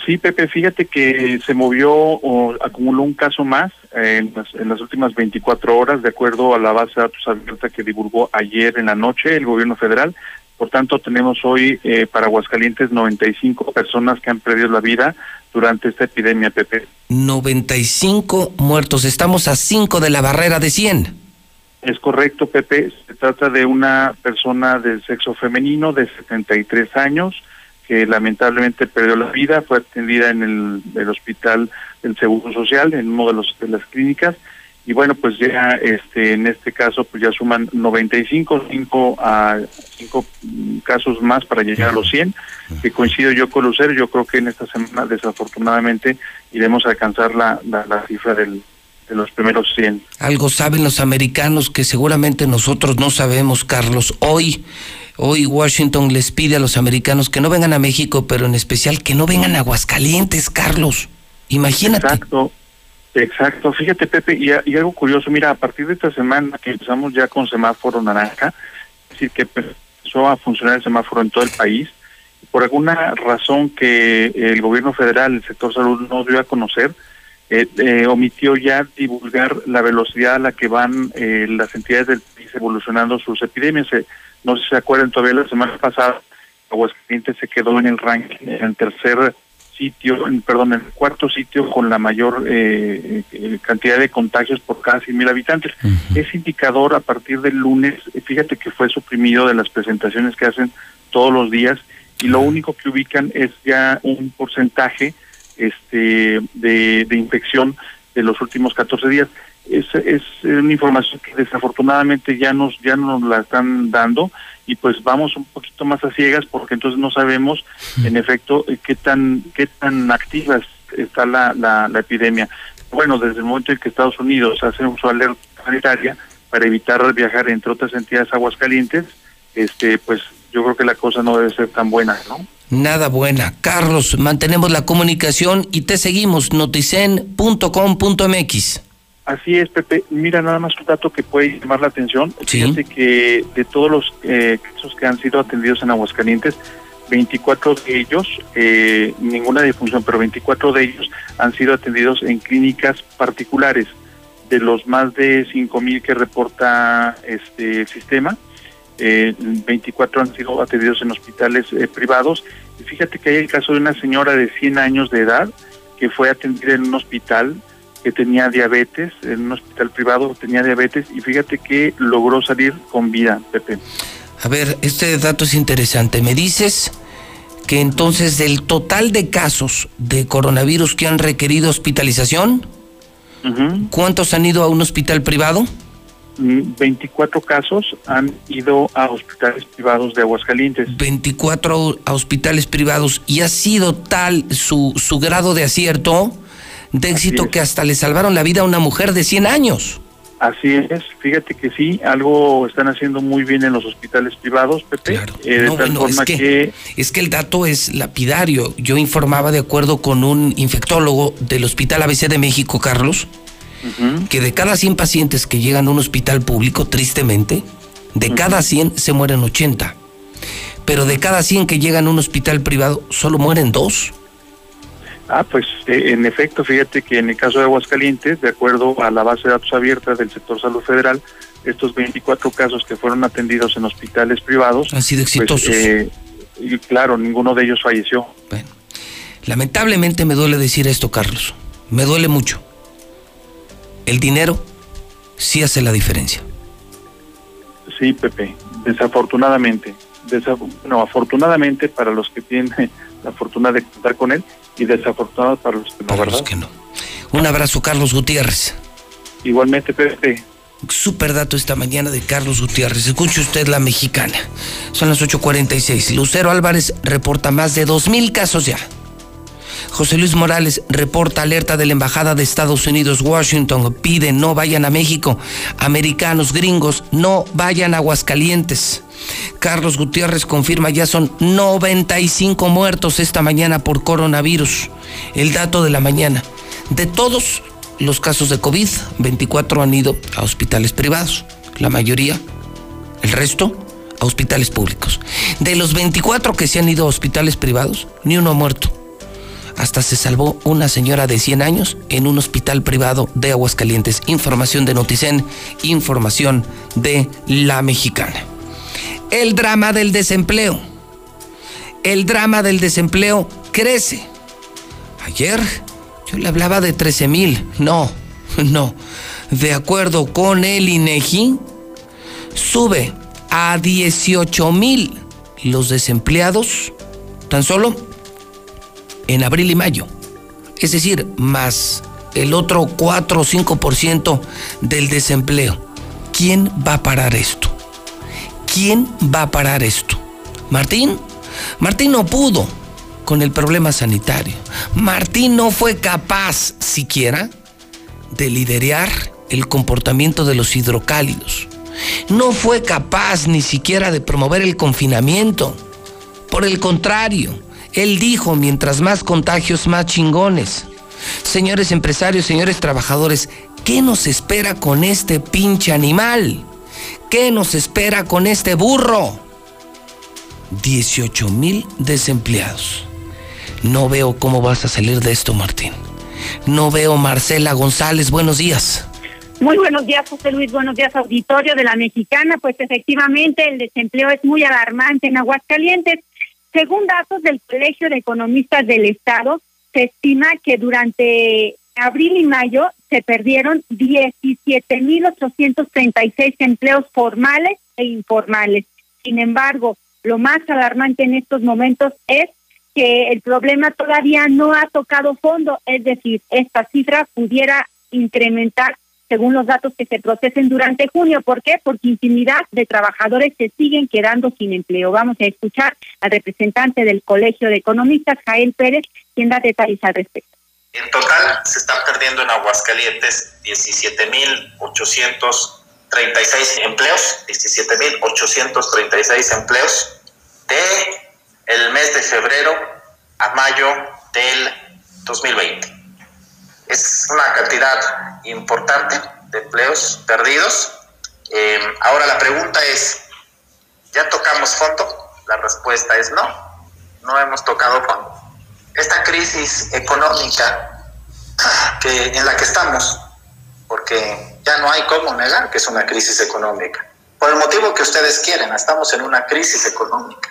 Sí, Pepe, fíjate que se movió o acumuló un caso más en, las, en las últimas 24 horas, de acuerdo a la base de datos abierta que divulgó ayer en la noche el gobierno federal. Por tanto, tenemos hoy eh, para Aguascalientes 95 personas que han perdido la vida durante esta epidemia, Pepe. 95 muertos. Estamos a 5 de la barrera de 100. Es correcto, Pepe. Se trata de una persona del sexo femenino de 73 años que lamentablemente perdió la vida, fue atendida en el, el hospital del Seguro Social, en uno de, los, de las clínicas, y bueno, pues ya este en este caso pues ya suman 95, 5 a 5 casos más para llegar a los 100, que coincido yo con Lucero, yo creo que en esta semana desafortunadamente iremos a alcanzar la, la, la cifra del, de los primeros 100. Algo saben los americanos que seguramente nosotros no sabemos, Carlos. Hoy Hoy Washington les pide a los americanos que no vengan a México, pero en especial que no vengan a Aguascalientes, Carlos. Imagínate. Exacto, exacto. Fíjate, Pepe, y, y algo curioso, mira, a partir de esta semana que empezamos ya con semáforo naranja, es decir, que empezó a funcionar el semáforo en todo el país, por alguna razón que el gobierno federal, el sector salud no dio a conocer, eh, eh, omitió ya divulgar la velocidad a la que van eh, las entidades del país evolucionando sus epidemias. No sé si se acuerdan todavía la semana pasada, Aguascalientes se quedó en el ranking, en el tercer sitio, en, perdón, en el cuarto sitio con la mayor eh, eh, cantidad de contagios por cada 100 mil habitantes. Ese indicador a partir del lunes, eh, fíjate que fue suprimido de las presentaciones que hacen todos los días y lo único que ubican es ya un porcentaje este de, de infección de los últimos 14 días. Es, es una información que desafortunadamente ya nos ya nos la están dando y pues vamos un poquito más a ciegas porque entonces no sabemos en efecto qué tan qué tan activa está la, la, la epidemia. Bueno desde el momento en que Estados Unidos hace su alerta sanitaria para evitar viajar entre otras entidades aguascalientes este pues yo creo que la cosa no debe ser tan buena no nada buena. Carlos, mantenemos la comunicación y te seguimos, noticen.com.mx. Así es, Pepe. Mira, nada más un dato que puede llamar la atención. Fíjate que de todos los eh, casos que han sido atendidos en Aguascalientes, 24 de ellos, eh, ninguna defunción, pero 24 de ellos han sido atendidos en clínicas particulares. De los más de 5.000 que reporta este sistema, eh, 24 han sido atendidos en hospitales eh, privados. Y fíjate que hay el caso de una señora de 100 años de edad que fue atendida en un hospital que tenía diabetes, en un hospital privado tenía diabetes y fíjate que logró salir con vida, Pepe. A ver, este dato es interesante. Me dices que entonces del total de casos de coronavirus que han requerido hospitalización, ¿cuántos han ido a un hospital privado? 24 mm, casos han ido a hospitales privados de Aguascalientes. 24 a hospitales privados. ¿Y ha sido tal su, su grado de acierto, de éxito, que hasta le salvaron la vida a una mujer de 100 años? Así es, fíjate que sí, algo están haciendo muy bien en los hospitales privados, Pepe. Eh, de tal forma es que, es que el dato es lapidario. Yo informaba de acuerdo con un infectólogo del Hospital ABC de México, Carlos, que de cada 100 pacientes que llegan a un hospital público, tristemente, de cada 100 se mueren 80. Pero de cada 100 que llegan a un hospital privado, solo mueren dos. Ah, pues eh, en efecto, fíjate que en el caso de Aguascalientes, de acuerdo a la base de datos abierta del sector salud federal, estos 24 casos que fueron atendidos en hospitales privados han sido pues, exitosos. Eh, y claro, ninguno de ellos falleció. Bueno, lamentablemente me duele decir esto, Carlos. Me duele mucho. El dinero sí hace la diferencia. Sí, Pepe, desafortunadamente. no, afortunadamente para los que tienen la fortuna de contar con él, y desafortunado para los que no, para Los que no. Un abrazo, Carlos Gutiérrez. Igualmente, Pepe. Super dato esta mañana de Carlos Gutiérrez. Escuche usted la mexicana. Son las 8:46. Lucero Álvarez reporta más de 2.000 casos ya. José Luis Morales reporta alerta de la Embajada de Estados Unidos, Washington. Pide no vayan a México. Americanos, gringos, no vayan a Aguascalientes. Carlos Gutiérrez confirma ya son 95 muertos esta mañana por coronavirus. El dato de la mañana. De todos los casos de COVID, 24 han ido a hospitales privados. La mayoría, el resto, a hospitales públicos. De los 24 que se han ido a hospitales privados, ni uno ha muerto. Hasta se salvó una señora de 100 años en un hospital privado de Aguascalientes. Información de Noticen, información de La Mexicana el drama del desempleo. El drama del desempleo crece. Ayer yo le hablaba de 13 mil. No, no. De acuerdo con el INEGI, sube a 18 mil los desempleados tan solo en abril y mayo. Es decir, más el otro 4 o 5% del desempleo. ¿Quién va a parar esto? ¿quién va a parar esto? ¿Martín? Martín no pudo con el problema sanitario. Martín no fue capaz siquiera de liderar el comportamiento de los hidrocálidos. No fue capaz ni siquiera de promover el confinamiento. Por el contrario, él dijo, mientras más contagios, más chingones. Señores empresarios, señores trabajadores, ¿qué nos espera con este pinche animal? ¿Qué nos espera con este burro? 18 mil desempleados. No veo cómo vas a salir de esto, Martín. No veo Marcela González. Buenos días. Muy buenos días, José Luis. Buenos días, auditorio de la Mexicana. Pues efectivamente el desempleo es muy alarmante en Aguascalientes. Según datos del Colegio de Economistas del Estado, se estima que durante abril y mayo se perdieron 17.836 empleos formales e informales. Sin embargo, lo más alarmante en estos momentos es que el problema todavía no ha tocado fondo, es decir, esta cifra pudiera incrementar según los datos que se procesen durante junio. ¿Por qué? Porque infinidad de trabajadores se siguen quedando sin empleo. Vamos a escuchar al representante del Colegio de Economistas, Jael Pérez, quien da detalles al respecto. En total se están perdiendo en Aguascalientes 17.836 empleos, 17.836 empleos de el mes de febrero a mayo del 2020. Es una cantidad importante de empleos perdidos. Eh, ahora la pregunta es, ¿ya tocamos fondo? La respuesta es no, no hemos tocado fondo. Esta crisis económica que, en la que estamos, porque ya no hay cómo negar que es una crisis económica, por el motivo que ustedes quieren, estamos en una crisis económica.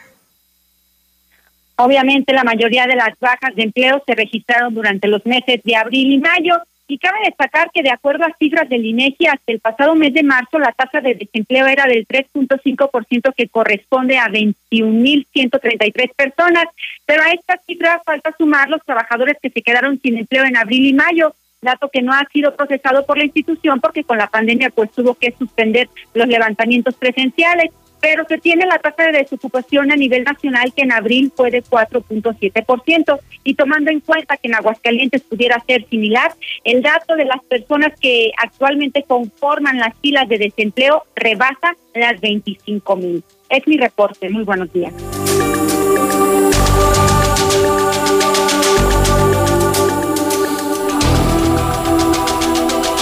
Obviamente la mayoría de las bajas de empleo se registraron durante los meses de abril y mayo y cabe destacar que de acuerdo a cifras del INEGI hasta el pasado mes de marzo la tasa de desempleo era del 3.5% que corresponde a 21.133 personas, pero a esta cifra falta sumar los trabajadores que se quedaron sin empleo en abril y mayo dato que no ha sido procesado por la institución porque con la pandemia pues tuvo que suspender los levantamientos presenciales pero se tiene la tasa de desocupación a nivel nacional que en abril fue de 4.7%. Y tomando en cuenta que en Aguascalientes pudiera ser similar, el dato de las personas que actualmente conforman las filas de desempleo rebasa las 25 mil. Es mi reporte. Muy buenos días.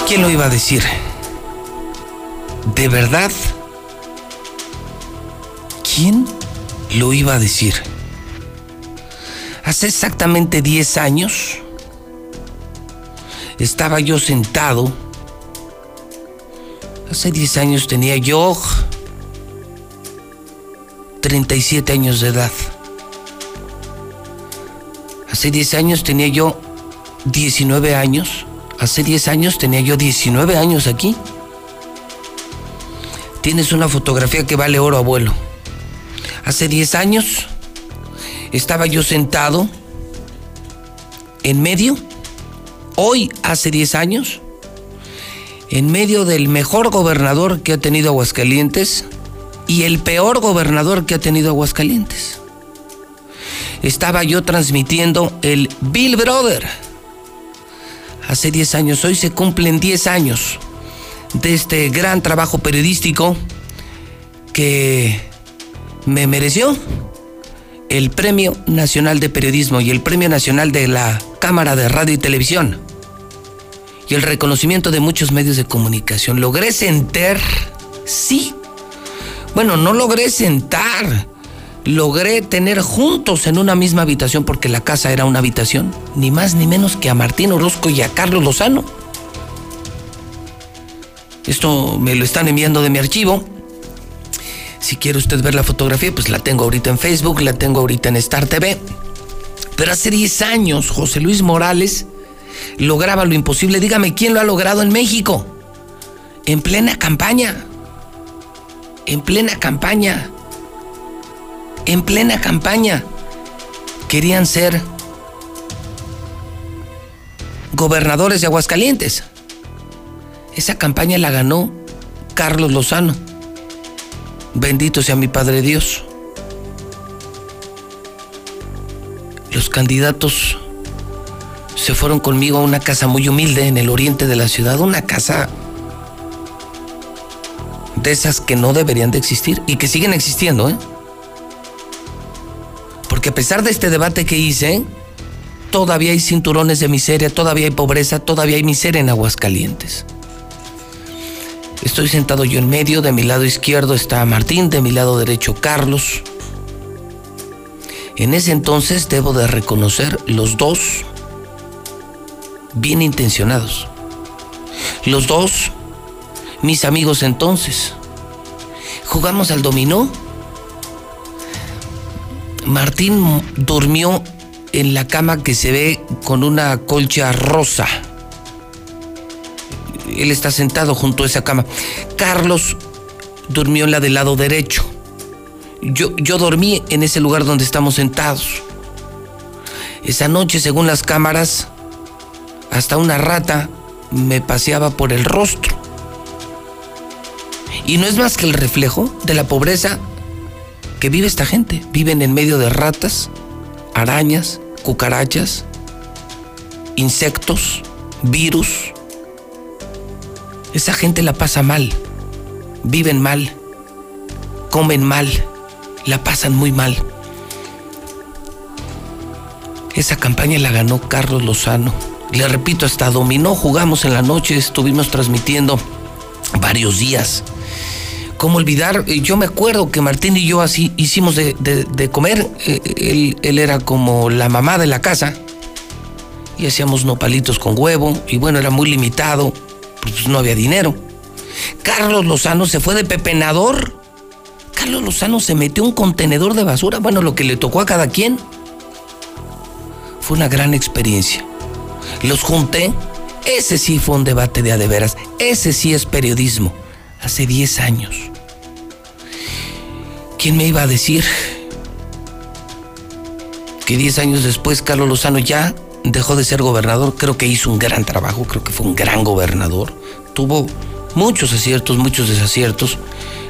¿Quién lo iba a decir? ¿De verdad? ¿Quién lo iba a decir? Hace exactamente 10 años estaba yo sentado. Hace 10 años tenía yo 37 años de edad. Hace 10 años tenía yo 19 años. Hace 10 años tenía yo 19 años aquí. Tienes una fotografía que vale oro, abuelo. Hace 10 años estaba yo sentado en medio, hoy hace 10 años, en medio del mejor gobernador que ha tenido Aguascalientes y el peor gobernador que ha tenido Aguascalientes. Estaba yo transmitiendo el Bill Brother. Hace 10 años, hoy se cumplen 10 años de este gran trabajo periodístico que me mereció el Premio Nacional de Periodismo y el Premio Nacional de la Cámara de Radio y Televisión y el reconocimiento de muchos medios de comunicación. Logré sentar, sí. Bueno, no logré sentar, logré tener juntos en una misma habitación porque la casa era una habitación, ni más ni menos que a Martín Orozco y a Carlos Lozano. Esto me lo están enviando de mi archivo. Si quiere usted ver la fotografía, pues la tengo ahorita en Facebook, la tengo ahorita en Star TV. Pero hace 10 años José Luis Morales lograba lo imposible. Dígame, ¿quién lo ha logrado en México? En plena campaña. En plena campaña. En plena campaña. Querían ser gobernadores de Aguascalientes. Esa campaña la ganó Carlos Lozano. Bendito sea mi Padre Dios. Los candidatos se fueron conmigo a una casa muy humilde en el oriente de la ciudad, una casa de esas que no deberían de existir y que siguen existiendo, ¿eh? Porque a pesar de este debate que hice, todavía hay cinturones de miseria, todavía hay pobreza, todavía hay miseria en Aguascalientes. Estoy sentado yo en medio, de mi lado izquierdo está Martín, de mi lado derecho Carlos. En ese entonces debo de reconocer los dos bien intencionados. Los dos, mis amigos entonces. Jugamos al dominó. Martín durmió en la cama que se ve con una colcha rosa él está sentado junto a esa cama. Carlos durmió en la del lado derecho. Yo, yo dormí en ese lugar donde estamos sentados. Esa noche, según las cámaras, hasta una rata me paseaba por el rostro. Y no es más que el reflejo de la pobreza que vive esta gente. Viven en medio de ratas, arañas, cucarachas, insectos, virus, esa gente la pasa mal, viven mal, comen mal, la pasan muy mal. Esa campaña la ganó Carlos Lozano. Le repito, hasta dominó, jugamos en la noche, estuvimos transmitiendo varios días. ¿Cómo olvidar? Eh, yo me acuerdo que Martín y yo así hicimos de, comer. Eh, él, él, era como la mamá de la casa. Y hacíamos nopalitos con huevo. Y bueno, era muy limitado. Pues no había dinero. Carlos Lozano se fue de pepenador. Carlos Lozano se metió un contenedor de basura. Bueno, lo que le tocó a cada quien. Fue una gran experiencia. Los junté. Ese sí fue un debate de adeveras. Ese sí es periodismo. Hace 10 años. ¿Quién me iba a decir que 10 años después Carlos Lozano ya dejó de ser gobernador? Creo que hizo un gran trabajo, creo que fue un gran gobernador. Tuvo muchos aciertos, muchos desaciertos.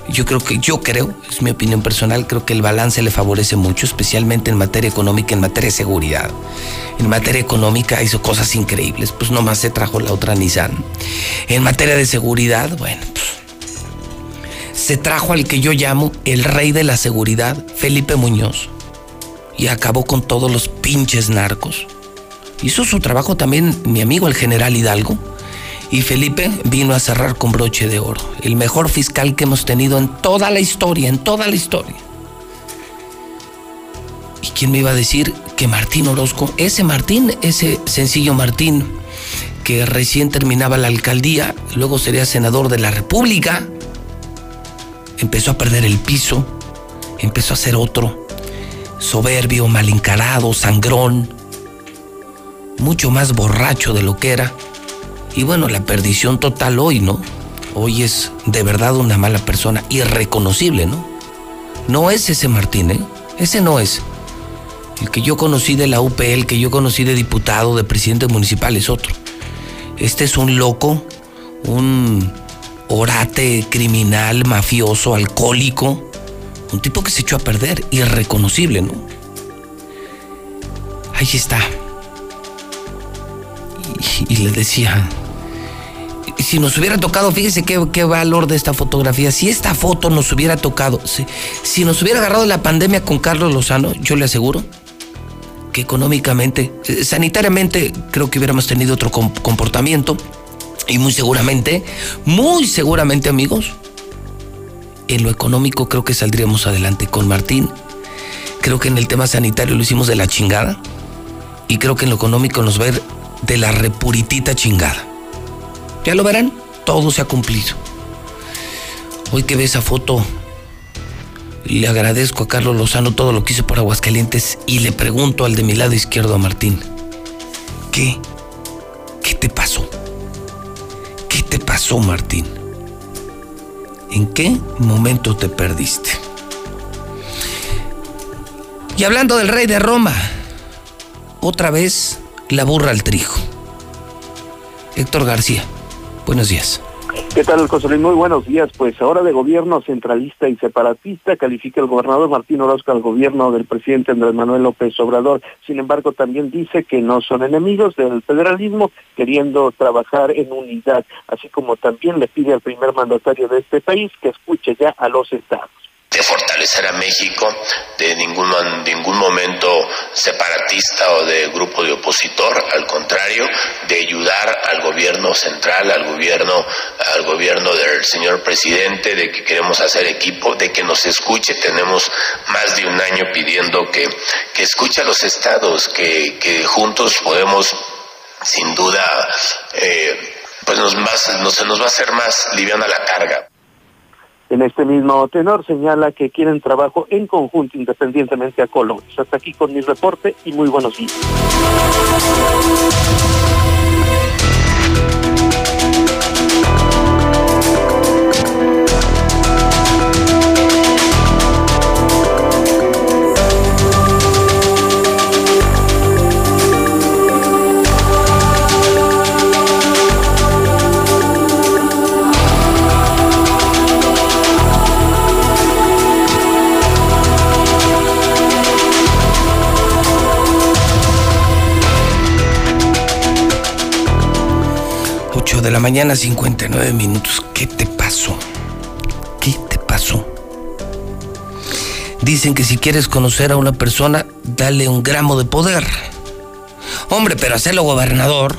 Yo creo que, yo creo, es mi opinión personal, creo que el balance le favorece mucho, especialmente en materia económica, en materia de seguridad. En materia económica hizo cosas increíbles, pues nomás se trajo la otra Nissan. En materia de seguridad, bueno, pues, se trajo al que yo llamo el rey de la seguridad, Felipe Muñoz, y acabó con todos los pinches narcos. Hizo su trabajo también mi amigo el general Hidalgo, y Felipe vino a cerrar con broche de oro. El mejor fiscal que hemos tenido en toda la historia, en toda la historia. ¿Y quién me iba a decir que Martín Orozco, ese Martín, ese sencillo Martín, que recién terminaba la alcaldía, luego sería senador de la República, empezó a perder el piso, empezó a ser otro, soberbio, mal encarado, sangrón, mucho más borracho de lo que era y bueno, la perdición total hoy, ¿no? Hoy es de verdad una mala persona, irreconocible, ¿no? No es ese Martín, ¿eh? Ese no es. El que yo conocí de la UPL, el que yo conocí de diputado, de presidente municipal, es otro. Este es un loco, un orate criminal, mafioso, alcohólico, un tipo que se echó a perder, irreconocible, ¿no? Ahí está. Y, le decía, si nos hubiera tocado, fíjese qué, qué, valor de esta fotografía, si esta foto nos hubiera tocado, si, si, nos hubiera agarrado la pandemia con Carlos Lozano, yo le aseguro que económicamente, eh, sanitariamente, creo que hubiéramos tenido otro comportamiento y muy seguramente, muy seguramente amigos, en lo económico creo que saldríamos adelante con Martín. Creo que en el tema sanitario lo hicimos de la chingada y creo que en lo económico nos va a ir de la repuritita chingada. Ya lo verán, todo se ha cumplido. Hoy que ve esa foto, le agradezco a Carlos Lozano todo lo que hizo por Aguascalientes y le pregunto al de mi lado izquierdo a Martín, ¿qué? ¿Qué te pasó? ¿Qué te pasó, Martín? ¿En qué momento te perdiste? Y hablando del rey de Roma, otra vez la burra al trigo. Héctor García. Buenos días. ¿Qué tal, José Luis? Muy buenos días. Pues ahora de gobierno centralista y separatista califica el gobernador Martín Orozco al gobierno del presidente Andrés Manuel López Obrador. Sin embargo, también dice que no son enemigos del federalismo, queriendo trabajar en unidad, así como también le pide al primer mandatario de este país que escuche ya a los estados de fortalecer a México, de ningún, ningún momento separatista o de grupo de opositor, al contrario, de ayudar al gobierno central, al gobierno, al gobierno del señor presidente, de que queremos hacer equipo, de que nos escuche. Tenemos más de un año pidiendo que, que escuche a los estados, que, que juntos podemos, sin duda, eh, pues nos, más, no, se nos va a hacer más liviana la carga. En este mismo tenor señala que quieren trabajo en conjunto independientemente a colores. Hasta aquí con mi reporte y muy buenos días. 8 de la mañana, 59 minutos. ¿Qué te pasó? ¿Qué te pasó? Dicen que si quieres conocer a una persona, dale un gramo de poder. Hombre, pero hacerlo gobernador.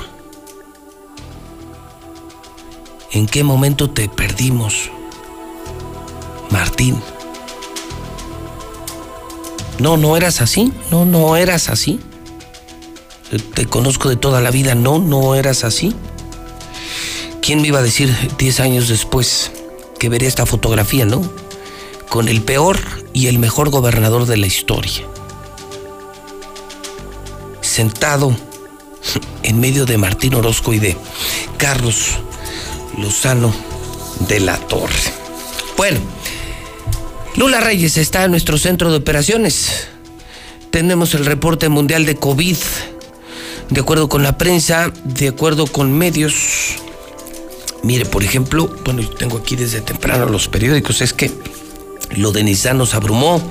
¿En qué momento te perdimos, Martín? No, no eras así. No, no eras así. Te conozco de toda la vida. No, no eras así. ¿Quién me iba a decir 10 años después que vería esta fotografía, no? Con el peor y el mejor gobernador de la historia. Sentado en medio de Martín Orozco y de Carlos Lozano de la Torre. Bueno, Lula Reyes está en nuestro centro de operaciones. Tenemos el reporte mundial de COVID. De acuerdo con la prensa, de acuerdo con medios. Mire, por ejemplo, bueno, yo tengo aquí desde temprano los periódicos, es que lo de Nissan nos abrumó.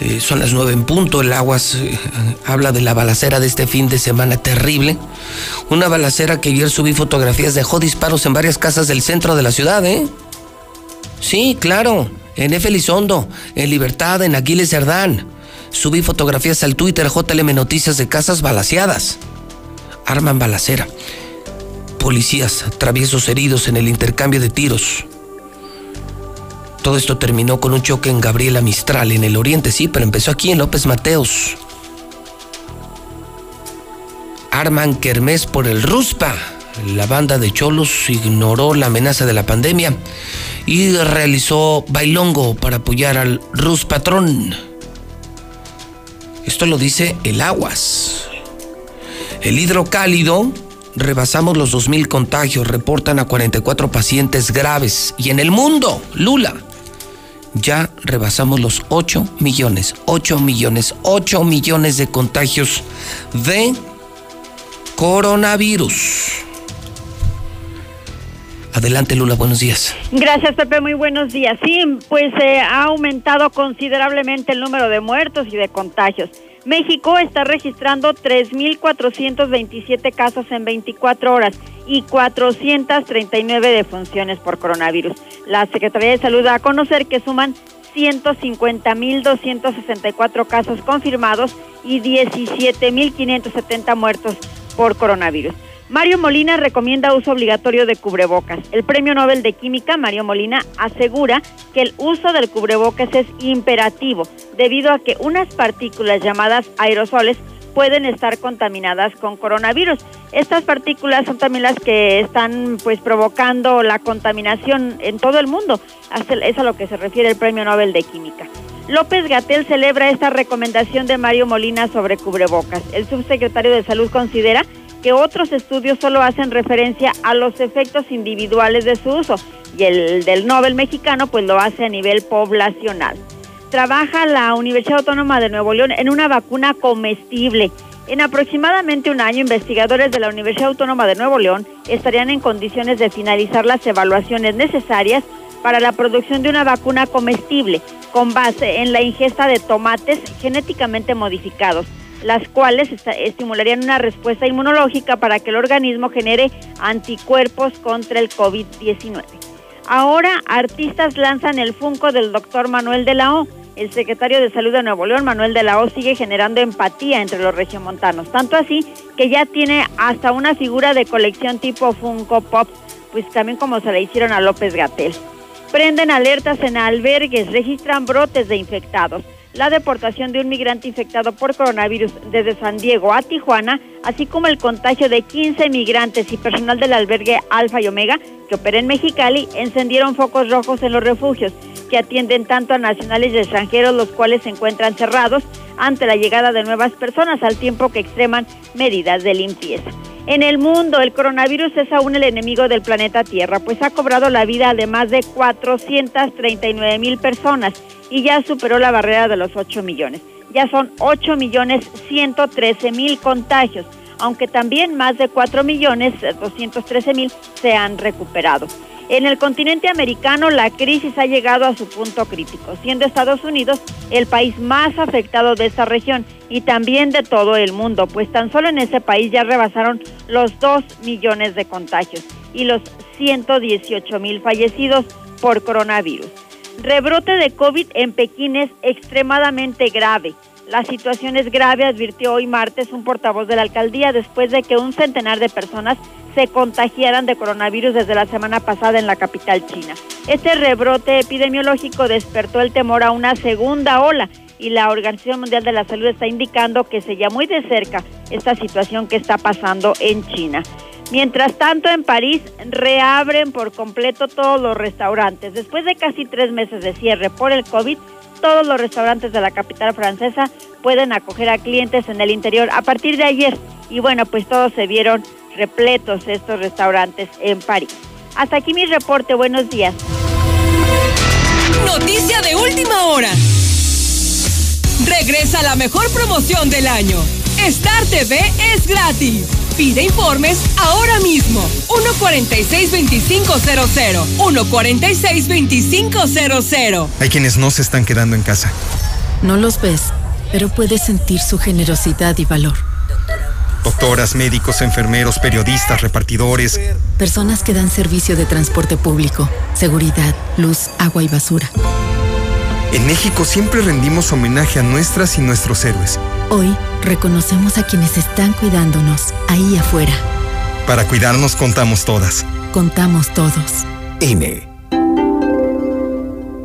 Eh, son las nueve en punto. El Aguas eh, habla de la balacera de este fin de semana terrible. Una balacera que ayer subí fotografías, dejó disparos en varias casas del centro de la ciudad, ¿eh? Sí, claro. En F. Elizondo, en Libertad, en Aquiles Cerdán. Subí fotografías al Twitter JLM Noticias de casas balaceadas. Arman balacera. Policías, traviesos heridos en el intercambio de tiros. Todo esto terminó con un choque en Gabriela Mistral, en el oriente, sí, pero empezó aquí en López Mateos. Arman Kermés por el Ruspa. La banda de Cholos ignoró la amenaza de la pandemia y realizó bailongo para apoyar al Rus Patrón. Esto lo dice el Aguas. El hidrocálido rebasamos los 2.000 contagios, reportan a 44 pacientes graves. Y en el mundo, Lula, ya rebasamos los 8 millones, 8 millones, 8 millones de contagios de coronavirus. Adelante, Lula, buenos días. Gracias, Pepe, muy buenos días. Sí, pues eh, ha aumentado considerablemente el número de muertos y de contagios. México está registrando 3.427 casos en 24 horas y 439 defunciones por coronavirus. La Secretaría de Salud da a conocer que suman 150.264 casos confirmados y 17.570 muertos por coronavirus. Mario Molina recomienda uso obligatorio de cubrebocas. El Premio Nobel de Química, Mario Molina, asegura que el uso del cubrebocas es imperativo debido a que unas partículas llamadas aerosoles pueden estar contaminadas con coronavirus. Estas partículas son también las que están pues provocando la contaminación en todo el mundo. Es a lo que se refiere el Premio Nobel de Química. López Gatel celebra esta recomendación de Mario Molina sobre cubrebocas. El subsecretario de Salud considera que otros estudios solo hacen referencia a los efectos individuales de su uso y el del Nobel mexicano pues lo hace a nivel poblacional. Trabaja la Universidad Autónoma de Nuevo León en una vacuna comestible. En aproximadamente un año, investigadores de la Universidad Autónoma de Nuevo León estarían en condiciones de finalizar las evaluaciones necesarias para la producción de una vacuna comestible con base en la ingesta de tomates genéticamente modificados las cuales estimularían una respuesta inmunológica para que el organismo genere anticuerpos contra el COVID-19. Ahora, artistas lanzan el Funko del doctor Manuel de la O. El secretario de Salud de Nuevo León, Manuel de la O, sigue generando empatía entre los regiomontanos. Tanto así que ya tiene hasta una figura de colección tipo Funko Pop, pues también como se le hicieron a López Gatel. Prenden alertas en albergues, registran brotes de infectados la deportación de un migrante infectado por coronavirus desde San Diego a Tijuana, así como el contagio de 15 migrantes y personal del albergue Alfa y Omega que en Mexicali, encendieron focos rojos en los refugios que atienden tanto a nacionales y extranjeros, los cuales se encuentran cerrados ante la llegada de nuevas personas al tiempo que extreman medidas de limpieza. En el mundo, el coronavirus es aún el enemigo del planeta Tierra, pues ha cobrado la vida de más de 439 mil personas y ya superó la barrera de los 8 millones. Ya son 8 millones 113 mil contagios, aunque también más de 4 millones 213 mil se han recuperado. En el continente americano la crisis ha llegado a su punto crítico, siendo Estados Unidos el país más afectado de esta región y también de todo el mundo, pues tan solo en ese país ya rebasaron los 2 millones de contagios y los 118 mil fallecidos por coronavirus. Rebrote de COVID en Pekín es extremadamente grave. La situación es grave, advirtió hoy martes un portavoz de la alcaldía después de que un centenar de personas se contagiaran de coronavirus desde la semana pasada en la capital china. Este rebrote epidemiológico despertó el temor a una segunda ola y la Organización Mundial de la Salud está indicando que se muy de cerca esta situación que está pasando en China. Mientras tanto, en París reabren por completo todos los restaurantes. Después de casi tres meses de cierre por el COVID, todos los restaurantes de la capital francesa pueden acoger a clientes en el interior a partir de ayer. Y bueno, pues todos se vieron repletos estos restaurantes en París. Hasta aquí mi reporte. Buenos días. Noticia de última hora. Regresa la mejor promoción del año. Star TV es gratis. Pide informes ahora mismo. 146-2500. 146-2500. Hay quienes no se están quedando en casa. No los ves, pero puedes sentir su generosidad y valor. Doctoras, médicos, enfermeros, periodistas, repartidores. Personas que dan servicio de transporte público, seguridad, luz, agua y basura. En México siempre rendimos homenaje a nuestras y nuestros héroes. Hoy reconocemos a quienes están cuidándonos ahí afuera. Para cuidarnos contamos todas. Contamos todos. INE.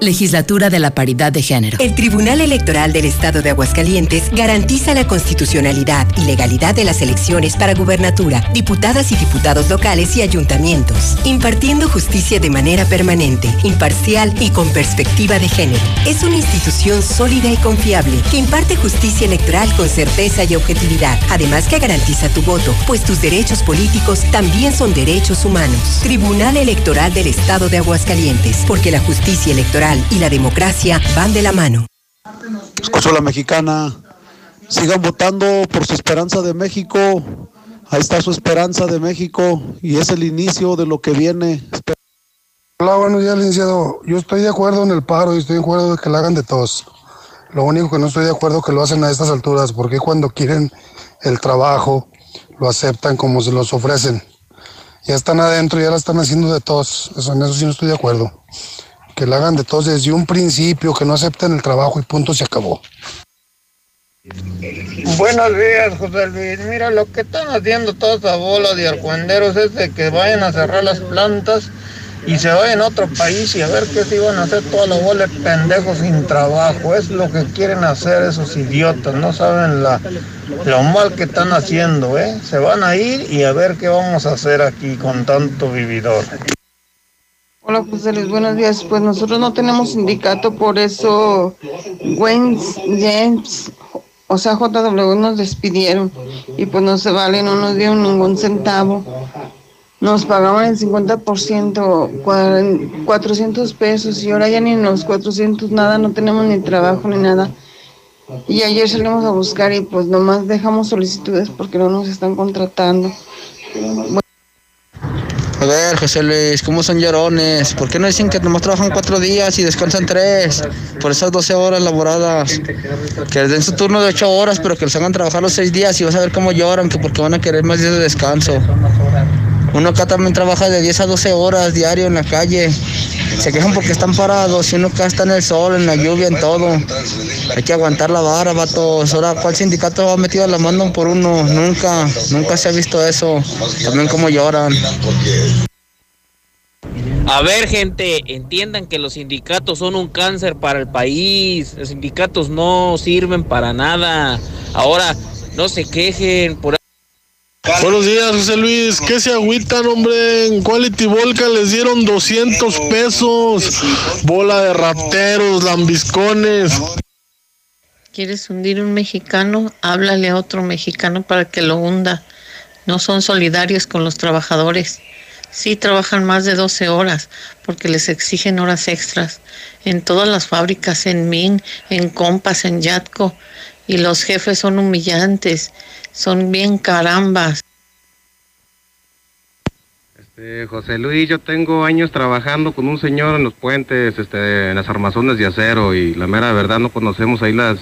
Legislatura de la Paridad de Género. El Tribunal Electoral del Estado de Aguascalientes garantiza la constitucionalidad y legalidad de las elecciones para gubernatura, diputadas y diputados locales y ayuntamientos, impartiendo justicia de manera permanente, imparcial y con perspectiva de género. Es una institución sólida y confiable que imparte justicia electoral con certeza y objetividad, además que garantiza tu voto, pues tus derechos políticos también son derechos humanos. Tribunal Electoral del Estado de Aguascalientes, porque la justicia electoral y la democracia van de la mano. Escucho la mexicana. Sigan votando por su esperanza de México. Ahí está su esperanza de México y es el inicio de lo que viene. Hola, buenos días, licenciado. Yo estoy de acuerdo en el paro y estoy de acuerdo de que lo hagan de todos. Lo único que no estoy de acuerdo es que lo hacen a estas alturas, porque cuando quieren el trabajo lo aceptan como se los ofrecen. Ya están adentro, ya la están haciendo de todos. Eso, en eso sí no estoy de acuerdo que la hagan de todos desde un principio, que no acepten el trabajo y punto, se acabó. Buenos días, José Luis. Mira, lo que están haciendo toda esa bola de arcuenderos es de que vayan a cerrar las plantas y se vayan a otro país y a ver qué se van a hacer toda la bola de pendejos sin trabajo. Es lo que quieren hacer esos idiotas. No saben la, lo mal que están haciendo, ¿eh? Se van a ir y a ver qué vamos a hacer aquí con tanto vividor. Hola José Luis, buenos días. Pues nosotros no tenemos sindicato, por eso Wayne James, o sea, JW nos despidieron y pues no se vale, no nos dieron ningún centavo. Nos pagaban el 50%, 400 pesos y ahora ya ni los 400 nada, no tenemos ni trabajo ni nada. Y ayer salimos a buscar y pues nomás dejamos solicitudes porque no nos están contratando. A ver, José Luis, ¿cómo son llorones? ¿Por qué no dicen que nomás trabajan cuatro días y descansan tres? Por esas 12 horas laboradas. Que les den su turno de ocho horas, pero que los hagan trabajar los seis días y vas a ver cómo lloran, que porque van a querer más días de descanso. Uno acá también trabaja de 10 a 12 horas diario en la calle. Se quejan porque están parados y uno está en el sol, en la lluvia, en todo. Hay que aguantar la vara, vatos. Ahora, ¿cuál sindicato ha metido la mano por uno? Nunca, nunca se ha visto eso. También como lloran. A ver, gente, entiendan que los sindicatos son un cáncer para el país. Los sindicatos no sirven para nada. Ahora, no se quejen por Buenos días, José Luis. ¿Qué se agüitan, hombre? En Quality Volca les dieron 200 pesos. Bola de rateros, lambiscones. ¿Quieres hundir un mexicano? Háblale a otro mexicano para que lo hunda. No son solidarios con los trabajadores. Sí trabajan más de 12 horas porque les exigen horas extras. En todas las fábricas, en MIN, en Compas, en Yatco. Y los jefes son humillantes son bien carambas. Este, José Luis, yo tengo años trabajando con un señor en los puentes, este, en las armazones de acero y la mera verdad no conocemos ahí las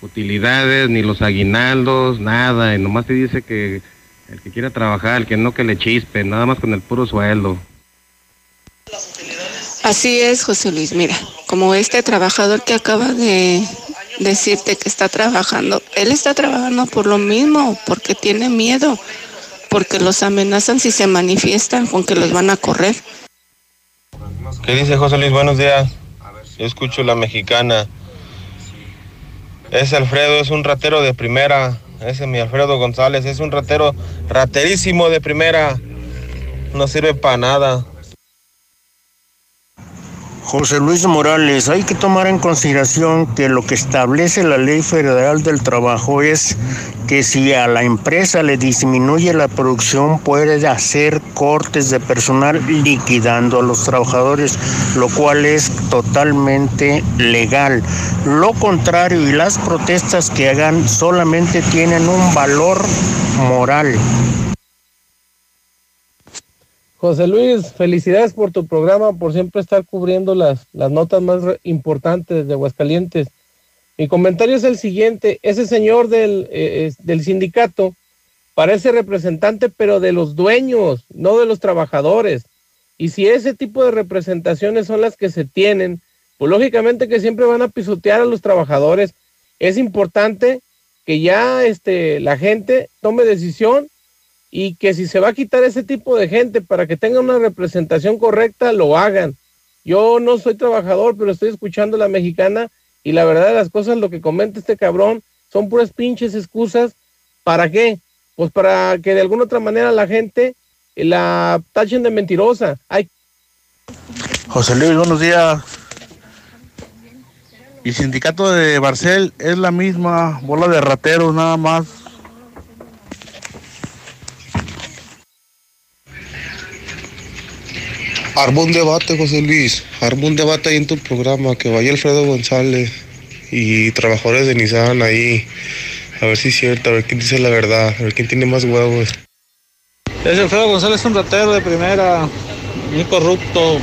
utilidades, ni los aguinaldos, nada, y nomás te dice que el que quiera trabajar, el que no que le chispe, nada más con el puro sueldo. Así es, José Luis, mira, como este trabajador que acaba de decirte que está trabajando. Él está trabajando por lo mismo, porque tiene miedo, porque los amenazan si se manifiestan con que los van a correr. ¿Qué dice José Luis? Buenos días. Yo escucho la mexicana. Ese Alfredo es un ratero de primera. Ese mi Alfredo González es un ratero raterísimo de primera. No sirve para nada. José Luis Morales, hay que tomar en consideración que lo que establece la Ley Federal del Trabajo es que si a la empresa le disminuye la producción puede hacer cortes de personal liquidando a los trabajadores, lo cual es totalmente legal. Lo contrario y las protestas que hagan solamente tienen un valor moral. José Luis, felicidades por tu programa, por siempre estar cubriendo las, las notas más importantes de Aguascalientes. Mi comentario es el siguiente, ese señor del, eh, del sindicato parece representante, pero de los dueños, no de los trabajadores. Y si ese tipo de representaciones son las que se tienen, pues lógicamente que siempre van a pisotear a los trabajadores. Es importante que ya este, la gente tome decisión y que si se va a quitar ese tipo de gente para que tenga una representación correcta, lo hagan. Yo no soy trabajador, pero estoy escuchando la mexicana y la verdad de las cosas, lo que comenta este cabrón, son puras pinches excusas. ¿Para qué? Pues para que de alguna otra manera la gente la tachen de mentirosa. Hay... José Luis, buenos días. El sindicato de Barcel es la misma bola de rateros, nada más Arma un debate, José Luis. Arma un debate ahí en tu programa. Que vaya Alfredo González y trabajadores de Nissan ahí. A ver si es cierto, a ver quién dice la verdad, a ver quién tiene más huevos. Es Alfredo González, un ratero de primera, muy corrupto.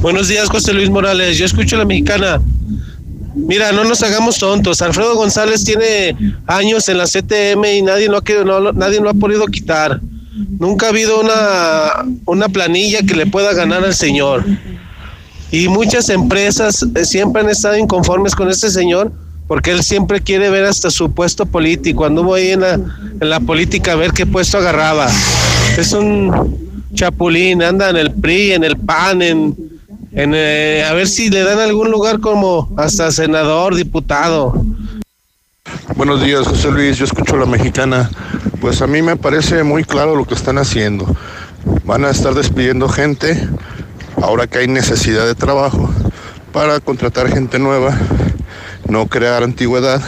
Buenos días, José Luis Morales. Yo escucho a la mexicana. Mira, no nos hagamos tontos. Alfredo González tiene años en la CTM y nadie lo ha, no, nadie lo ha podido quitar. Nunca ha habido una, una planilla que le pueda ganar al señor. Y muchas empresas eh, siempre han estado inconformes con este señor porque él siempre quiere ver hasta su puesto político. Anduvo ahí en la, en la política a ver qué puesto agarraba. Es un chapulín, anda en el PRI, en el PAN, en, en eh, a ver si le dan algún lugar como hasta senador, diputado. Buenos días, José Luis. Yo escucho la mexicana. Pues a mí me parece muy claro lo que están haciendo. Van a estar despidiendo gente ahora que hay necesidad de trabajo para contratar gente nueva, no crear antigüedad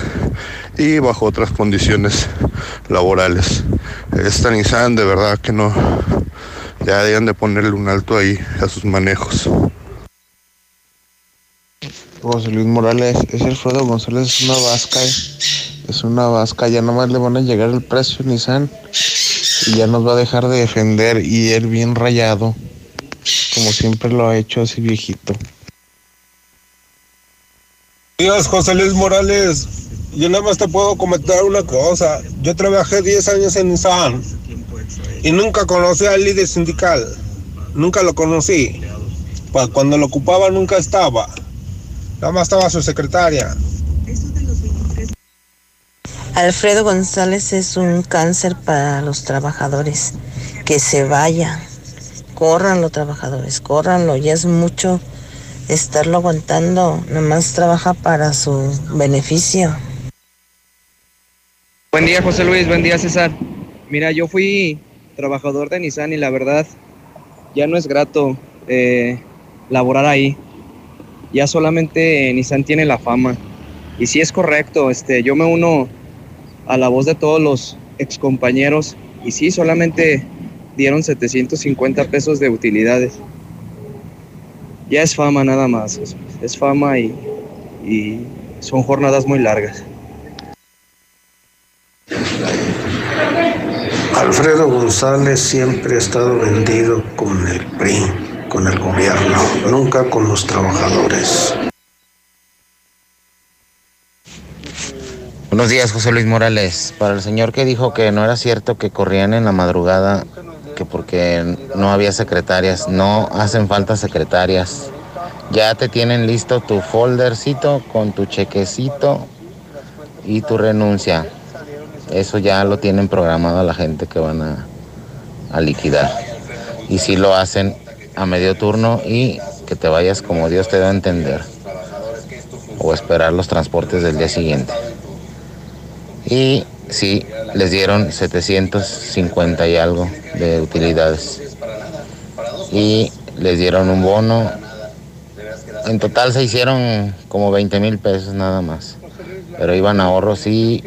y bajo otras condiciones laborales. Esta Nissan de verdad que no, ya deben de ponerle un alto ahí a sus manejos. José Luis Morales, es Alfredo González, es una vasca, es una vasca, ya nomás le van a llegar el precio Nissan y ya nos va a dejar de defender y él bien rayado, como siempre lo ha hecho así viejito. Días, José Luis Morales. Yo nada más te puedo comentar una cosa. Yo trabajé 10 años en Nissan y nunca conocí al líder sindical. Nunca lo conocí. Pues cuando lo ocupaba nunca estaba. Nada más estaba su secretaria. Alfredo González es un cáncer para los trabajadores. Que se vaya. Corran los trabajadores, córranlo. Ya es mucho estarlo aguantando. Nada más trabaja para su beneficio. Buen día, José Luis. Buen día, César. Mira, yo fui trabajador de Nissan y la verdad ya no es grato eh, laborar ahí. Ya solamente Nissan tiene la fama. Y sí es correcto, este, yo me uno a la voz de todos los excompañeros y sí, solamente dieron 750 pesos de utilidades. Ya es fama nada más, es fama y, y son jornadas muy largas. Alfredo González siempre ha estado vendido con el PRI, con el gobierno, nunca con los trabajadores. Buenos días, José Luis Morales. Para el señor que dijo que no era cierto que corrían en la madrugada, que porque no había secretarias, no hacen falta secretarias. Ya te tienen listo tu foldercito con tu chequecito y tu renuncia. Eso ya lo tienen programado a la gente que van a, a liquidar. Y si lo hacen a medio turno y que te vayas como Dios te da a entender. O esperar los transportes del día siguiente. Y sí, les dieron 750 y algo de utilidades. Y les dieron un bono. En total se hicieron como 20 mil pesos nada más. Pero iban ahorros y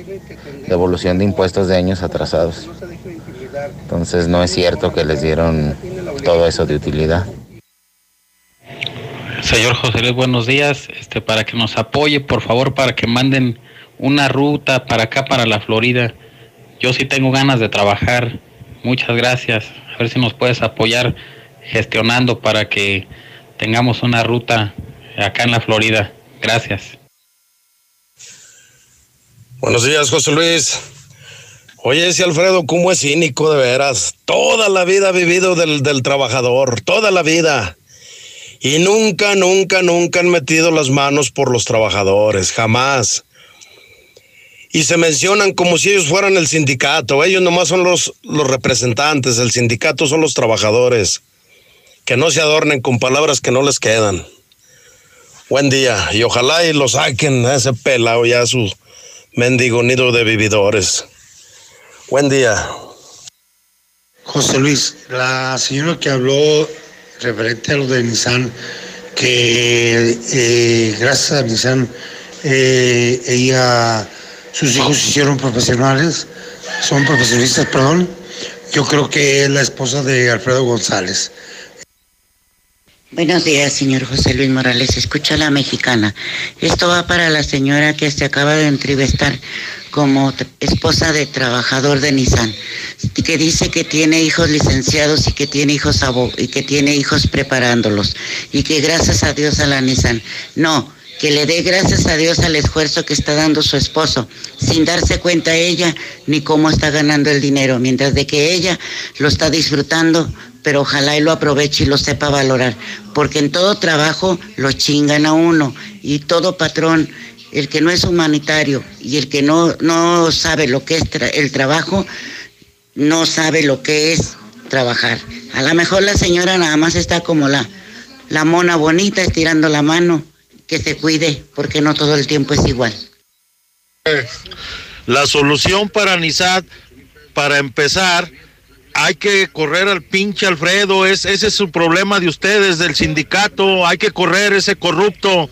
devolución de impuestos de años atrasados. Entonces no es cierto que les dieron todo eso de utilidad. Señor José Luis, buenos días. Este, para que nos apoye, por favor, para que manden una ruta para acá, para la Florida. Yo sí tengo ganas de trabajar. Muchas gracias. A ver si nos puedes apoyar gestionando para que tengamos una ruta acá en la Florida. Gracias. Buenos días, José Luis. Oye, ese Alfredo, ¿cómo es cínico de veras? Toda la vida ha vivido del, del trabajador, toda la vida. Y nunca, nunca, nunca han metido las manos por los trabajadores, jamás. Y se mencionan como si ellos fueran el sindicato. Ellos nomás son los, los representantes, el sindicato son los trabajadores. Que no se adornen con palabras que no les quedan. Buen día, y ojalá y lo saquen a ese pelado ya su mendigo nido de vividores. Buen día. José Luis, la señora que habló referente a lo de Nissan, que eh, gracias a Nissan eh, ella, sus hijos hicieron profesionales, son profesionistas, perdón. Yo creo que es la esposa de Alfredo González. Buenos días, señor José Luis Morales. Escucha la mexicana. Esto va para la señora que se acaba de entrevistar como esposa de trabajador de Nissan, que dice que tiene hijos licenciados y que tiene hijos y que tiene hijos preparándolos y que gracias a Dios a la Nissan. No, que le dé gracias a Dios al esfuerzo que está dando su esposo, sin darse cuenta ella ni cómo está ganando el dinero, mientras de que ella lo está disfrutando, pero ojalá y lo aproveche y lo sepa valorar, porque en todo trabajo lo chingan a uno y todo patrón, el que no es humanitario y el que no, no sabe lo que es el trabajo, no sabe lo que es trabajar. A lo mejor la señora nada más está como la, la mona bonita estirando la mano que se cuide, porque no todo el tiempo es igual. La solución para Nisad, para empezar, hay que correr al pinche Alfredo, es, ese es su problema de ustedes, del sindicato, hay que correr ese corrupto.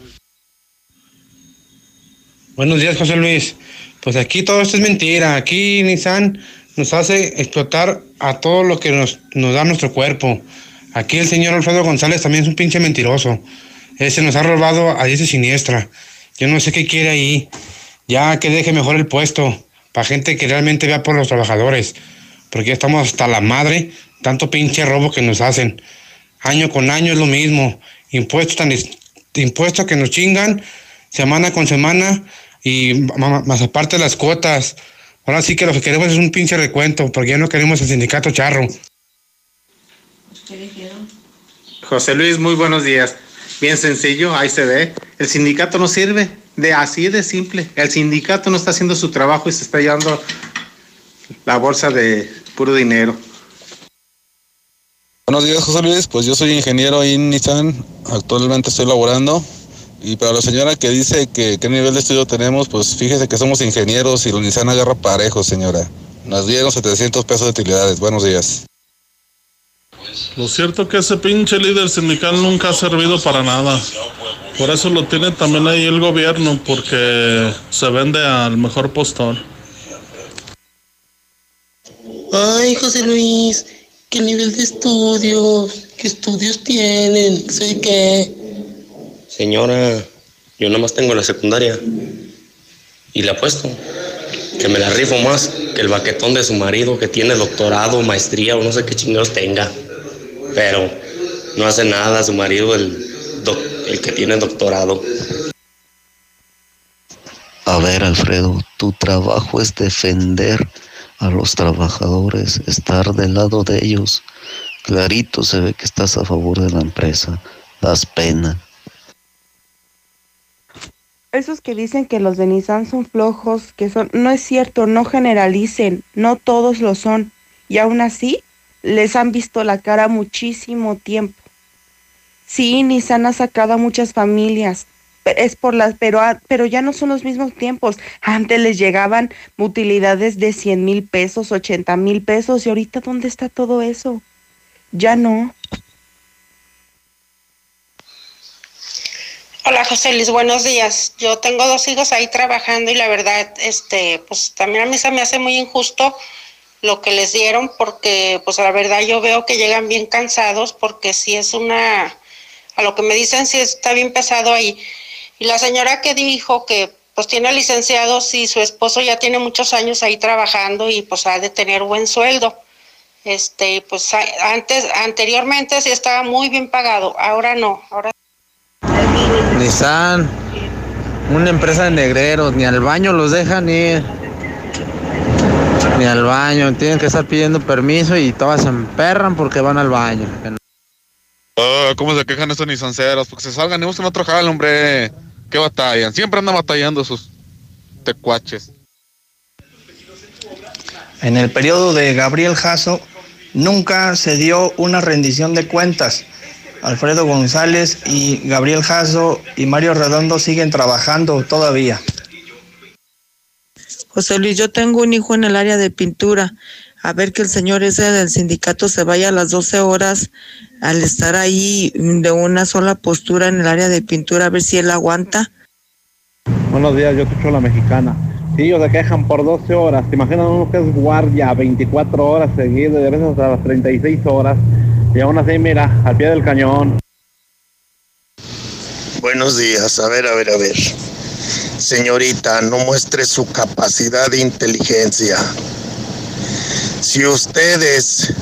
Buenos días, José Luis. Pues aquí todo esto es mentira. Aquí Nissan nos hace explotar a todo lo que nos, nos da nuestro cuerpo. Aquí el señor Alfredo González también es un pinche mentiroso. Ese nos ha robado a ese siniestra. Yo no sé qué quiere ahí. Ya que deje mejor el puesto. Para gente que realmente vea por los trabajadores. porque ya estamos hasta la madre, tanto pinche robo que nos hacen. Año con año es lo mismo. Impuestos tan impuestos que nos chingan semana con semana y más aparte las cuotas. Ahora sí que lo que queremos es un pinche recuento, porque ya no queremos el sindicato charro. José Luis, muy buenos días. Bien sencillo, ahí se ve. El sindicato no sirve. De así de simple. El sindicato no está haciendo su trabajo y se está llevando la bolsa de puro dinero. Buenos días, José Luis. Pues yo soy ingeniero en Nissan. Actualmente estoy laborando. Y para la señora que dice que qué nivel de estudio tenemos, pues fíjese que somos ingenieros y la Nissan agarra parejo, señora. Nos dieron 700 pesos de utilidades. Buenos días. Lo cierto es que ese pinche líder sindical nunca ha servido para nada. Por eso lo tiene también ahí el gobierno, porque se vende al mejor postor. Ay, José Luis, ¿qué nivel de estudios? ¿Qué estudios tienen? Soy qué. Señora, yo nomás tengo la secundaria y le apuesto que me la rifo más que el baquetón de su marido que tiene doctorado, maestría o no sé qué chingados tenga. Pero no hace nada su marido, el, doc- el que tiene doctorado. A ver, Alfredo, tu trabajo es defender a los trabajadores, estar del lado de ellos. Clarito se ve que estás a favor de la empresa. Das pena. Esos que dicen que los de Nissan son flojos, que son, no es cierto, no generalicen, no todos lo son. Y aún así, les han visto la cara muchísimo tiempo. Sí, Nissan ha sacado a muchas familias, es por pero, pero ya no son los mismos tiempos. Antes les llegaban utilidades de 100 mil pesos, 80 mil pesos, y ahorita ¿dónde está todo eso? Ya no. Hola José Luis, buenos días. Yo tengo dos hijos ahí trabajando y la verdad, este, pues también a mí se me hace muy injusto lo que les dieron porque, pues la verdad yo veo que llegan bien cansados porque si es una, a lo que me dicen si está bien pesado ahí. Y la señora que dijo que pues tiene licenciados y su esposo ya tiene muchos años ahí trabajando y pues ha de tener buen sueldo. Este, pues antes, anteriormente sí estaba muy bien pagado, ahora no, ahora Nissan, una empresa de negreros, ni al baño los dejan ir. Ni al baño, tienen que estar pidiendo permiso y todas se emperran porque van al baño. Ah, ¿Cómo se quejan estos nisanceros? Porque se salgan y buscan otro jale, hombre. ¿Qué batallan? Siempre andan batallando sus tecuaches. En el periodo de Gabriel Jasso nunca se dio una rendición de cuentas. Alfredo González y Gabriel Jasso y Mario Redondo siguen trabajando todavía. José Luis, yo tengo un hijo en el área de pintura. A ver que el señor ese del sindicato se vaya a las 12 horas al estar ahí de una sola postura en el área de pintura, a ver si él aguanta. Buenos días, yo escucho la mexicana. Sí, ellos se quejan por 12 horas. ¿Te imaginan uno que es guardia 24 horas seguidas, y a veces hasta las 36 horas? Y aún así, mira, al pie del cañón. Buenos días, a ver, a ver, a ver. Señorita, no muestre su capacidad de inteligencia. Si ustedes,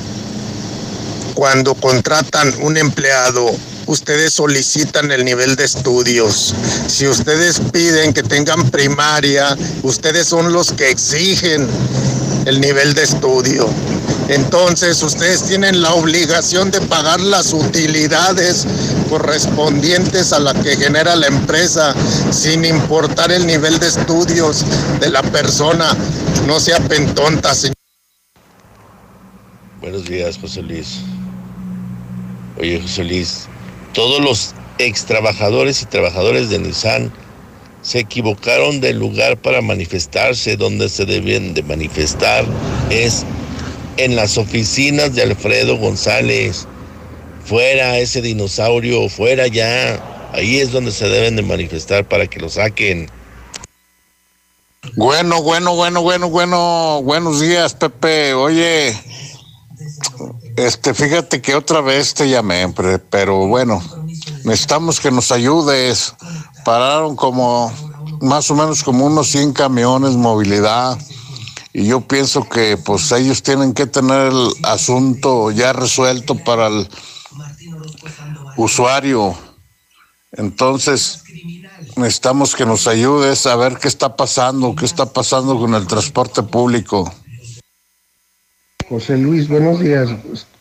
cuando contratan un empleado, ustedes solicitan el nivel de estudios. Si ustedes piden que tengan primaria, ustedes son los que exigen el nivel de estudio. Entonces ustedes tienen la obligación de pagar las utilidades correspondientes a la que genera la empresa, sin importar el nivel de estudios de la persona. No sea pentonta, señor. Buenos días, José Luis. Oye, José Luis, todos los ex trabajadores y trabajadores de Nissan se equivocaron del lugar para manifestarse donde se deben de manifestar es en las oficinas de Alfredo González. Fuera ese dinosaurio, fuera ya. Ahí es donde se deben de manifestar para que lo saquen. Bueno, bueno, bueno, bueno, bueno, buenos días, Pepe. Oye, este, fíjate que otra vez te llamé, pero bueno, necesitamos que nos ayudes. Pararon como, más o menos como unos 100 camiones, movilidad, y yo pienso que pues ellos tienen que tener el asunto ya resuelto para el usuario. Entonces, necesitamos que nos ayudes a ver qué está pasando, qué está pasando con el transporte público. José Luis, buenos días.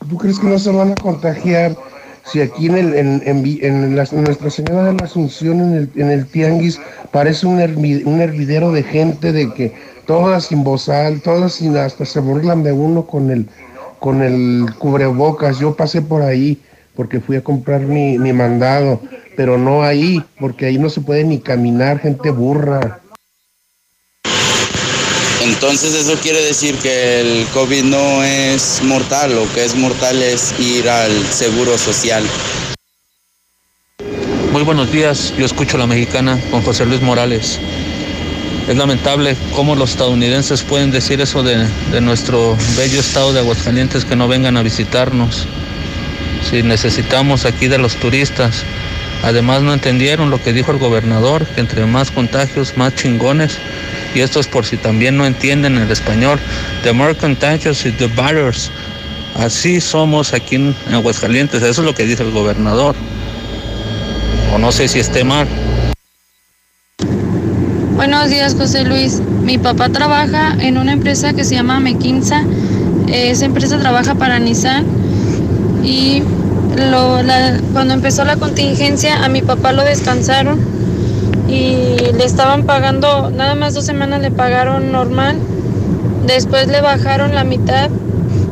¿Tú crees que no se van a contagiar si aquí en, el, en, en, en Nuestra Señora de la Asunción, en el, en el Tianguis, parece un, hervi, un hervidero de gente de que todas sin bozal, todas sin, hasta se burlan de uno con el, con el cubrebocas. Yo pasé por ahí porque fui a comprar mi, mi mandado, pero no ahí, porque ahí no se puede ni caminar, gente burra. Entonces eso quiere decir que el COVID no es mortal, lo que es mortal es ir al seguro social. Muy buenos días, yo escucho la mexicana con José Luis Morales. Es lamentable cómo los estadounidenses pueden decir eso de, de nuestro bello estado de Aguascalientes que no vengan a visitarnos. Si necesitamos aquí de los turistas. Además no entendieron lo que dijo el gobernador, que entre más contagios, más chingones y esto es por si también no entienden el español, the more contagious the virus. Así somos aquí en Aguascalientes, eso es lo que dice el gobernador. O no sé si esté mal. Buenos días, José Luis. Mi papá trabaja en una empresa que se llama Mequinza. Esa empresa trabaja para Nissan y lo, la, cuando empezó la contingencia a mi papá lo descansaron y le estaban pagando, nada más dos semanas le pagaron normal, después le bajaron la mitad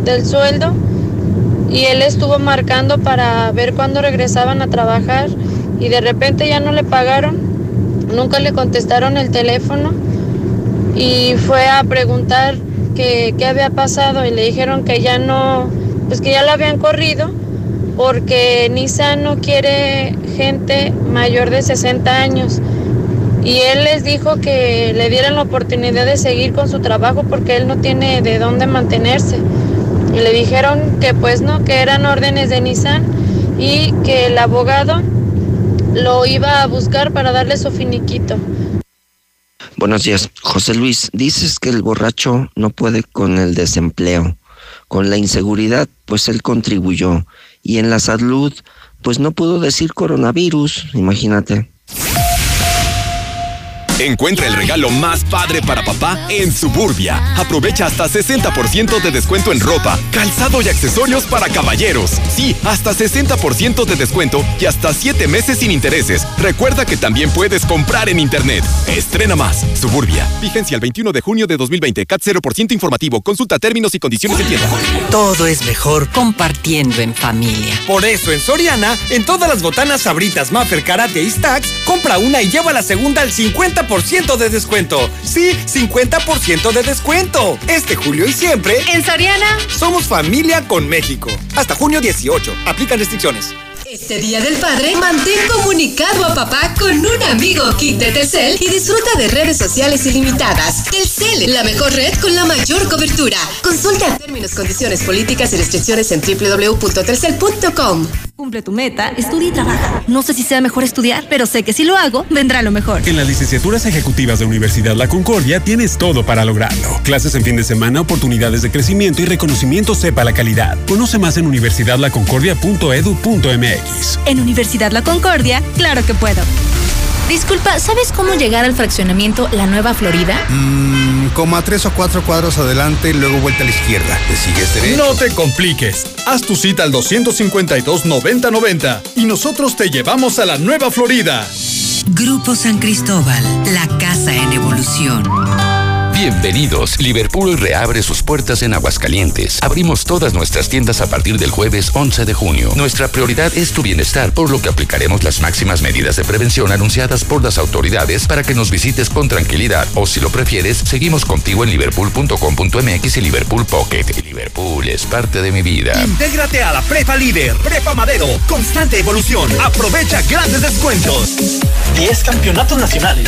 del sueldo y él estuvo marcando para ver cuándo regresaban a trabajar y de repente ya no le pagaron, nunca le contestaron el teléfono y fue a preguntar qué había pasado y le dijeron que ya no, pues que ya lo habían corrido porque Nissan no quiere gente mayor de 60 años y él les dijo que le dieran la oportunidad de seguir con su trabajo porque él no tiene de dónde mantenerse. Y le dijeron que pues no, que eran órdenes de Nissan y que el abogado lo iba a buscar para darle su finiquito. Buenos días, José Luis. Dices que el borracho no puede con el desempleo, con la inseguridad, pues él contribuyó. Y en la salud, pues no pudo decir coronavirus, imagínate. Encuentra el regalo más padre para papá en Suburbia. Aprovecha hasta 60% de descuento en ropa, calzado y accesorios para caballeros. Sí, hasta 60% de descuento y hasta 7 meses sin intereses. Recuerda que también puedes comprar en internet. Estrena más. Suburbia. Vigencia el 21 de junio de 2020. CAT 0% informativo. Consulta términos y condiciones en tienda. Todo es mejor compartiendo en familia. Por eso en Soriana, en todas las botanas sabritas, Maffer, Karate y Stacks, compra una y lleva la segunda al 50% de descuento. Sí, 50% de descuento. Este julio y siempre. En Soriana. Somos familia con México. Hasta junio 18. Aplican restricciones. Este Día del Padre, mantén comunicado a papá con un amigo kit de Telcel y disfruta de redes sociales ilimitadas. Telcel, la mejor red con la mayor cobertura. Consulta términos, condiciones, políticas y restricciones en www.telcel.com. Cumple tu meta, estudia y trabaja. No sé si sea mejor estudiar, pero sé que si lo hago, vendrá lo mejor. En las licenciaturas ejecutivas de Universidad La Concordia tienes todo para lograrlo. Clases en fin de semana, oportunidades de crecimiento y reconocimiento sepa la calidad. Conoce más en universidadlaconcordia.edu.mx. En Universidad La Concordia, claro que puedo. Disculpa, ¿sabes cómo llegar al fraccionamiento La Nueva Florida? Mmm, como a tres o cuatro cuadros adelante y luego vuelta a la izquierda. ¿Te sigues derecho? No te compliques. Haz tu cita al 252-9090 y nosotros te llevamos a La Nueva Florida. Grupo San Cristóbal, la casa en evolución. Bienvenidos. Liverpool reabre sus puertas en Aguascalientes. Abrimos todas nuestras tiendas a partir del jueves 11 de junio. Nuestra prioridad es tu bienestar, por lo que aplicaremos las máximas medidas de prevención anunciadas por las autoridades para que nos visites con tranquilidad o si lo prefieres, seguimos contigo en liverpool.com.mx y Liverpool Pocket. Liverpool es parte de mi vida. Intégrate a la Prepa Líder, Prepa Madero, constante evolución. Aprovecha grandes descuentos. 10 campeonatos nacionales.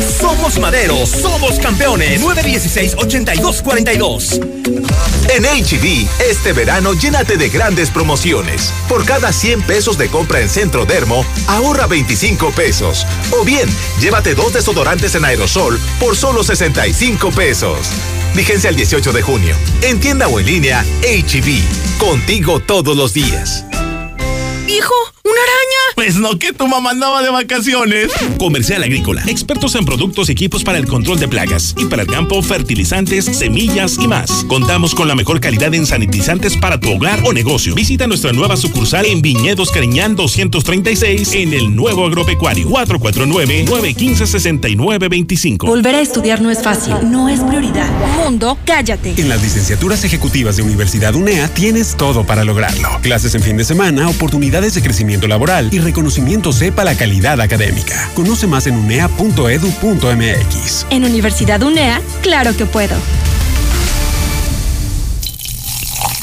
Somos Madero, somos campeones. 916-8242. En HB, este verano llénate de grandes promociones. Por cada 100 pesos de compra en Centro Dermo, ahorra 25 pesos. O bien, llévate dos desodorantes en aerosol por solo 65 pesos. Vigencia el 18 de junio. En tienda o en línea, HB. Contigo todos los días. Hijo, una araña. Pues no, que tu mamá andaba de vacaciones. Comercial Agrícola. Expertos en productos y equipos para el control de plagas. Y para el campo, fertilizantes, semillas y más. Contamos con la mejor calidad en sanitizantes para tu hogar o negocio. Visita nuestra nueva sucursal en Viñedos Cariñán 236 en el nuevo agropecuario. 449-915-6925. Volver a estudiar no es fácil. No es prioridad. Mundo, cállate. En las licenciaturas ejecutivas de Universidad UNEA tienes todo para lograrlo. Clases en fin de semana, oportunidades de crecimiento laboral y reconocimiento sepa la calidad académica. Conoce más en unea.edu.mx. En Universidad UNEA, claro que puedo.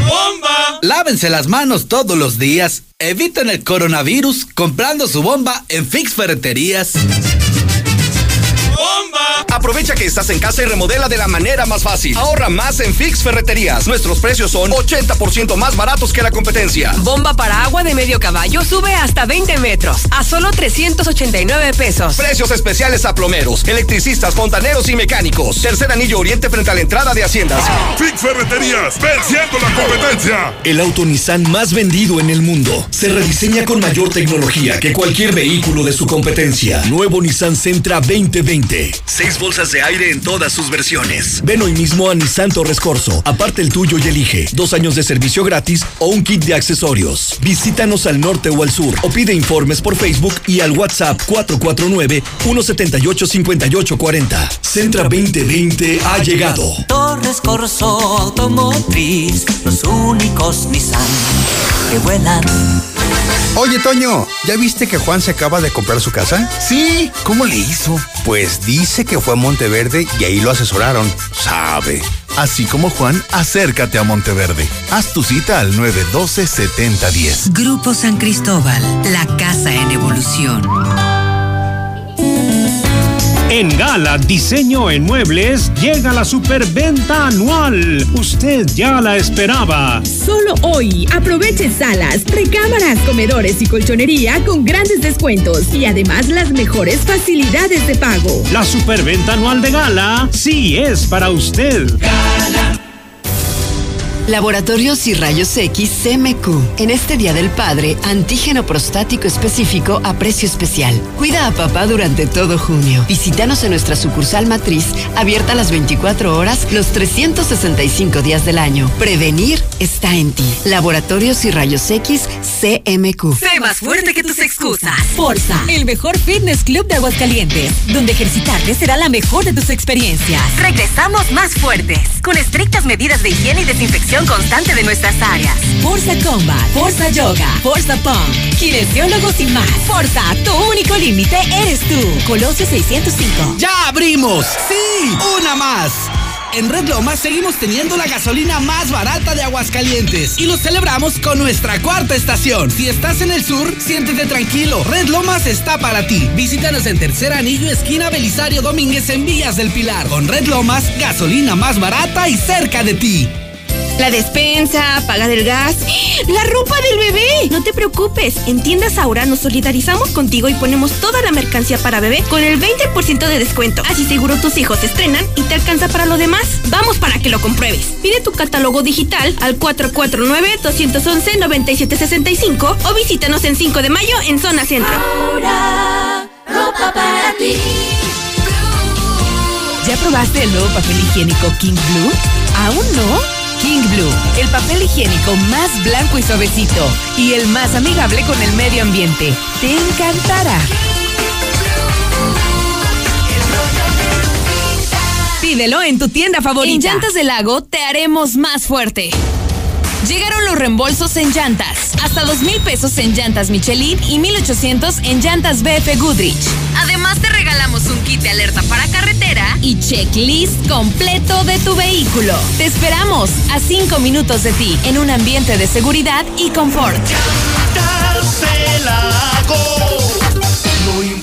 ¡Bomba! Lávense las manos todos los días. Eviten el coronavirus comprando su bomba en Fix Ferreterías. Aprovecha que estás en casa y remodela de la manera más fácil. Ahorra más en Fix Ferreterías. Nuestros precios son 80% más baratos que la competencia. Bomba para agua de medio caballo sube hasta 20 metros a solo 389 pesos. Precios especiales a plomeros, electricistas, fontaneros y mecánicos. Tercer anillo oriente frente a la entrada de Haciendas. Fix Ferreterías, venciendo la competencia. El auto Nissan más vendido en el mundo se rediseña con mayor tecnología que cualquier vehículo de su competencia. Nuevo Nissan Sentra 2020. Seis bolsas de aire en todas sus versiones. Ven hoy mismo a Nissan Torres Corso. Aparte el tuyo y elige. Dos años de servicio gratis o un kit de accesorios. Visítanos al norte o al sur o pide informes por Facebook y al WhatsApp 449-178-5840. Centra 2020 ha llegado. Torres Corso Automotriz, los únicos Nissan que vuelan. Oye, Toño, ¿ya viste que Juan se acaba de comprar su casa? Sí, ¿cómo le hizo? Pues dice que fue a Monteverde y ahí lo asesoraron. Sabe. Así como Juan, acércate a Monteverde. Haz tu cita al 912-7010. Grupo San Cristóbal, la casa en evolución. En Gala Diseño en Muebles llega la superventa anual. Usted ya la esperaba. Solo hoy aproveche salas, recámaras, comedores y colchonería con grandes descuentos y además las mejores facilidades de pago. La superventa anual de Gala sí es para usted. Gala. Laboratorios y Rayos X CMQ. En este Día del Padre, antígeno prostático específico a precio especial. Cuida a papá durante todo junio. Visítanos en nuestra sucursal matriz, abierta las 24 horas, los 365 días del año. Prevenir está en ti. Laboratorios y Rayos X CMQ. Sé más fuerte que tus excusas. Forza, el mejor fitness club de Aguascalientes, donde ejercitarte será la mejor de tus experiencias. Regresamos más fuertes, con estrictas medidas de higiene y desinfección constante de nuestras áreas. Forza Combat, Forza Yoga, Forza Pump, kinesiólogos y más. Forza, tu único límite eres tú. Colosio 605. ¡Ya abrimos! ¡Sí! ¡Una más! En Red Lomas seguimos teniendo la gasolina más barata de Aguascalientes y lo celebramos con nuestra cuarta estación. Si estás en el sur, siéntete tranquilo. Red Lomas está para ti. Visítanos en Tercer Anillo, esquina Belisario Domínguez en Villas del Pilar. Con Red Lomas, gasolina más barata y cerca de ti. La despensa, pagar el gas, la ropa del bebé. No te preocupes, en Tiendas Aura nos solidarizamos contigo y ponemos toda la mercancía para bebé con el 20% de descuento. Así seguro tus hijos estrenan y te alcanza para lo demás. Vamos para que lo compruebes. Pide tu catálogo digital al 449-211-9765 o visítanos en 5 de mayo en Zona Centro. ropa para ti. ¿Ya probaste el nuevo papel higiénico King Blue? ¿Aún no? King Blue, el papel higiénico más blanco y suavecito y el más amigable con el medio ambiente. Te encantará. Pídelo en tu tienda favorita. En Llantas del Lago te haremos más fuerte. Llegaron los reembolsos en llantas. Hasta dos mil pesos en llantas Michelin y 1800 en llantas BF Goodrich. Además te regalamos un kit de alerta para carretera y checklist completo de tu vehículo. Te esperamos a cinco minutos de ti en un ambiente de seguridad y confort.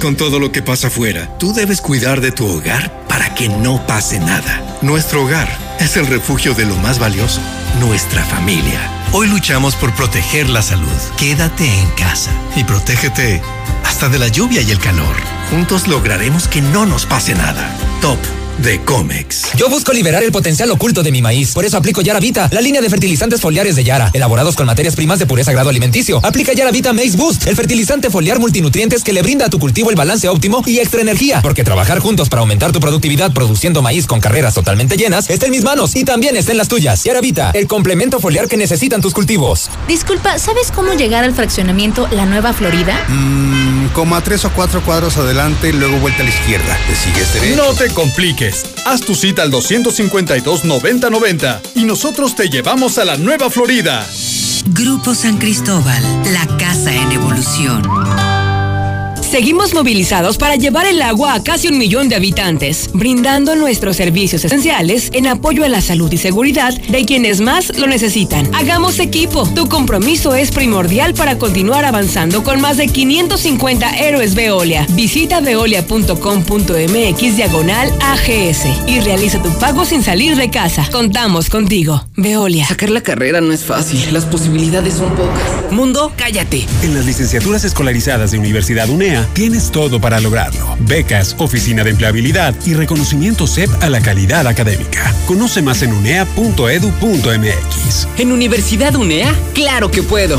Con todo lo que pasa afuera, tú debes cuidar de tu hogar para que no pase nada. Nuestro hogar es el refugio de lo más valioso, nuestra familia. Hoy luchamos por proteger la salud. Quédate en casa y protégete hasta de la lluvia y el calor. Juntos lograremos que no nos pase nada. Top de Comex. Yo busco liberar el potencial oculto de mi maíz. Por eso aplico Yara Vita, la línea de fertilizantes foliares de Yara, elaborados con materias primas de pureza grado alimenticio. Aplica Yara Vita Maize Boost, el fertilizante foliar multinutrientes que le brinda a tu cultivo el balance óptimo y extra energía. Porque trabajar juntos para aumentar tu productividad produciendo maíz con carreras totalmente llenas está en mis manos y también está en las tuyas. Yara Vita, el complemento foliar que necesitan tus cultivos. Disculpa, ¿sabes cómo llegar al fraccionamiento La Nueva Florida? Mmm, como a tres o cuatro cuadros adelante, luego vuelta a la izquierda. ¿Te sigues derecho? No te compliques. Haz tu cita al 252-9090 y nosotros te llevamos a la Nueva Florida. Grupo San Cristóbal, la casa en evolución. Seguimos movilizados para llevar el agua a casi un millón de habitantes, brindando nuestros servicios esenciales en apoyo a la salud y seguridad de quienes más lo necesitan. Hagamos equipo. Tu compromiso es primordial para continuar avanzando con más de 550 héroes Veolia. Visita veolia.com.mx diagonal AGS y realiza tu pago sin salir de casa. Contamos contigo. Veolia. Sacar la carrera no es fácil. Las posibilidades son pocas. Mundo, cállate. En las licenciaturas escolarizadas de Universidad UNEA tienes todo para lograrlo. Becas, oficina de empleabilidad y reconocimiento CEP a la calidad académica. Conoce más en unea.edu.mx. ¿En Universidad UNEA? ¡Claro que puedo!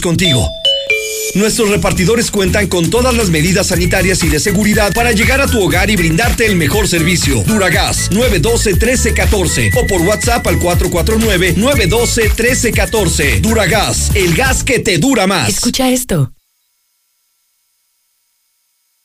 contigo. Nuestros repartidores cuentan con todas las medidas sanitarias y de seguridad para llegar a tu hogar y brindarte el mejor servicio. Duragas 912-1314 o por WhatsApp al 449-912-1314. Duragas, el gas que te dura más. Escucha esto.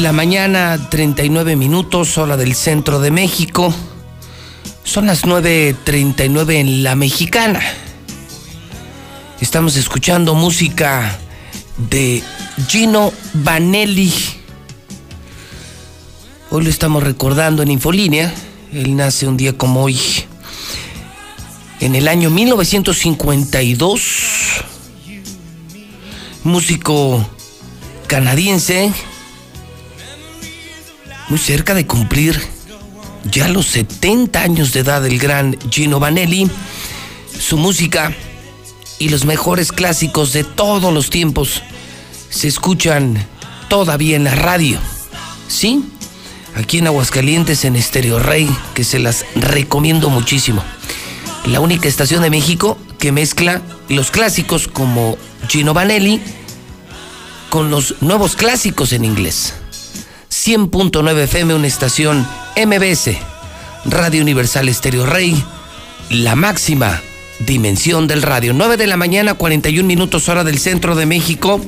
La mañana, 39 minutos, hora del centro de México. Son las 9.39 en la mexicana. Estamos escuchando música de Gino Vanelli. Hoy lo estamos recordando en Infolínea. Él nace un día como hoy. En el año 1952. Músico canadiense. Muy cerca de cumplir ya los 70 años de edad del gran Gino Vanelli. Su música y los mejores clásicos de todos los tiempos se escuchan todavía en la radio. ¿Sí? Aquí en Aguascalientes, en Estéreo Rey, que se las recomiendo muchísimo. La única estación de México que mezcla los clásicos como Gino Vanelli con los nuevos clásicos en inglés. 100.9 FM, una estación MBS, Radio Universal Estéreo Rey, la máxima dimensión del radio. 9 de la mañana, 41 minutos hora del centro de México.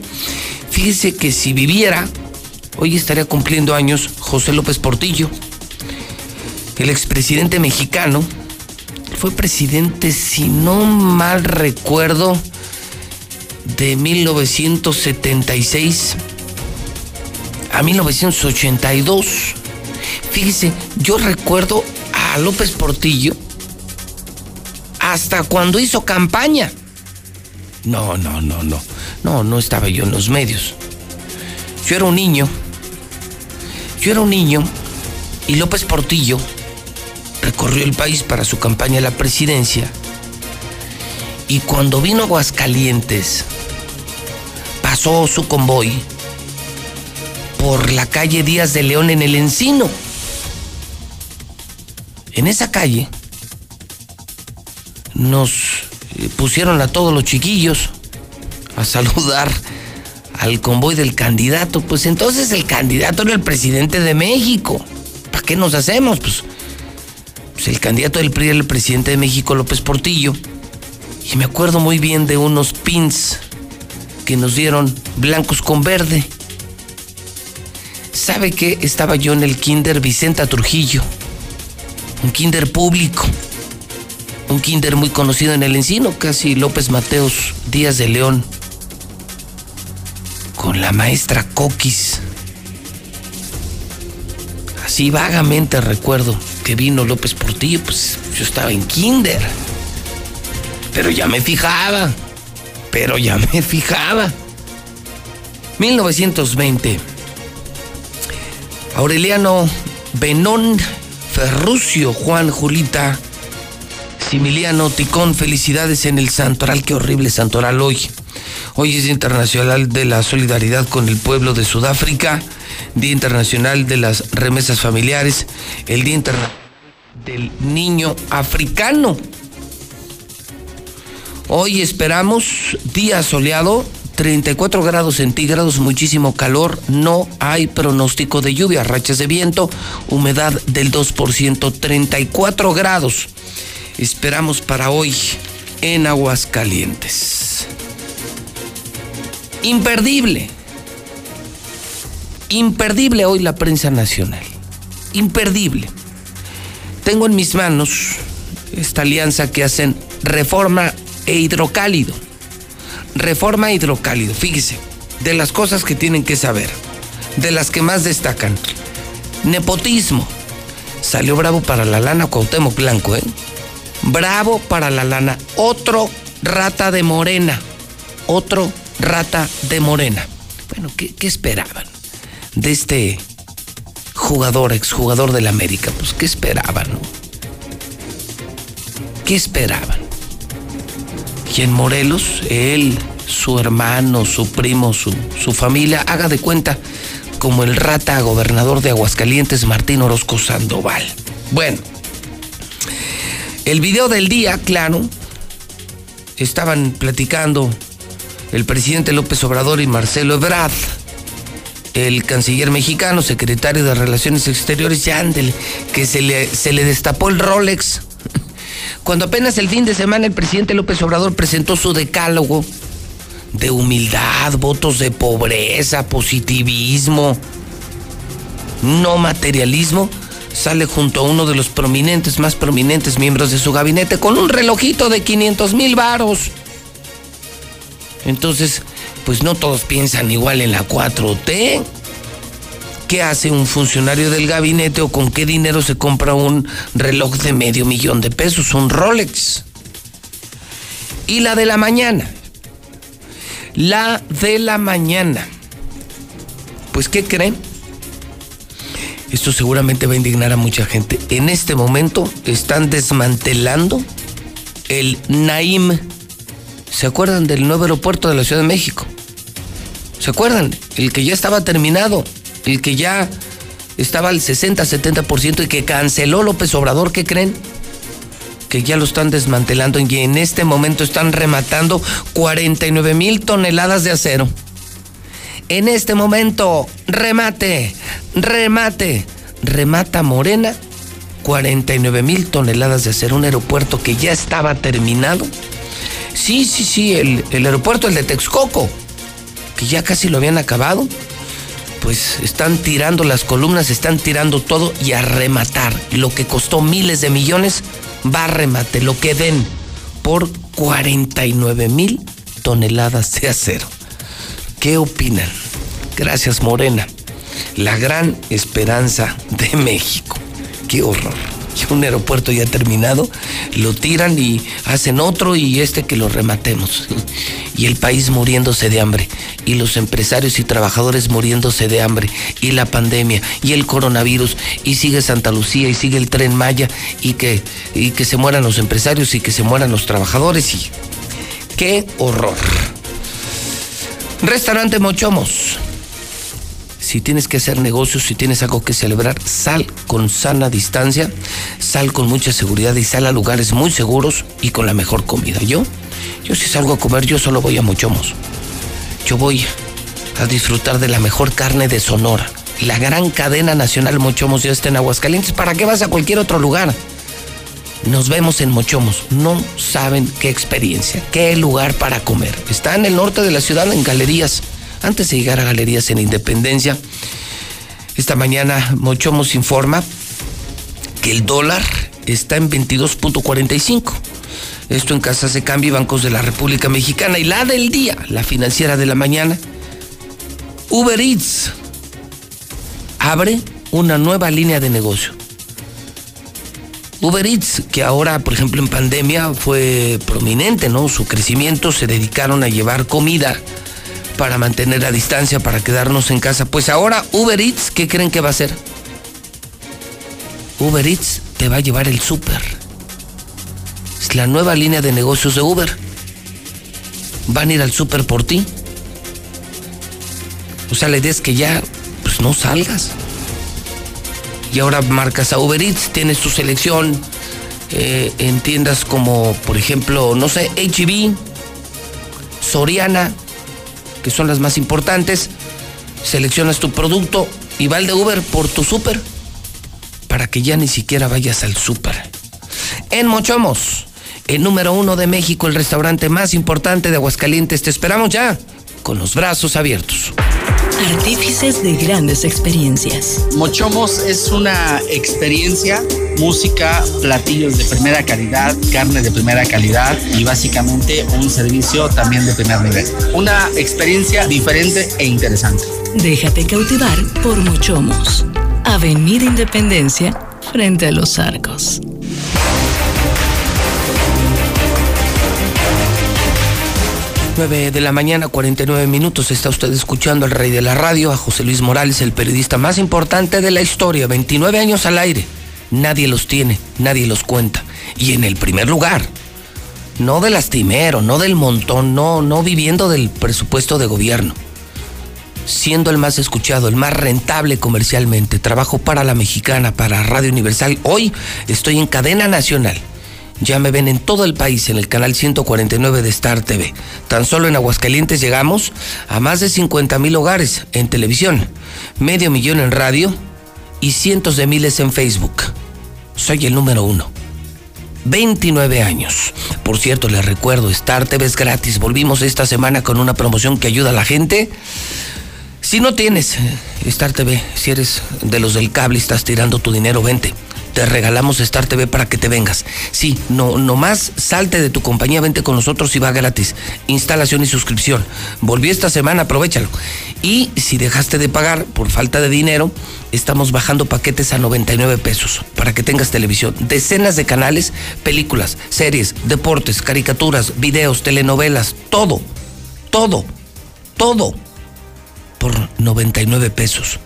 Fíjese que si viviera, hoy estaría cumpliendo años José López Portillo, el expresidente mexicano. Fue presidente, si no mal recuerdo, de 1976 a 1982. Fíjese, yo recuerdo a López Portillo hasta cuando hizo campaña. No, no, no, no. No, no estaba yo en los medios. Yo era un niño. Yo era un niño y López Portillo recorrió el país para su campaña a la presidencia. Y cuando vino a Aguascalientes, pasó su convoy por la calle Díaz de León en el Encino. En esa calle nos eh, pusieron a todos los chiquillos a saludar al convoy del candidato. Pues entonces el candidato era el presidente de México. ¿Para qué nos hacemos? Pues, pues el candidato del PRI era el presidente de México, López Portillo. Y me acuerdo muy bien de unos pins que nos dieron blancos con verde. ¿Sabe qué? Estaba yo en el kinder Vicenta Trujillo. Un kinder público. Un kinder muy conocido en el encino, casi López Mateos Díaz de León. Con la maestra Coquis. Así vagamente recuerdo que vino López Portillo, pues yo estaba en kinder. Pero ya me fijaba. Pero ya me fijaba. 1920. Aureliano Benón Ferrucio Juan Julita Similiano Ticón, felicidades en el santoral, qué horrible santoral hoy. Hoy es Día Internacional de la Solidaridad con el Pueblo de Sudáfrica, Día Internacional de las Remesas Familiares, el Día Internacional del Niño Africano. Hoy esperamos día soleado, 34 grados centígrados, muchísimo calor, no hay pronóstico de lluvia, rachas de viento, humedad del 2%, 34 grados. Esperamos para hoy. en Aguascalientes. Imperdible. Imperdible hoy la prensa nacional. Imperdible. Tengo en mis manos esta alianza que hacen Reforma e Hidrocálido. Reforma Hidrocálido, fíjese, de las cosas que tienen que saber, de las que más destacan. Nepotismo. Salió bravo para la lana Cuauhtémoc Blanco, ¿eh? Bravo para la lana. Otro rata de morena. Otro rata de morena. Bueno, ¿qué, qué esperaban de este jugador, exjugador del América? Pues, ¿qué esperaban? ¿Qué esperaban? Y en Morelos, él, su hermano, su primo, su, familia, haga de cuenta como el rata gobernador de Aguascalientes, Martín Orozco Sandoval. Bueno, el video del día, claro, estaban platicando el presidente López Obrador y Marcelo Ebrard, el canciller mexicano, secretario de Relaciones Exteriores, ya ándele, que se le, se le destapó el Rolex. Cuando apenas el fin de semana el presidente López Obrador presentó su decálogo de humildad, votos de pobreza, positivismo, no materialismo, sale junto a uno de los prominentes, más prominentes miembros de su gabinete con un relojito de 500 mil varos. Entonces, pues no todos piensan igual en la 4T. ¿Qué hace un funcionario del gabinete o con qué dinero se compra un reloj de medio millón de pesos, un Rolex? Y la de la mañana. La de la mañana. Pues, ¿qué creen? Esto seguramente va a indignar a mucha gente. En este momento están desmantelando el Naim. ¿Se acuerdan del nuevo aeropuerto de la Ciudad de México? ¿Se acuerdan? El que ya estaba terminado, el que ya estaba al 60-70% y que canceló López Obrador, ¿qué creen? Que ya lo están desmantelando y en este momento están rematando 49 mil toneladas de acero. En este momento, remate, remate, remata Morena, 49 mil toneladas de acero, un aeropuerto que ya estaba terminado. Sí, sí, sí, el, el aeropuerto, el de Texcoco, que ya casi lo habían acabado. Pues están tirando las columnas, están tirando todo y a rematar. Lo que costó miles de millones va a remate, lo que den por 49 mil toneladas de acero. ¿Qué opinan? Gracias, Morena. La gran esperanza de México. Qué horror. Y un aeropuerto ya terminado, lo tiran y hacen otro y este que lo rematemos. Y el país muriéndose de hambre. Y los empresarios y trabajadores muriéndose de hambre. Y la pandemia. Y el coronavirus. Y sigue Santa Lucía y sigue el tren Maya. Y que, y que se mueran los empresarios y que se mueran los trabajadores. Y qué horror. Restaurante Mochomos. Si tienes que hacer negocios, si tienes algo que celebrar, sal con sana distancia, sal con mucha seguridad y sal a lugares muy seguros y con la mejor comida. Yo, yo si salgo a comer, yo solo voy a Mochomos. Yo voy a disfrutar de la mejor carne de Sonora. La gran cadena nacional Mochomos ya está en Aguascalientes. ¿Para qué vas a cualquier otro lugar? Nos vemos en Mochomos. No saben qué experiencia, qué lugar para comer. Está en el norte de la ciudad, en galerías. Antes de llegar a galerías en Independencia, esta mañana Mochomos informa que el dólar está en 22.45. Esto en casas de cambio y bancos de la República Mexicana. Y la del día, la financiera de la mañana, Uber Eats abre una nueva línea de negocio. Uber Eats, que ahora, por ejemplo, en pandemia fue prominente, ¿no? Su crecimiento se dedicaron a llevar comida para mantener la distancia, para quedarnos en casa. Pues ahora Uber Eats, ¿qué creen que va a hacer? Uber Eats te va a llevar el súper. Es la nueva línea de negocios de Uber. Van a ir al súper por ti. O sea, la idea es que ya, pues no salgas. Y ahora marcas a Uber Eats, tienes tu selección eh, en tiendas como, por ejemplo, no sé, HB, Soriana, que son las más importantes. Seleccionas tu producto y va el de Uber por tu súper para que ya ni siquiera vayas al súper. En Mochomos, el número uno de México, el restaurante más importante de Aguascalientes. Te esperamos ya con los brazos abiertos. Artífices de grandes experiencias. Mochomos es una experiencia, música, platillos de primera calidad, carne de primera calidad y básicamente un servicio también de primer nivel. Una experiencia diferente e interesante. Déjate cautivar por Mochomos. Avenida Independencia, frente a los arcos. 9 de la mañana, 49 minutos. Está usted escuchando al rey de la radio, a José Luis Morales, el periodista más importante de la historia. 29 años al aire. Nadie los tiene, nadie los cuenta. Y en el primer lugar. No del lastimero, no del montón, no, no viviendo del presupuesto de gobierno. Siendo el más escuchado, el más rentable comercialmente. Trabajo para la mexicana, para Radio Universal. Hoy estoy en cadena nacional. Ya me ven en todo el país en el canal 149 de Star TV. Tan solo en Aguascalientes llegamos a más de 50 mil hogares en televisión, medio millón en radio y cientos de miles en Facebook. Soy el número uno. 29 años. Por cierto, les recuerdo, Star TV es gratis. Volvimos esta semana con una promoción que ayuda a la gente. Si no tienes eh, Star TV, si eres de los del cable y estás tirando tu dinero, vente te regalamos Star TV para que te vengas. Sí, no, nomás salte de tu compañía, vente con nosotros y va gratis. Instalación y suscripción. Volví esta semana, aprovechalo. Y si dejaste de pagar por falta de dinero, estamos bajando paquetes a 99 pesos para que tengas televisión. Decenas de canales, películas, series, deportes, caricaturas, videos, telenovelas, todo, todo, todo por 99 pesos.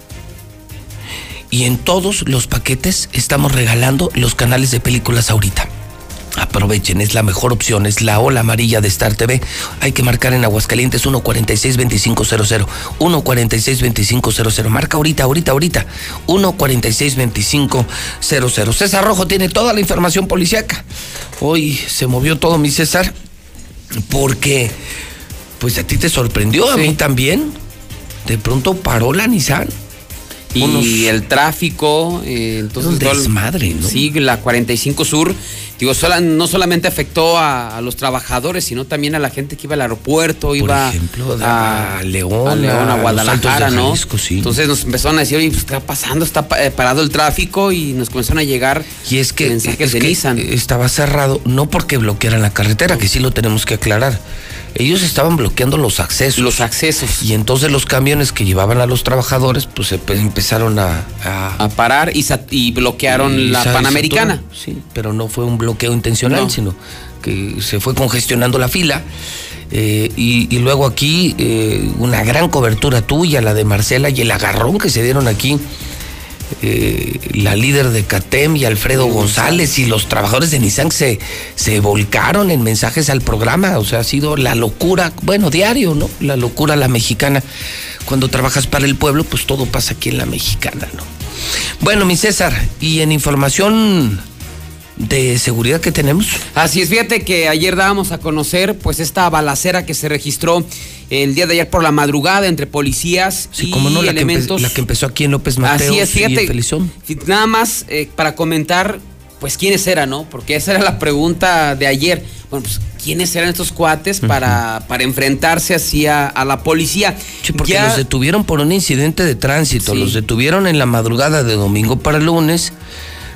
Y en todos los paquetes estamos regalando los canales de películas ahorita. Aprovechen, es la mejor opción, es la ola amarilla de Star TV. Hay que marcar en Aguascalientes 146-2500. 146-2500. Marca ahorita, ahorita, ahorita. 146-2500. César Rojo tiene toda la información policiaca. Hoy se movió todo mi César porque, pues a ti te sorprendió, a mí también. De pronto paró la Nissan. Y Unos- el tráfico, eh, entonces Un desmadre, ¿no? Sí, la 45 Sur, digo, sola- no solamente afectó a, a los trabajadores, sino también a la gente que iba al aeropuerto, iba ejemplo, a, a León, a, León, a Guadalajara, ¿no? Jalisco, sí. Entonces nos empezaron a decir, oye, pues, ¿qué está pasando? Está eh, parado el tráfico y nos comenzaron a llegar Y es que, mensajes es de que Nissan. estaba cerrado, no porque bloquearan la carretera, que sí lo tenemos que aclarar. Ellos estaban bloqueando los accesos. Los accesos. Y entonces los camiones que llevaban a los trabajadores, pues se- pues, empezaron a, a, a parar y, bloquearon y la Panamericana. Sí, pero no fue un bloqueo intencional, No. sino que se fue congestionando la fila. eh, y, y luego aquí eh, una gran cobertura tuya, la de Marcela, y el agarrón que se dieron aquí. Eh, la líder de CATEM y Alfredo González y los trabajadores de Nissan se, se volcaron en mensajes al programa. O sea, ha sido la locura, bueno, diario, ¿no? La locura la mexicana. Cuando trabajas para el pueblo, pues todo pasa aquí en la mexicana, ¿no? Bueno, mi César, y en información de seguridad que tenemos. Así es, fíjate que ayer dábamos a conocer pues esta balacera que se registró el día de ayer por la madrugada entre policías Sí, y como no, la que, elementos. la que empezó aquí en López Mateos Así es, y fíjate. Felizón. fi- Nada más eh, para comentar, pues quiénes eran, ¿no? Porque esa era la pregunta de ayer. Bueno, pues quiénes eran estos cuates para, para enfrentarse así a, a la policía. Sí, porque Ya- los detuvieron por un incidente de tránsito, Sí. los detuvieron en la madrugada de domingo para lunes.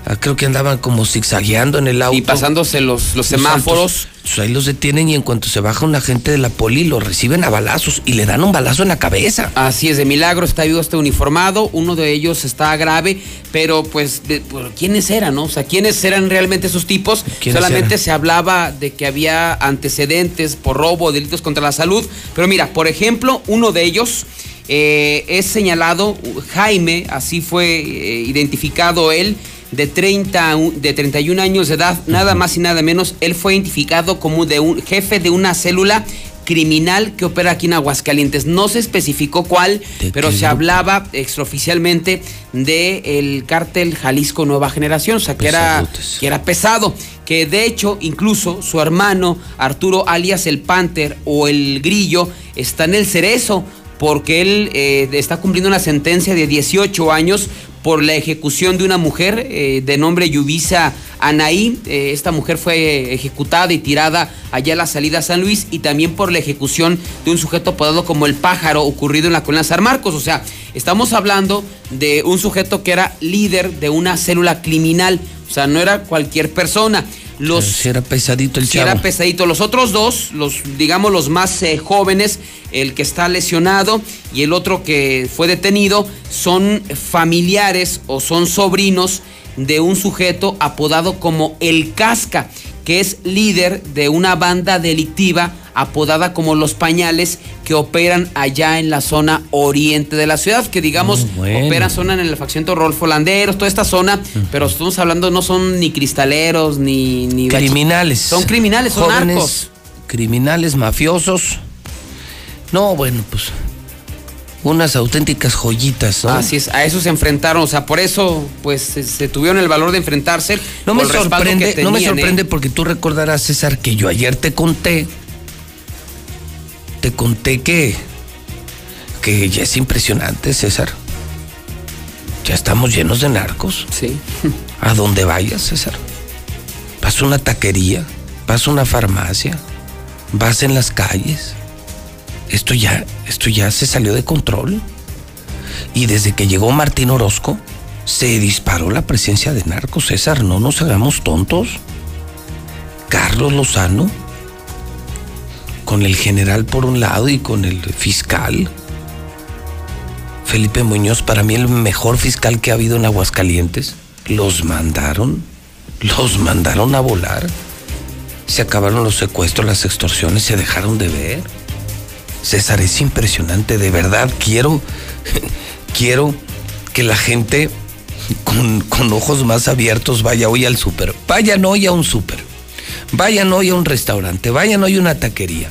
Ah, creo que andaban como zigzagueando en el auto. y pasándose los, los semáforos. Pues ahí los detienen y en cuanto se baja un agente de la poli, lo reciben a balazos y le dan un balazo en la cabeza. Así es, de milagro está vivo, está uniformado, uno de ellos está grave, pero pues, de- pero ¿quiénes eran, no? O sea, ¿quiénes eran realmente esos tipos? ¿Quiénes Solamente eran? se hablaba de que había antecedentes por robo, delitos contra la salud, pero mira, por ejemplo, uno de ellos eh, es señalado, Jaime, así fue eh, identificado él, de 30, u- de 31 años de edad, nada más y nada menos, él fue identificado como de un jefe de una célula criminal que opera aquí en Aguascalientes. No se especificó cuál, pero se hablaba extraoficialmente del cártel Jalisco Nueva Generación, o sea, que era, que era pesado. Que de hecho, incluso su hermano Arturo, alias el Panther o el Grillo, está en el cerezo, porque él eh, está cumpliendo una sentencia de 18 años por la ejecución de una mujer eh, de nombre Yubisa Anaí, eh, esta mujer fue ejecutada y tirada allá a la salida a San Luis y también por la ejecución de un sujeto apodado como el pájaro ocurrido en la colonia San Marcos. O sea, estamos hablando de un sujeto que era líder de una célula criminal. O sea, no era cualquier persona. Los, Si era pesadito el chavo. era pesadito. Los otros dos, los digamos los más eh, jóvenes, el que está lesionado y el otro que fue detenido, son familiares o son sobrinos de un sujeto apodado como El Casca, que es líder de una banda delictiva apodada como Los Pañales, que operan allá en la zona oriente de la ciudad, que digamos bueno. operan zona en el faccionamiento Rolfo Landeros, toda esta zona, pero estamos hablando no son ni cristaleros ni, ni Criminales. son criminales, son Jóvenes, narcos. Criminales, mafiosos. No, bueno, pues. Unas auténticas joyitas, ¿no? Así es, a eso se enfrentaron, o sea, por eso pues se, se tuvieron el valor de enfrentarse. No me sorprende, no me tenían, sorprende ¿eh? porque tú recordarás, César, que yo ayer te conté. Te conté que. que ya es impresionante, César. Ya estamos llenos de narcos. Sí. A donde vayas, César. Vas a una taquería, vas a una farmacia, vas en las calles. Esto ya, esto ya se salió de control. Y desde que llegó Martín Orozco, se disparó la presencia de narcos, César. No nos hagamos tontos. Carlos Lozano, con el general por un lado y con el fiscal. Felipe Muñoz, para mí el mejor fiscal que ha habido en Aguascalientes. Los mandaron, los mandaron a volar. Se acabaron los secuestros, las extorsiones, se dejaron de ver. César, es impresionante, de verdad quiero, quiero que la gente con, con ojos más abiertos vaya hoy al súper. Vayan hoy a un súper. Vayan hoy a un restaurante. Vayan hoy a una taquería.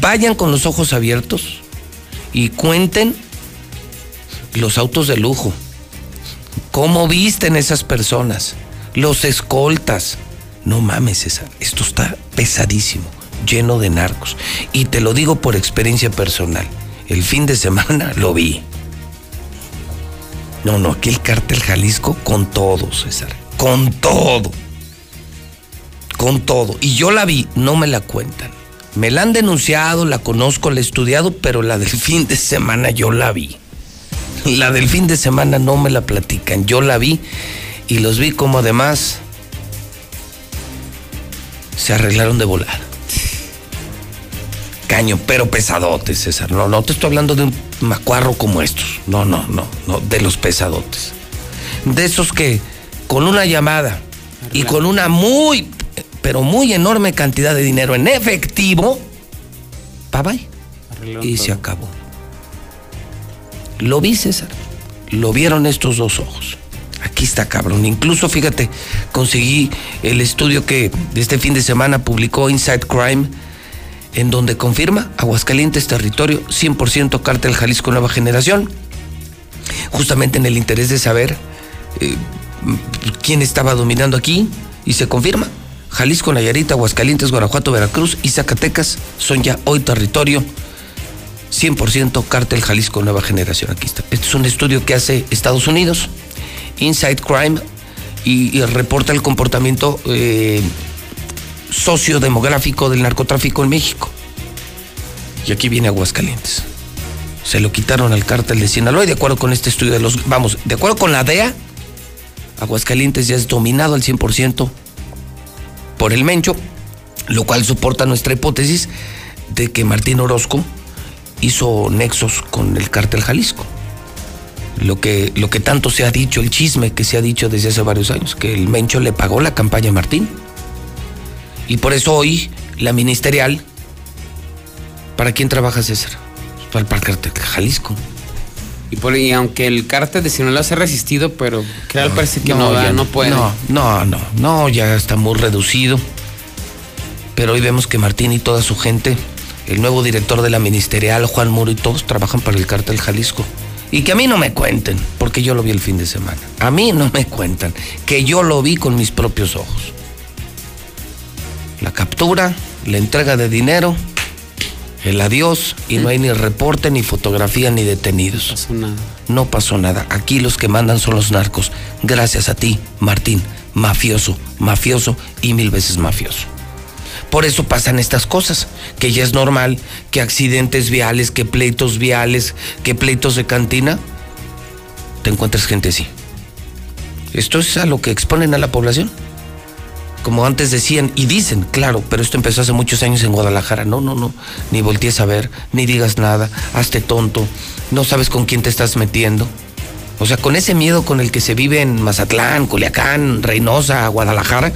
Vayan con los ojos abiertos y cuenten los autos de lujo. ¿Cómo visten esas personas? Los escoltas. No mames, César. Esto está pesadísimo, lleno de narcos. Y te lo digo por experiencia personal. El fin de semana lo vi. No, no, aquí el cártel Jalisco con todo, César. Con todo. Con todo. Y yo la vi, no me la cuentan. Me la han denunciado, la conozco, la he estudiado, pero la del fin de semana yo la vi. La del fin de semana no me la platican, yo la vi y los vi como además se arreglaron de volar. Caño, pero pesadotes, César. No, no te estoy hablando de un macuarro como estos. No, no, no, no, de los pesadotes. De esos que con una llamada y con una muy, pero muy enorme cantidad de dinero en efectivo, bye bye. Y se acabó. Lo vi, César. Lo vieron estos dos ojos. Aquí está, cabrón. Incluso, fíjate, conseguí el estudio que este fin de semana publicó Inside Crime, en donde confirma Aguascalientes territorio 100% cártel Jalisco Nueva Generación. Justamente en el interés de saber eh, quién estaba dominando aquí, y se confirma. Jalisco, Nayarit, Aguascalientes, Guanajuato, Veracruz y Zacatecas son ya hoy territorio 100% cártel Jalisco Nueva Generación. Aquí está. Este es un estudio que hace Estados Unidos, Inside Crime, y, reporta el comportamiento eh, sociodemográfico del narcotráfico en México. Y aquí viene Aguascalientes. Se lo quitaron al cártel de Sinaloa y de acuerdo con este estudio de los... Vamos, de acuerdo con la DEA, Aguascalientes ya es dominado al 100% por el Mencho, lo cual soporta nuestra hipótesis de que Martín Orozco hizo nexos con el cártel Jalisco. Lo que, lo que tanto se ha dicho, el chisme que se ha dicho desde hace varios años, que el Mencho le pagó la campaña a Martín. Y por eso hoy la ministerial, ¿para quién trabaja César? Para el, para el cártel Jalisco. Y, por, y aunque el cártel de Sinaloa se ha resistido, pero que al parece que no, ya no, no puede. No, no, no, no, ya está muy reducido. Pero hoy vemos que Martín y toda su gente, el nuevo director de la ministerial, Juan Muro y todos trabajan para el cártel Jalisco. Y que a mí no me cuenten, porque yo lo vi el fin de semana. A mí no me cuentan, que yo lo vi con mis propios ojos. La captura, la entrega de dinero, el adiós y no hay ni reporte, ni fotografía, ni detenidos. pasó nada. No pasó nada. Aquí los que mandan son los narcos. Gracias a ti, Martín, mafioso, mafioso y mil veces mafioso. Por eso pasan estas cosas, que ya es normal que accidentes viales, que pleitos viales, que pleitos de cantina, te encuentres gente así. Esto es a lo que exponen a la población. Como antes decían y dicen, claro, pero esto empezó hace muchos años en Guadalajara. No, no, no. Ni voltees a ver, ni digas nada, hazte tonto, no sabes con quién te estás metiendo. O sea, con ese miedo con el que se vive en Mazatlán, Culiacán, Reynosa, Guadalajara,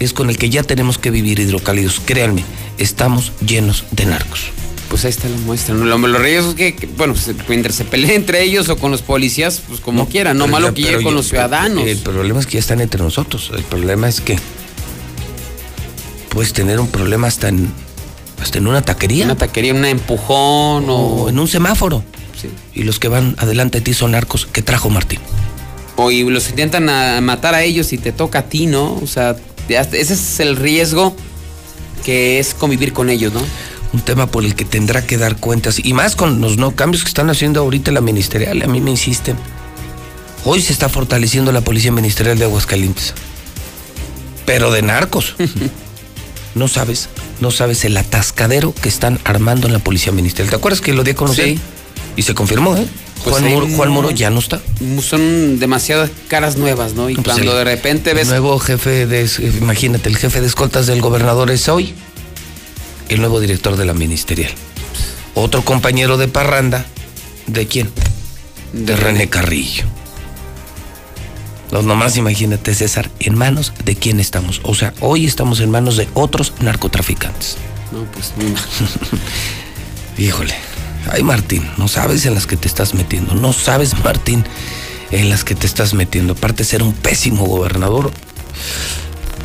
es con el que ya tenemos que vivir hidrocálidos. Créanme, estamos llenos de narcos. Pues ahí está la muestra. ¿no? Lo, lo riesgo es que, que, bueno, se, mientras se peleen entre ellos o con los policías, pues como quieran, no malo ya- que llegue con yo- los ciudadanos. El problema es que ya están entre nosotros. El problema es que puedes tener un problema hasta en, hasta en una taquería. Una taquería, un empujón o... o en un semáforo. Sí. Y los que van adelante de ti son narcos que trajo Martín. O y los intentan a- matar a ellos y te toca a ti, ¿no? O sea, ese es el riesgo que es convivir con ellos, ¿no? Un tema por el que tendrá que dar cuentas. Y más con los no cambios que están haciendo ahorita la ministerial. A mí me insisten. Hoy se está fortaleciendo la policía ministerial de Aguascalientes. Pero de narcos. No sabes, no sabes el atascadero que están armando en la policía ministerial. ¿Te acuerdas que lo di a conocer? Sí. Y se confirmó, ¿eh? Pues Juan, Muro, Juan Muro ya no está. Son demasiadas caras nuevas, ¿no? Y Pues cuando el- de repente ves... El nuevo jefe de, imagínate, el jefe de escoltas del gobernador es hoy, el nuevo director de la ministerial. Otro compañero de parranda, ¿de quién? De René Carrillo. Los nomás imagínate, César, en manos de quién estamos. O sea, hoy estamos en manos de otros narcotraficantes. No, pues mal. Híjole. Ay, Martín, no sabes en las que te estás metiendo. No sabes, Martín, en las que te estás metiendo. Aparte de ser un pésimo gobernador,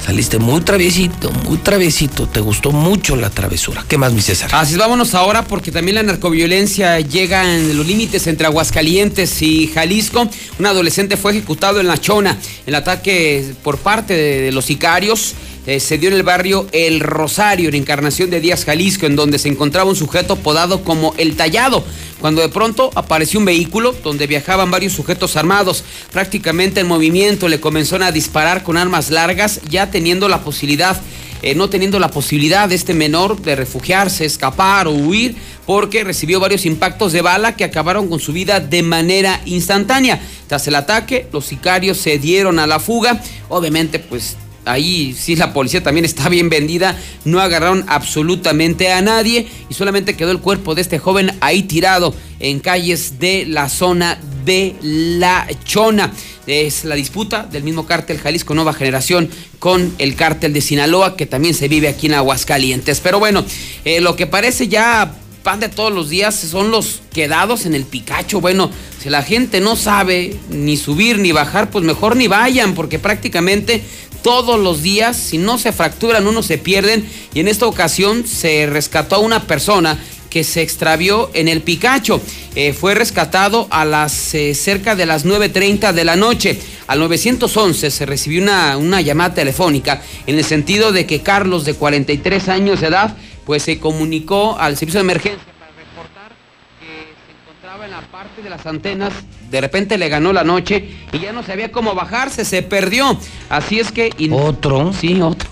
saliste muy traviesito, muy traviesito. Te gustó mucho la travesura. ¿Qué más, mi César? Así es, vámonos ahora porque también la narcoviolencia llega en los límites entre Aguascalientes y Jalisco. Un adolescente fue ejecutado en La Chona. El ataque por parte de, de los sicarios eh, se dio en el barrio El Rosario, en Encarnación de Díaz, Jalisco, en donde se encontraba un sujeto podado como El Tallado. Cuando de pronto apareció un vehículo donde viajaban varios sujetos armados, prácticamente en movimiento, le comenzaron a disparar con armas largas, ya teniendo la posibilidad eh, no teniendo la posibilidad de este menor de refugiarse, escapar o huir, porque recibió varios impactos de bala que acabaron con su vida de manera instantánea. Tras el ataque, los sicarios se dieron a la fuga. Obviamente, pues ahí sí la policía también está bien vendida. No agarraron absolutamente a nadie y solamente quedó el cuerpo de este joven ahí tirado en calles de la zona de La Chona. Es la disputa del mismo cártel Jalisco Nueva Generación con el cártel de Sinaloa que también se vive aquí en Aguascalientes. Pero bueno, eh, lo que parece ya pan de todos los días son los quedados en el Picacho. Bueno, si la gente no sabe ni subir ni bajar, pues mejor ni vayan, porque prácticamente todos los días, si no se fracturan, uno se pierden. Y en esta ocasión se rescató a una persona que se extravió en el Picacho. Eh, fue rescatado a las eh, cerca de las 9.30 de la noche. Al 911 se recibió una, una llamada telefónica en el sentido de que Carlos, de 43 años de edad, pues se comunicó al servicio de emergencia para reportar que se encontraba en la parte de las antenas. De repente le ganó la noche y ya no sabía cómo bajarse, se perdió. Así es que... ¿Otro? Sí, otro.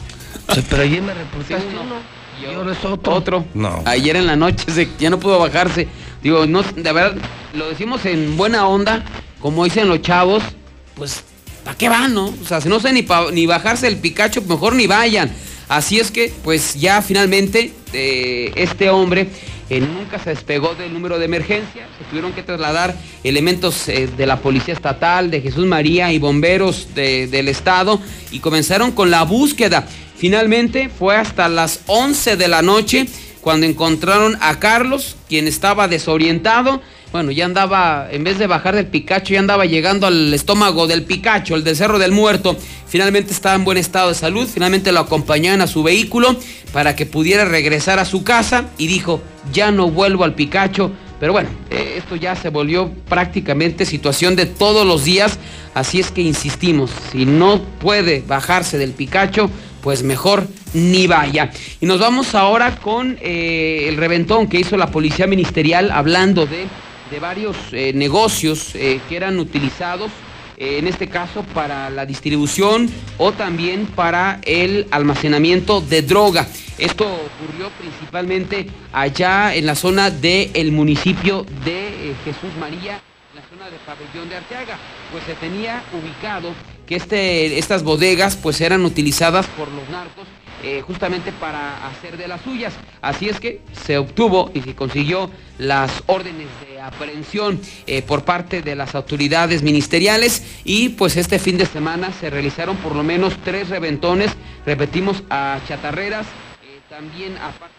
Sí, pero ayer me reportaste Sí, uno. Y ahora es otro. Otro. No. Ayer en la noche se- ya no pudo bajarse. Digo, no, de verdad, lo decimos en buena onda, como dicen los chavos, pues, ¿para qué van, no? O sea, si no sé ni, pa- ni bajarse el Picacho, mejor ni vayan. Así es que, pues ya finalmente, eh, este hombre nunca se despegó del número de emergencia. Se tuvieron que trasladar elementos eh, de la Policía Estatal, de Jesús María y bomberos de- del Estado y comenzaron con la búsqueda. Finalmente fue hasta las 11 de la noche cuando encontraron a Carlos, quien estaba desorientado. Bueno, ya andaba, en vez de bajar del Picacho, ya andaba llegando al estómago del Picacho, el del Cerro del Muerto. Finalmente estaba en buen estado de salud, finalmente lo acompañaron a su vehículo para que pudiera regresar a su casa y dijo, ya no vuelvo al Picacho. Pero bueno, eh, esto ya se volvió prácticamente situación de todos los días, así es que insistimos, si no puede bajarse del Picacho, pues mejor ni vaya. Y nos vamos ahora con eh, el reventón que hizo la Policía Ministerial hablando de, de varios eh, negocios eh, que eran utilizados eh, en este caso para la distribución o también para el almacenamiento de droga. Esto ocurrió principalmente allá en la zona del municipio de Jesús María, en la zona de Pabellón de Arteaga, pues se tenía ubicado que este, estas bodegas pues eran utilizadas por los narcos eh, justamente para hacer de las suyas. Así es que se obtuvo y se consiguió las órdenes de aprehensión eh, por parte de las autoridades ministeriales y pues este fin de semana se realizaron por lo menos tres reventones, repetimos, a chatarreras, eh, también aparte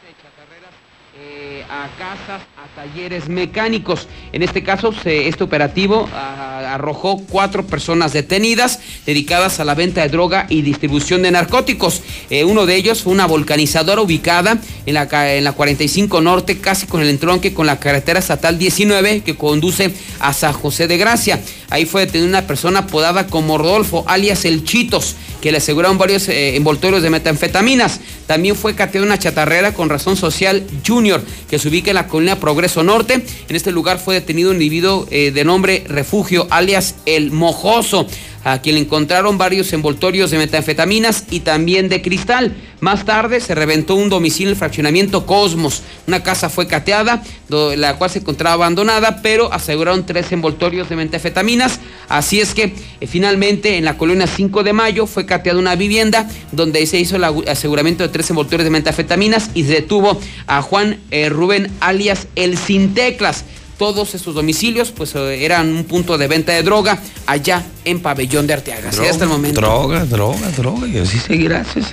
eh, a casas, a talleres mecánicos. En este caso, este operativo arrojó cuatro personas detenidas dedicadas a la venta de droga y distribución de narcóticos. Eh, uno de ellos fue una volcanizadora ubicada en la, en la 45 Norte, casi con el entronque con la carretera estatal 19 que conduce a San José de Gracia. Ahí fue detenida una persona apodada como Rodolfo, alias El Chitos, que le aseguraron varios eh, envoltorios de metanfetaminas. También fue cateada una chatarrera con razón social Junior, que se ubica en la colina Progreso Norte. En este lugar fue detenido un individuo eh, de nombre Refugio, alias El Mojoso, a quien le encontraron varios envoltorios de metanfetaminas y también de cristal. Más tarde se reventó un domicilio en el fraccionamiento Cosmos. Una casa fue cateada, la cual se encontraba abandonada, pero aseguraron tres envoltorios de metanfetaminas. Así es que eh, finalmente en la colonia 5 de mayo fue cateada una vivienda donde se hizo el aseguramiento de tres envoltorios de metanfetaminas y se detuvo a Juan eh, Rubén alias El Sin Teclas. Todos esos domicilios pues eh, eran un punto de venta de droga allá en Pabellón de Arteaga. Así hasta el momento. Droga, droga, droga. Y así seguirá, César.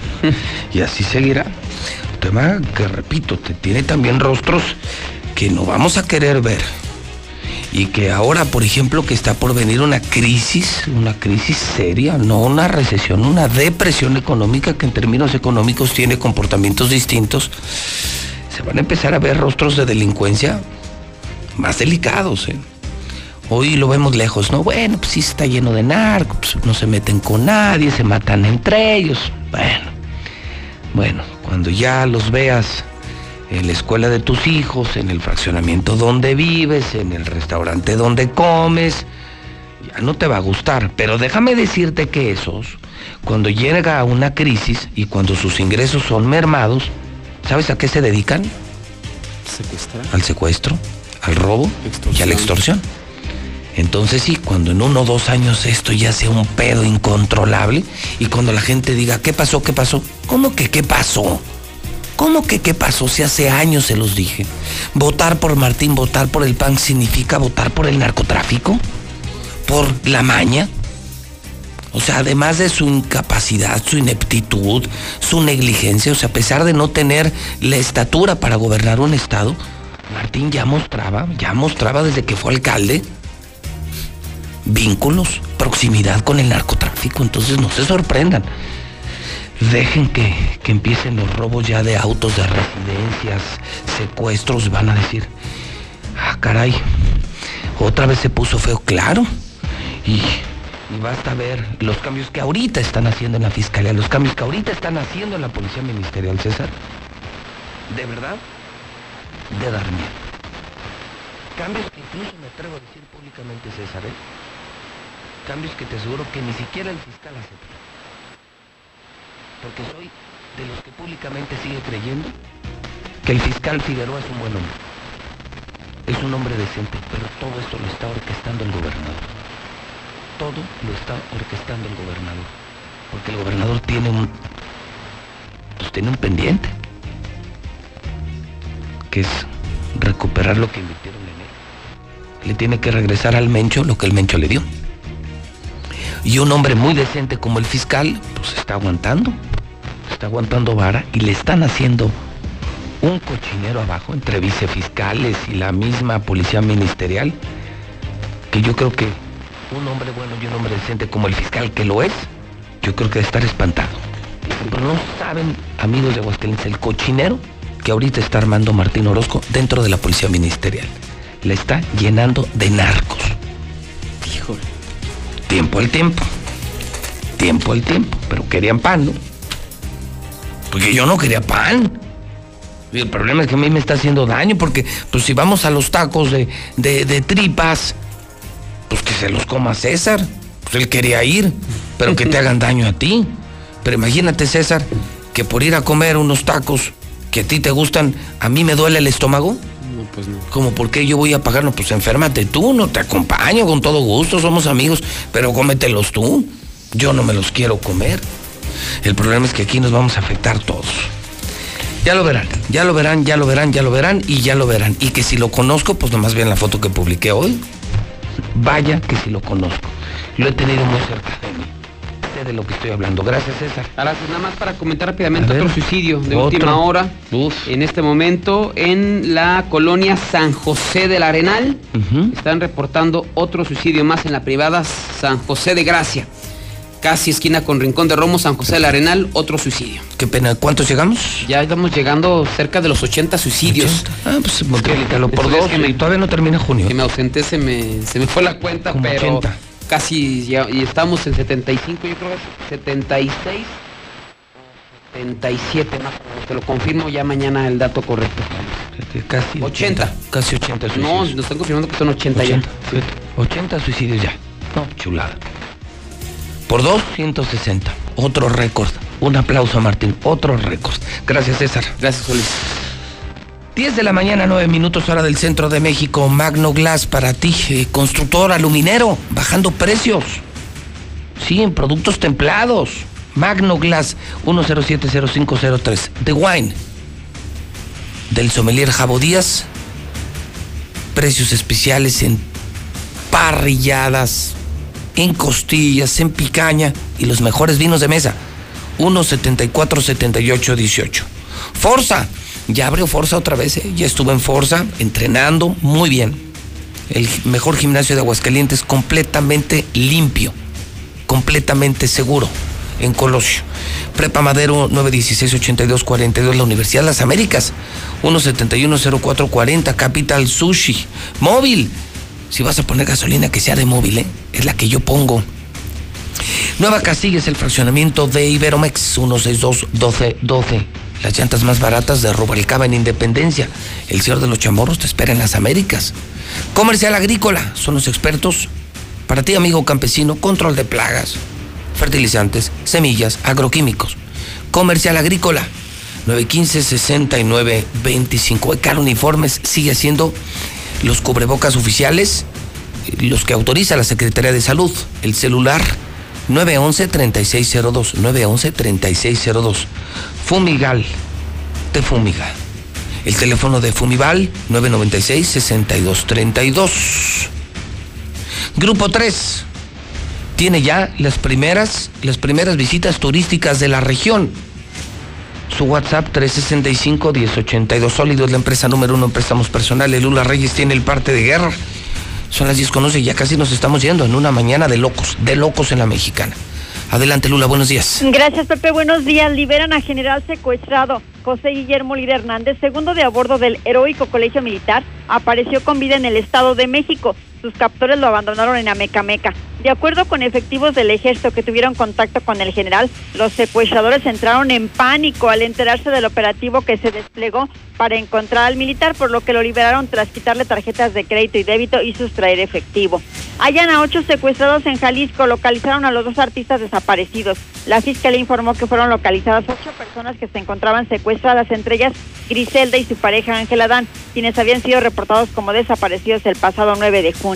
Y así seguirá. Tema que, repito, te tiene también rostros que no vamos a querer ver. Y que ahora, por ejemplo, que está por venir una crisis, una crisis seria, no una recesión, una depresión económica que en términos económicos tiene comportamientos distintos, se van a empezar a ver rostros de delincuencia más delicados. ¿eh? Hoy lo vemos lejos, ¿no? Bueno, pues sí está lleno de narcos, pues, no se meten con nadie, se matan entre ellos. Bueno, bueno, cuando ya los veas en la escuela de tus hijos, en el fraccionamiento donde vives, en el restaurante donde comes, ya no te va a gustar. Pero déjame decirte que esos, cuando llega una crisis y cuando sus ingresos son mermados, ¿sabes a qué se dedican? Secuestrar. al secuestro, al robo y a la extorsión. Entonces sí, cuando en uno o dos años esto ya sea un pedo incontrolable y cuando la gente diga, ¿qué pasó? ¿Qué pasó? ¿Cómo que qué pasó? ¿Cómo que qué pasó? Si hace años se los dije. Votar por Martín, votar por el PAN significa votar por el narcotráfico, por la maña. O sea, además de su incapacidad, su ineptitud, su negligencia, o sea, a pesar de no tener la estatura para gobernar un estado, Martín ya mostraba, ya mostraba desde que fue alcalde vínculos, proximidad con el narcotráfico. Entonces no se sorprendan. Dejen que, que empiecen los robos ya de autos, de residencias, secuestros, van a decir, ah, caray, otra vez se puso feo, claro. Y, y basta ver los cambios que ahorita están haciendo en la fiscalía, los cambios que ahorita están haciendo en la policía ministerial, César. De verdad, de dar miedo. Cambios que incluso me atrevo a decir públicamente, César, ¿eh? Cambios que te aseguro que ni siquiera el fiscal acepta. Porque soy de los que públicamente sigue creyendo que el fiscal Figueroa es un buen hombre. Es un hombre decente, pero todo esto lo está orquestando el gobernador. Todo lo está orquestando el gobernador. Porque el gobernador tiene un. Pues tiene un pendiente. Que es recuperar lo que invirtieron en él. Le tiene que regresar al Mencho lo que el Mencho le dio. Y un hombre muy decente como el fiscal, pues está aguantando. Está aguantando vara y le están haciendo un cochinero abajo entre vicefiscales y la misma policía ministerial. Que yo creo que un hombre bueno y un hombre decente como el fiscal que lo es, yo creo que debe estar espantado. Pero no saben, amigos de Aguascalientes, el cochinero que ahorita está armando Martín Orozco dentro de la policía ministerial. Le está llenando de narcos. Híjole. Tiempo al tiempo. Tiempo al tiempo. Pero querían pan, ¿no? Porque yo no quería pan. Y el problema es que a mí me está haciendo daño porque, pues si vamos a los tacos de, de, de tripas, pues que se los coma César. Pues él quería ir, pero que te hagan daño a ti. Pero imagínate, César, que por ir a comer unos tacos que a ti te gustan, a mí me duele el estómago. No, pues no. Como, ¿por qué yo voy a pagar? No, pues enférmate tú, no te acompaño con todo gusto, somos amigos, pero cómetelos tú. Yo no me los quiero comer. El problema es que aquí nos vamos a afectar todos. Ya lo verán, ya lo verán, ya lo verán, ya lo verán y ya lo verán. Y que si lo conozco, pues nomás vean la foto que publiqué hoy. Vaya que si lo conozco. Lo he tenido muy cerca de mí. De lo que estoy hablando. Gracias, César. Gracias, nada más para comentar rápidamente ver. otro suicidio de Otro. última hora. Uf. En este momento, en la colonia San José del Arenal, están reportando otro suicidio más en la privada San José de Gracia. Casi esquina con Rincón de Romo, San José del Arenal, otro suicidio. Qué pena, ¿cuántos llegamos? Ya estamos llegando cerca de los 80 suicidios. Ah, pues multiplícalo por es dos que me- todavía no termina junio. Que me ausenté, se me, se me fue la cuenta, Como pero 80. Casi ya, y estamos en 75, yo creo que es 76, 77 más o menos. Te lo confirmo ya mañana el dato correcto. Casi 80. Casi 80 No, suicidios. nos están confirmando que son 80, 80, fíjate, 80 suicidios ya. No, chulada. Por dos, 160. Otro récord. Un aplauso a Martín. Otro récord. Gracias, César. Gracias, Solís. 10 de la mañana, 9 minutos hora del centro de México. Magno Glass para ti, eh, constructor aluminero, bajando precios. Sí, en productos templados. Magno Glass 1070503. The Wine. Del sommelier Jabo Díaz. Precios especiales en parrilladas, en costillas, en picaña y los mejores vinos de mesa. 1747818. Forza. Ya abrió Forza otra vez, ¿eh? ya estuve en Forza entrenando muy bien. El mejor gimnasio de Aguascalientes completamente limpio, completamente seguro en Colosio. Prepa Madero 916-8242, la Universidad de las Américas 1710440, Capital Sushi. Móvil. Si vas a poner gasolina que sea de móvil, ¿eh? es la que yo pongo. Nueva Castilla es el fraccionamiento de Iberomex 162-1212. Las llantas más baratas de Rubalcaba en Independencia. El señor de los chamorros te espera en las Américas. Comercial Agrícola son los expertos para ti, amigo campesino, control de plagas, fertilizantes, semillas, agroquímicos. Comercial Agrícola 915-6925. Ecar Uniformes sigue siendo los cubrebocas oficiales, los que autoriza la Secretaría de Salud. El celular 911-3602. 911-3602. Fumigal. Te fumiga. El teléfono de Fumival 996-6232. Grupo 3 tiene ya las primeras, las primeras visitas turísticas de la región. Su WhatsApp 365-1082 Sólido es la empresa número uno en préstamos personales. Lula Reyes tiene el parte de guerra. Son las 10 con 11 y ya casi nos estamos yendo en una mañana de locos, de locos en la mexicana. Adelante Lula, buenos días. Gracias, Pepe. Buenos días. Liberan a general secuestrado José Guillermo Lira Hernández, segundo de a bordo del heroico colegio militar, apareció con vida en el Estado de México. Sus captores lo abandonaron en Amecameca. De acuerdo con efectivos del ejército que tuvieron contacto con el general, los secuestradores entraron en pánico al enterarse del operativo que se desplegó para encontrar al militar, por lo que lo liberaron tras quitarle tarjetas de crédito y débito y sustraer efectivo. Hallan a ocho secuestrados en Jalisco, localizaron a los dos artistas desaparecidos. La fiscalía informó que fueron localizadas ocho personas que se encontraban secuestradas, entre ellas Griselda y su pareja Ángela Dan, quienes habían sido reportados como desaparecidos el pasado 9 de junio.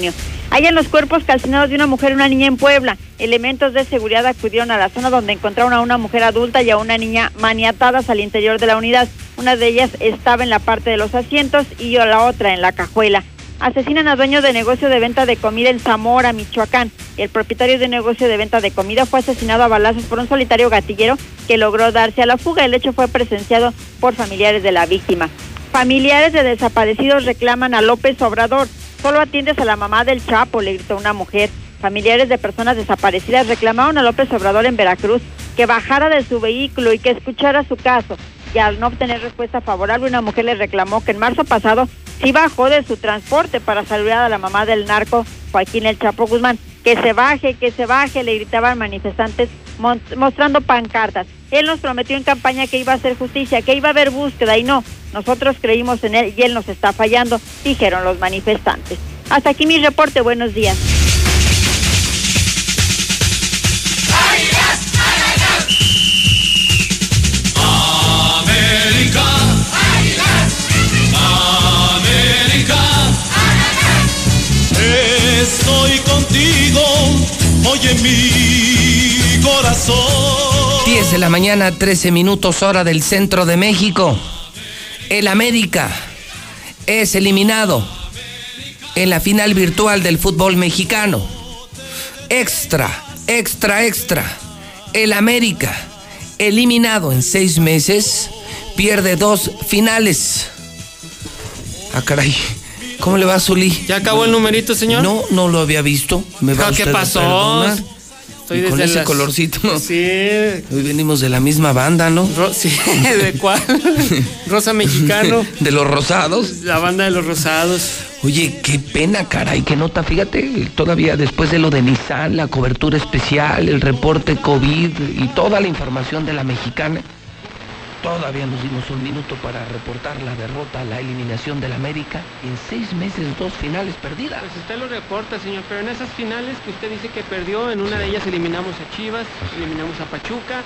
Hallan los cuerpos calcinados de una mujer y una niña en Puebla. Elementos de seguridad acudieron a la zona donde encontraron a una mujer adulta y a una niña maniatadas al interior de la unidad. Una de ellas estaba en la parte de los asientos y la otra en la cajuela. Asesinan a dueño de negocio de venta de comida en Zamora, Michoacán. El propietario de negocio de venta de comida fue asesinado a balazos por un solitario gatillero que logró darse a la fuga. El hecho fue presenciado por familiares de la víctima. Familiares de desaparecidos reclaman a López Obrador. Solo atiendes a la mamá del Chapo, le gritó una mujer. Familiares de personas desaparecidas reclamaron a López Obrador en Veracruz que bajara de su vehículo y que escuchara su caso. Y al no obtener respuesta favorable, una mujer le reclamó que en marzo pasado sí bajó de su transporte para saludar a la mamá del narco, Joaquín El Chapo Guzmán. Que se baje, que se baje, le gritaban manifestantes mostrando pancartas. Él nos prometió en campaña que iba a hacer justicia, que iba a haber búsqueda y no. Nosotros creímos en él y él nos está fallando, dijeron los manifestantes. Hasta aquí mi reporte, buenos días. Estoy contigo, oye mi corazón. 10 de la mañana, 13 minutos hora del centro de México. El América es eliminado en la final virtual del fútbol mexicano. Extra, extra, extra. El América, eliminado en seis meses, pierde dos finales. Ah, caray. ¿Cómo le va a Zuli? ¿Ya acabó el numerito, señor? No, no lo había visto. ¿Me va Ah, ¿Qué usted pasó? Estoy Y con ese las- colorcito. Sí. Hoy venimos de la misma banda, ¿no? Ro- sí, ¿de cuál? Rosa Mexicano. De los rosados. La banda de los rosados. Oye, qué pena, caray, qué nota. Fíjate, todavía después de lo de Nissan, la cobertura especial, el reporte COVID y toda la información de la mexicana, todavía nos dimos un minuto para reportar la derrota, la eliminación del América. En seis meses, dos finales perdidas. Pues usted lo reporta, señor, pero en esas finales que usted dice que perdió, en una de ellas eliminamos a Chivas, eliminamos a Pachuca,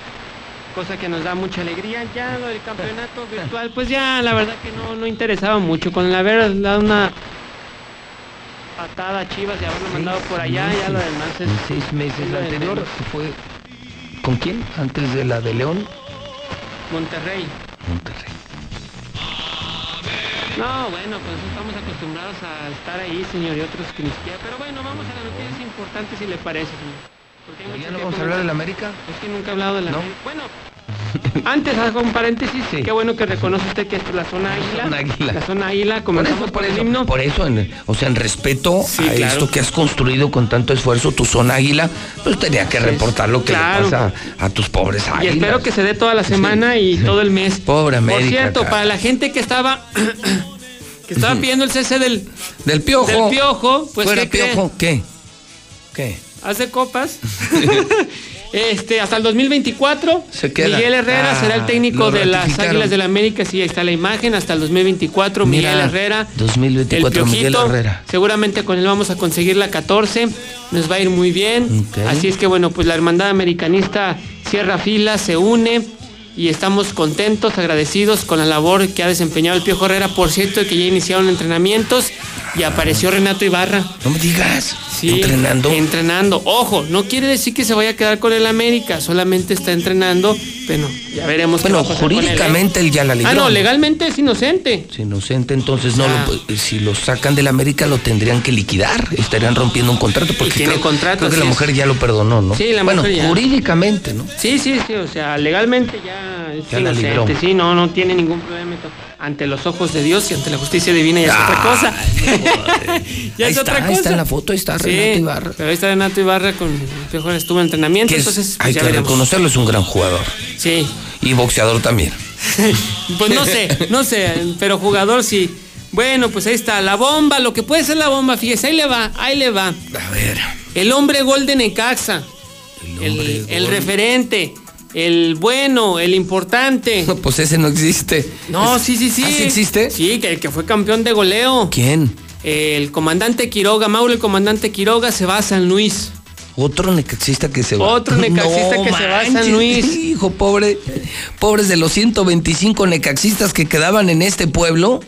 cosa que nos da mucha alegría. Ya lo del campeonato virtual, pues ya la verdad que no, no interesaba mucho. Con el haber dado una patada a Chivas y haberlo mandado por allá, ya lo demás es... En seis meses. La anterior fue. ¿Con quién? Antes de la de León. Monterrey. Monterrey. No, bueno, pues estamos acostumbrados a estar ahí, señor, y otros que ni siquiera. Pero bueno, vamos a las noticias importantes si le parece, señor. Porque ¿Ya no vamos a hablar comentar. del América? Es que nunca he hablado de la ¿No? América. Bueno, antes hago un paréntesis. Qué bueno que reconoce usted que esta es la zona águila. Zona Águila. La zona águila, Por comenzamos eso, por, por el eso, himno. por eso, en- o sea, en respeto Sí, a claro. esto que has construido con tanto esfuerzo, tu zona águila, pues tenía que reportar lo que claro. le pasa a tus pobres Y águilas. espero que se dé toda la semana y todo el mes. Pobre América. Por cierto, cara. para la gente que estaba que estaba pidiendo el cese del, Del piojo. del piojo, pues Fuera ¿qué cree? piojo, ¿qué? ¿Qué? Hace copas. Este, hasta el 2024, Se queda. Miguel Herrera Ah, será el técnico de las. Águilas del la América. Sí, ahí está la imagen. Hasta el 2024, Mira, Miguel Herrera. 2024, el Miguel Piojito. Herrera. Seguramente con él vamos a conseguir la 14. Nos va a ir muy bien. Así es que bueno, pues la hermandad americanista cierra filas, se une. Y estamos contentos, agradecidos con la labor que ha desempeñado el Piojo Herrera. Por cierto, que ya iniciaron entrenamientos y apareció Renato Ibarra. No me digas. Sí, Entrenando. Entrenando. Ojo, no quiere decir que se vaya a quedar con el América, solamente está entrenando, pero ya veremos qué Bueno, va a pasar con él, ¿eh? jurídicamente él ya la libró. Ah, no, legalmente es inocente. Es inocente, entonces no Ah. lo, si lo sacan del América lo tendrían que liquidar, estarían rompiendo un contrato porque tiene creo, contrato, creo que la sí mujer ya lo perdonó, ¿no? Sí, la bueno, mujer ya. jurídicamente, ¿no? Sí, sí, sí, o sea, legalmente ya es Ya inocente, sí, no, no tiene ningún problema ante los ojos de Dios y ante la justicia divina ya es otra cosa. ya Ahí es está, otra cosa. ahí está en la foto, ahí está Sí, Renato Ibarra. Pero ahí está Renato Ibarra con el Piojo estuvo en entrenamiento, Que es- pues, hay que veremos. reconocerlo, es un gran jugador. Sí. Y boxeador también. Pues no sé, no sé, pero jugador sí. Bueno, pues ahí está, la bomba, lo que puede ser la bomba, fíjese, ahí le va, ahí le va. A ver. El hombre gol de Necaxa. El, el referente, el bueno, el importante. Pues ese no existe. No, sí, sí, sí. ¿Ah, sí existe? Sí, que que fue campeón de goleo. ¿Quién? El comandante Quiroga, Mauro el comandante Quiroga se va a San Luis. Otro necaxista que se va. Otro necaxista que se va a San Luis. Hijo, pobre. Pobres de los 125 necaxistas que quedaban en este pueblo.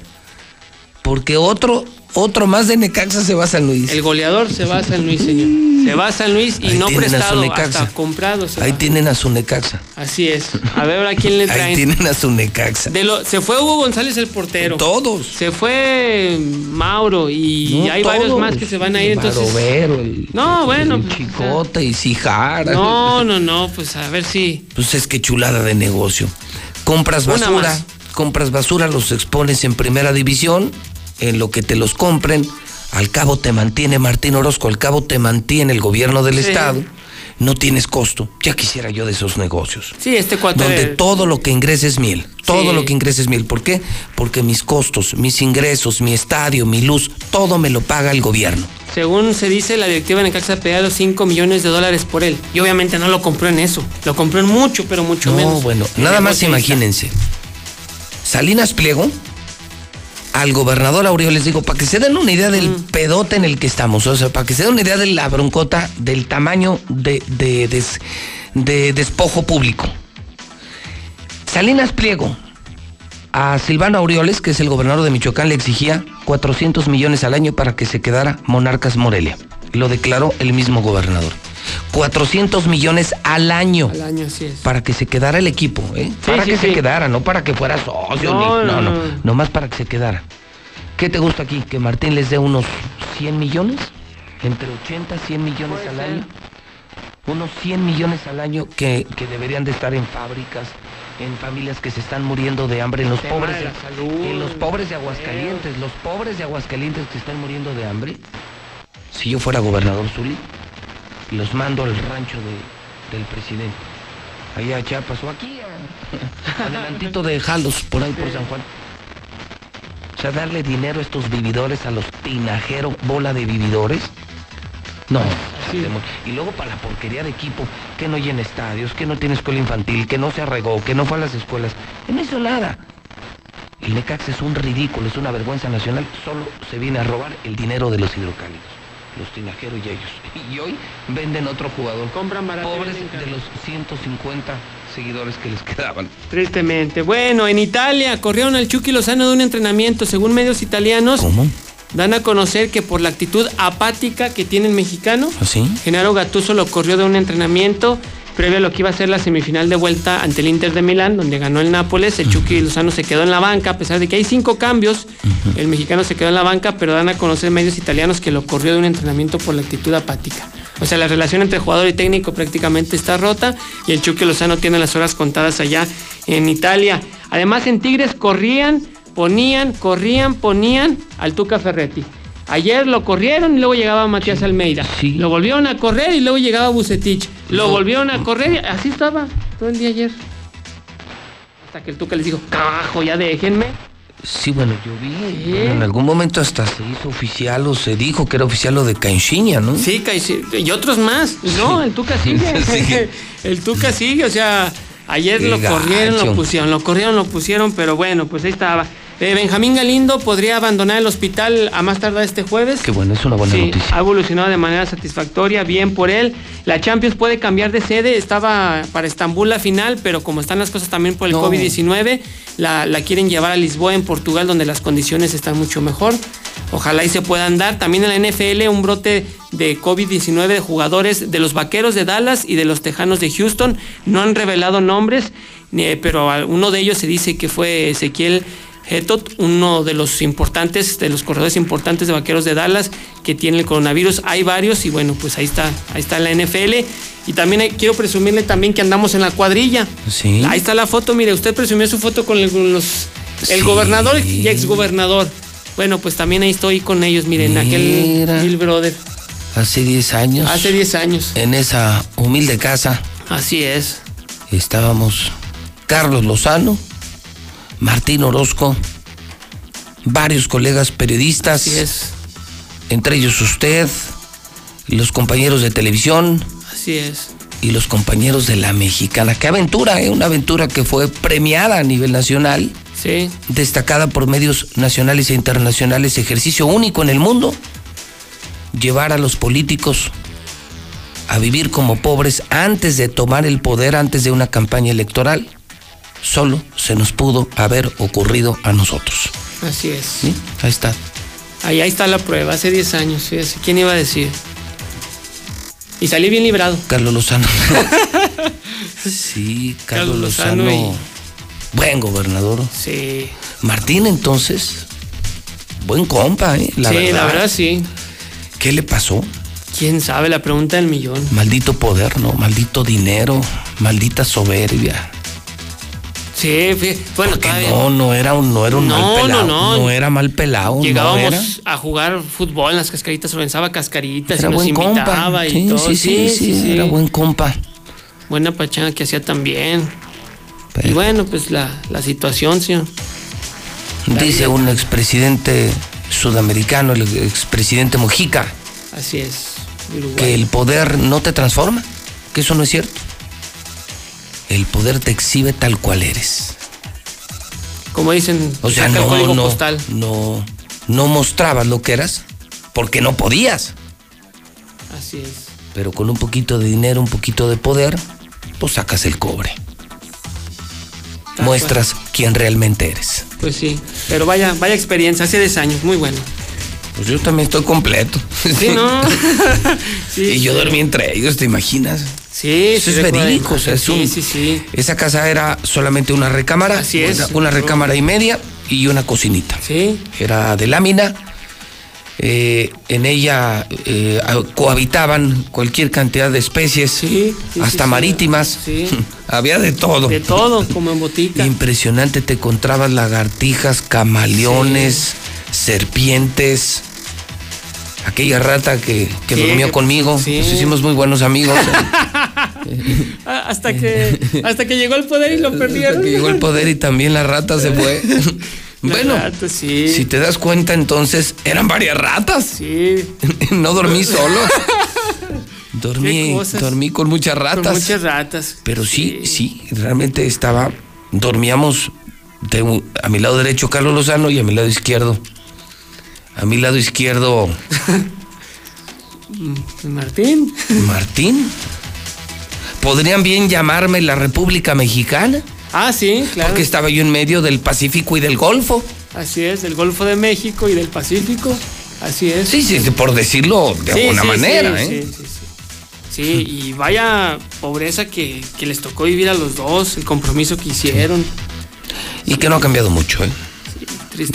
Porque otro, otro más de Necaxa se va a San Luis. El goleador se va a San Luis, señor. Se va a San Luis y Ahí no tienen a su prestado, Necaxa. hasta comprado. se Ahí va. tienen a su Necaxa. Así es. A ver ahora quién le Ahí traen. tienen a su Necaxa. De lo, se fue Hugo González el portero. Todos. Se fue Mauro y No, hay varios todos. más que se van a ir. Entonces, Barovero, el, no, bueno. el pues, Chicote y Cijara. no, no, no, pues a ver si. Pues es que chulada de negocio. Compras Una basura, más. compras basura, los expones en primera división, en lo que te los compren. Al cabo te mantiene Martín Orozco, al cabo te mantiene el gobierno del Sí. Estado. No tienes costo. Ya quisiera yo de esos negocios. Sí, este cuate. Donde todo lo que ingresa es miel. Todo Sí. lo que ingresa es miel. ¿Por qué? Porque mis costos, mis ingresos, mi estadio, mi luz, todo me lo paga el gobierno. Según se dice, la directiva de Necaxa pedía los 5 millones de dólares por él. Y obviamente no lo compró en eso. Lo compró en mucho, pero mucho No, menos. bueno, El nada más imagínense. Salinas Pliego, al gobernador Aureo les digo, para que se den una idea del Mm. pedote en el que estamos, o sea, para que se den una idea de la broncota, del tamaño de, de, de despojo público. Salinas Pliego, a Silvano Aureoles, que es el gobernador de Michoacán, le exigía 400 millones al año para que se quedara Monarcas Morelia. Lo declaró el mismo gobernador. 400 millones al año. Al año, así es. Para que se quedara el equipo, ¿eh? Sí, para sí, que sí. se quedara, no para que fuera socio. No, ni- no, no, no, no. Nomás para que se quedara. ¿Qué te gusta aquí? ¿Que Martín les dé unos 100 millones? ¿Entre 80 100 millones al año? Unos 100 millones al año que, que deberían de estar en fábricas, en familias que se están muriendo de hambre, en los pobres de de, la salud, en los pobres de Aguascalientes, los pobres de Aguascalientes que están muriendo de hambre. Si yo fuera gobernador Zuli, los mando al rancho de- del presidente. Allá a Chiapas o aquí, a- adelantito de Jalos, por ahí por San Juan. O sea, darle dinero a estos vividores, a los tinajeros, bola de vividores. No. Y luego para la porquería de equipo, que no llena estadios, que no tiene escuela infantil, que no se arregó, que no fue a las escuelas. No hizo nada. El Necaxa es un ridículo, es una vergüenza nacional. Solo se viene a robar el dinero de los hidrocálidos. Los tinajeros y ellos. Y hoy venden otro jugador. Compran barato. Pobres de los 150 seguidores que les quedaban. Tristemente. Bueno, en Italia corrieron al Chucky Lozano de un entrenamiento. Según medios italianos, dan a conocer que por la actitud apática que tiene el mexicano, ¿Así? Genaro Gattuso lo corrió de un entrenamiento previo a lo que iba a ser la semifinal de vuelta ante el Inter de Milán, donde ganó el Nápoles. El Chucky Lozano se quedó en la banca, a pesar de que hay cinco cambios. El mexicano se quedó en la banca, pero dan a conocer medios italianos que lo corrió de un entrenamiento por la actitud apática. O sea, la relación entre jugador y técnico prácticamente está rota y el Chucky Lozano tiene las horas contadas allá en Italia. Además, en Tigres corrían, ponían, corrían, ponían al Tuca Ferretti. Ayer lo corrieron y luego llegaba Matías Almeida. Lo volvieron a correr y luego llegaba Bucetich. Lo volvieron a correr y así estaba todo el día ayer. Hasta que el Tuca les dijo, carajo, ya déjenme. Sí, bueno, yo vi. bueno, en algún momento hasta se hizo oficial o se dijo que era oficial lo de Caixinha, ¿no? Sí, Caici- y otros más. No, el Tuca sigue. El Tuca sigue, o sea, ayer Qué lo corrieron, lo pusieron, lo corrieron, lo pusieron, pero bueno, pues ahí estaba. Eh, Benjamín Galindo podría abandonar el hospital a más tardar este jueves. Qué bueno, es una buena Sí, noticia. ha evolucionado de manera satisfactoria, bien por él. La Champions puede cambiar de sede, estaba para Estambul la final, pero como están las cosas también por el No. COVID-19, la, la quieren llevar a Lisboa, en Portugal, donde las condiciones están mucho mejor. Ojalá y se puedan dar. También en la NFL un brote de COVID-19 de jugadores de los Vaqueros de Dallas y de los Tejanos de Houston. No han revelado nombres, eh, pero uno de ellos se dice que fue Ezequiel Hetot, uno de los importantes, de los corredores importantes de Vaqueros de Dallas que tiene el coronavirus. Hay varios y bueno, pues ahí está, ahí está la NFL. Y también hay- quiero presumirle también que andamos en la cuadrilla. Sí. Ahí está la foto, mire, usted presumió su foto con los, el gobernador y exgobernador. Bueno, pues también ahí estoy con ellos, miren, aquel. Bill Brother. Hace 10 años. Hace 10 años. En esa humilde casa Así es. estábamos Carlos Lozano, Martín Orozco, varios colegas periodistas. Así es. Entre ellos usted, los compañeros de televisión Así es. y los compañeros de la mexicana. Qué aventura, ¿eh? Una aventura que fue premiada a nivel nacional. Sí. destacada por medios nacionales e internacionales, ejercicio único en el mundo, llevar a los políticos a vivir como pobres antes de tomar el poder, antes de una campaña electoral, solo se nos pudo haber ocurrido a nosotros. Así es. ¿sí? Ahí está. Ahí, ahí está la prueba, hace 10 años, fíjese. ¿Quién iba a decir? Y salí bien librado. Carlos Lozano. sí, Carlos, Carlos Lozano Lozano. Buen gobernador. Sí. Martín entonces, buen compa, ¿eh? La sí, verdad. la verdad sí. ¿Qué le pasó? ¿Quién sabe? La pregunta del millón. Maldito poder, ¿no? Maldito dinero, maldita soberbia. Sí, bueno, todavía no, no era un, no era un No, mal pelado. no, no. era mal pelado. llegábamos no a jugar fútbol en las cascaritas, organizaba cascaritas Era y nos buen compa. invitaba y Sí, todo. sí, sí, sí, era buen compa. Buena pachanga que hacía también. Y bueno, pues la, la situación, señor. Dice un expresidente sudamericano, el expresidente Mojica, Así es. Uruguay. que el poder no te transforma, que eso no es cierto. El poder te exhibe tal cual eres. Como dicen, O sea, el no, código no, postal. no, no mostrabas lo que eras porque no podías. Así es. Pero con un poquito de dinero, un poquito de poder, pues sacas el cobre. Muestras quién realmente eres. Pues sí. Pero vaya, vaya experiencia, hace 10 años, muy bueno. Pues yo también estoy completo. Sí, ¿no? y yo dormí entre ellos, ¿te imaginas? Sí, Eso sí es verídico, o sea, es un- Sí, sí, sí. Esa casa era solamente una recámara. Así es. Una, una recámara y media y una cocinita. Sí. Era de lámina. eh, en ella eh, cohabitaban cualquier cantidad de especies, sí, hasta sí. marítimas. Sí. Había de todo. De todo, como en botica. Impresionante, te encontrabas lagartijas, camaleones, serpientes. Aquella rata que, que Sí, durmió que- conmigo, sí. nos hicimos muy buenos amigos. Ah, hasta que hasta que llegó el poder y lo perdieron. que llegó el poder y también la rata se fue. bueno, rata, sí. si te das cuenta, entonces eran varias ratas. Sí. no dormí solo. Dormí, dormí con muchas ratas. Con muchas ratas. Pero sí, sí, realmente estaba. Dormíamos de a mi lado derecho Carlos Lozano y a mi lado izquierdo. A mi lado izquierdo Martín. Martín. ¿Podrían bien llamarme la República Mexicana? Ah, sí, claro. Porque estaba yo en medio del Pacífico y del Golfo. Así es, del Golfo de México y del Pacífico. Así es. Sí, sí, por decirlo de Sí, alguna sí, manera, sí, ¿eh? sí, sí, sí. Sí, y vaya pobreza que, que les tocó vivir a los dos, el compromiso que hicieron. Y que no ha cambiado mucho, ¿eh?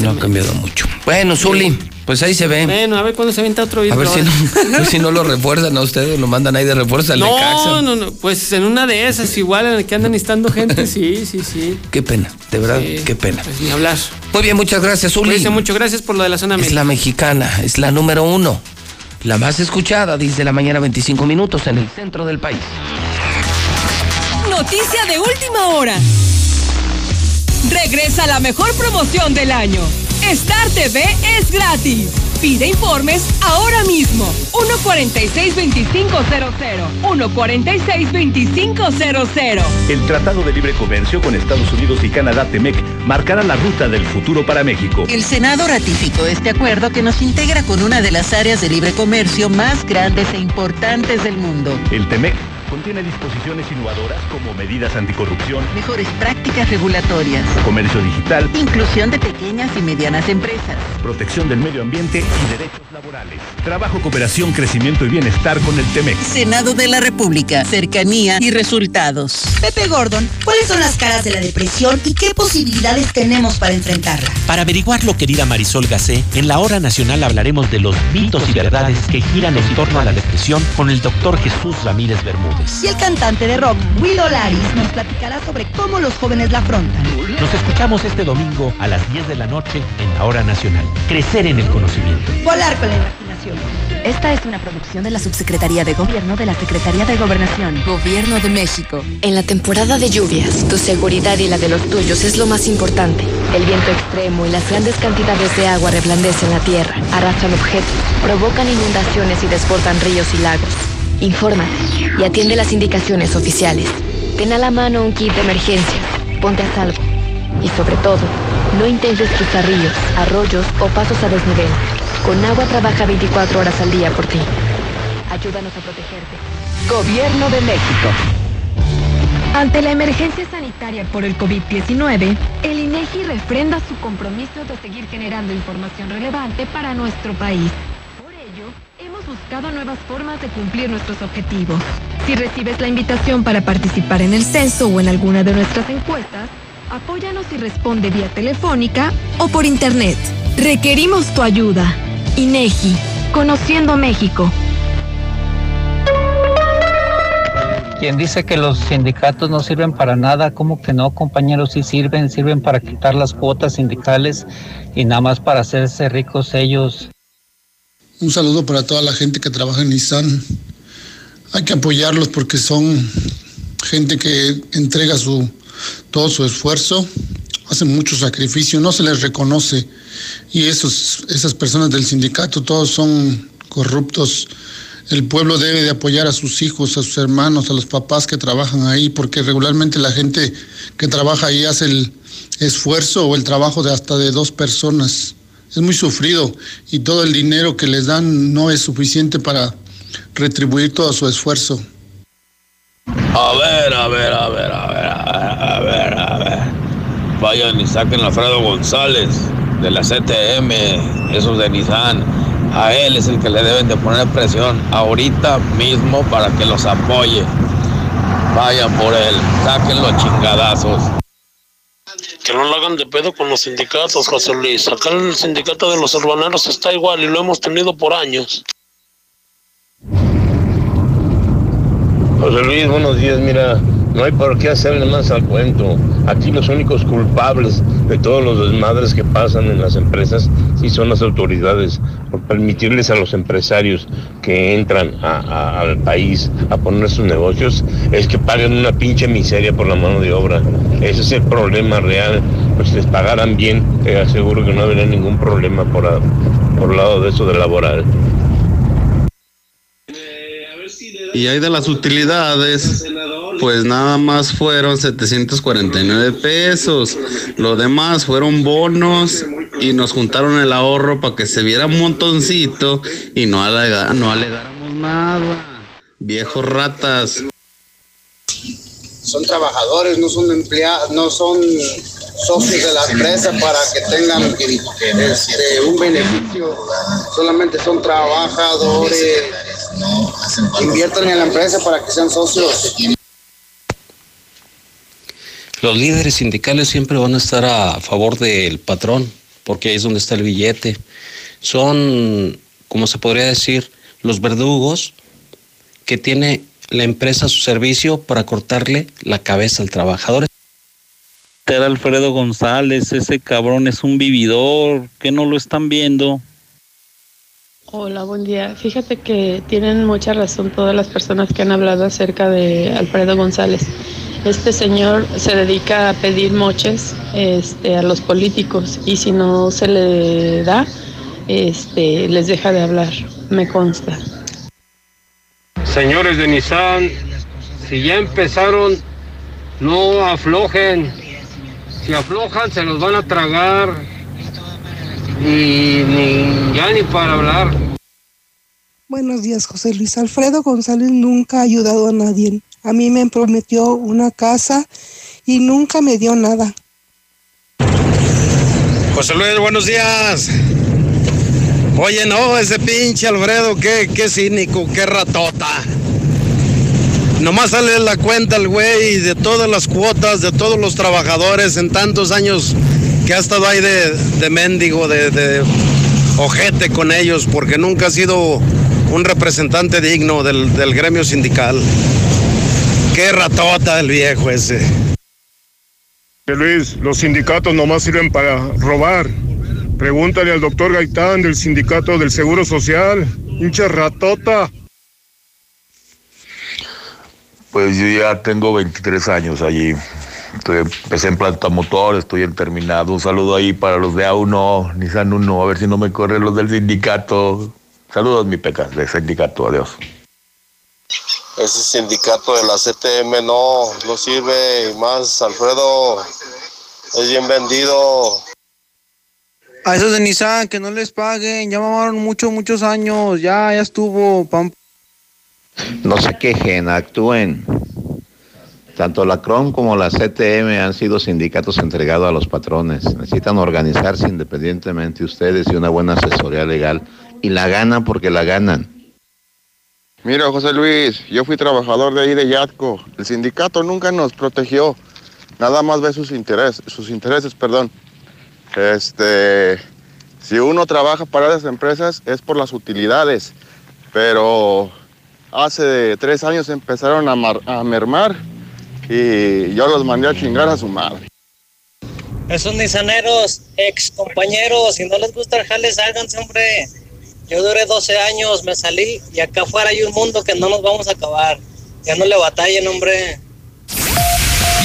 No ha cambiado mucho. Bueno, Zuli, pues ahí se ve. Bueno, a ver cuándo se avienta otro A video. ver si no, a ver si no lo refuerzan a ustedes, lo mandan ahí de refuerzo al No, Necaxa. no, no, pues en una de esas, igual en la que andan necesitando gente, sí, sí, sí. Qué pena, de verdad, Sí, qué pena. Pues ni hablar. Muy bien, muchas gracias, Zuli. Cuídense mucho, gracias por lo de la zona Es la mexicana, es la número uno. La más escuchada desde la mañana 25 minutos en el centro del país. Noticia de última hora. Regresa la mejor promoción del año. Star TV es gratis. Pide informes ahora mismo. 146-2500. 146-2500. El Tratado de Libre Comercio con Estados Unidos y Canadá, TEMEC, marcará la ruta del futuro para México. El Senado ratificó este acuerdo que nos integra con una de las áreas de libre comercio más grandes e importantes del mundo. El TEMEC contiene disposiciones innovadoras como medidas anticorrupción, Mejores prácticas regulatorias. comercio digital, Inclusión de pequeñas y medianas empresas. protección del medio ambiente y derechos laborales. Trabajo, cooperación, crecimiento y bienestar con el TEMEC. Senado de la República. Cercanía y resultados. Pepe Gordon, ¿cuáles son las caras de la depresión y qué posibilidades tenemos para enfrentarla? Para averiguarlo, querida Marisol Gacé, en la hora nacional hablaremos de los mitos y verdades que giran en torno a la depresión con el doctor Jesús Ramírez Bermúdez. Y el cantante de rock, Will Olaris, nos platicará sobre cómo los jóvenes la afrontan. Nos escuchamos este domingo a las 10 de la noche en la hora nacional. Crecer en el conocimiento. Volar con la imaginación. Esta es una producción de la Subsecretaría de Gobierno de la Secretaría de Gobernación. Gobierno de México. En la temporada de lluvias, tu seguridad y la de los tuyos es lo más importante. El viento extremo y las grandes cantidades de agua reblandecen la tierra, arrastran objetos, provocan inundaciones y desbordan ríos y lagos. Infórmate y atiende las indicaciones oficiales. Ten a la mano un kit de emergencia, ponte a salvo. Y sobre todo, no intentes cruzar ríos, arroyos o pasos a desnivel. Con agua trabaja 24 horas al día por ti. Ayúdanos a protegerte. Gobierno de México. Ante la emergencia sanitaria por el COVID-19, el INEGI refrenda su compromiso de seguir generando información relevante para nuestro país. Por ello, buscado nuevas formas de cumplir nuestros objetivos. Si recibes la invitación para participar en el censo o en alguna de nuestras encuestas, apóyanos y responde vía telefónica o por internet. Requerimos tu ayuda. INEGI, Conociendo México. Quien dice que los sindicatos no sirven para nada, ¿cómo que no, compañeros? Sí sirven, sirven para quitar las cuotas sindicales y nada más para hacerse ricos ellos. Un saludo para toda la gente que trabaja en Nissan. Hay que apoyarlos porque son gente que entrega su, todo su esfuerzo, hacen mucho sacrificio, no se les reconoce. Y esos, esas personas del sindicato, todos son corruptos. El pueblo debe de apoyar a sus hijos, a sus hermanos, a los papás que trabajan ahí, porque regularmente la gente que trabaja ahí hace el esfuerzo o el trabajo de hasta de dos personas. Es muy sufrido y todo el dinero que les dan no es suficiente para retribuir todo su esfuerzo. A ver, a ver, a ver, a ver, a ver, a ver. Vayan y saquen a Alfredo González de la CTM, esos de Nissan. A él es el que le deben de poner presión ahorita mismo para que los apoye. Vayan por él, saquen los chingadazos. Que no lo hagan de pedo con los sindicatos, José Luis. Acá el sindicato de los urbaneros está igual y lo hemos tenido por años. José Luis, buenos días. Mira, no hay por qué hacerle más al cuento. Aquí los únicos culpables de todos los desmadres que pasan en las empresas sí son las autoridades por permitirles a los empresarios que entran a- al país a poner sus negocios es que paguen una pinche miseria por la mano de obra. Ese es el problema real. Pues si les pagaran bien, te aseguro que no habría ningún problema por, a- por lado de eso de laboral. Y hay de las utilidades, pues nada más fueron 749 pesos. Lo demás fueron bonos y nos juntaron el ahorro para que se viera un montoncito y no, alega- no alegáramos nada. Viejos ratas. son trabajadores, no son empleados, no son socios de la empresa para que tengan este, un beneficio. Solamente son trabajadores. Inviertan en la empresa para que sean socios. Los líderes sindicales siempre van a estar a favor del patrón, porque ahí es donde está el billete. Son, como se podría decir, los verdugos que tiene la empresa a su servicio para cortarle la cabeza al trabajador. Era Alfredo González, ese cabrón es un vividor, que no lo están viendo. Hola, buen día. Fíjate que tienen mucha razón todas las personas que han hablado acerca de Alfredo González. Este señor se dedica a pedir moches este, a los políticos y si no se le da, este, les deja de hablar, me consta. Señores de Nissan, si ya empezaron, no aflojen. Si aflojan, se los van a tragar. Y ni, ya ni para hablar. Buenos días, José Luis. Alfredo González nunca ha ayudado a nadie. A mí me prometió una casa y nunca me dio nada. José Luis, buenos días. Oye, no, ese pinche Alfredo, qué, qué cínico, qué ratota. Nomás sale la cuenta el güey de todas las cuotas de todos los trabajadores en tantos años que ha estado ahí de, mendigo, de, ojete con ellos, porque nunca ha sido un representante digno del gremio sindical. Qué ratota el viejo ese. Luis, los sindicatos nomás sirven para robar. Pregúntale al doctor Gaitán del sindicato del Seguro Social. Hincha ratota. Pues yo ya tengo 23 años allí. Estoy, empecé en planta motor, estoy en terminado. Un saludo ahí para los de A1, Nissan 1, a ver si no me corren los del sindicato. Saludos, mi pecas, del sindicato, adiós. Ese sindicato de la CTM no, no sirve y más, Alfredo es bien vendido. A esos de Nissan, que no les paguen, ya mamaron muchos, muchos años, ya, ya estuvo. pam- No se quejen, actúen. Tanto la CROM como la CTM han sido sindicatos entregados a los patrones. Necesitan organizarse independientemente ustedes y una buena asesoría legal. Y la ganan porque la ganan. Mira, José Luis, yo fui trabajador de ahí de Yatco. El sindicato nunca nos protegió. Nada más ve sus intereses, sus intereses, perdón. Este, si uno trabaja para las empresas es por las utilidades, pero hace tres años empezaron a, mar- a mermar y yo los mandé a chingar a su madre. Esos nisaneros, ex compañeros, si no les gusta el jale, sálganse, hombre. Yo duré 12 años, me salí y acá afuera hay un mundo que no nos vamos a acabar. Ya no le batallen, hombre.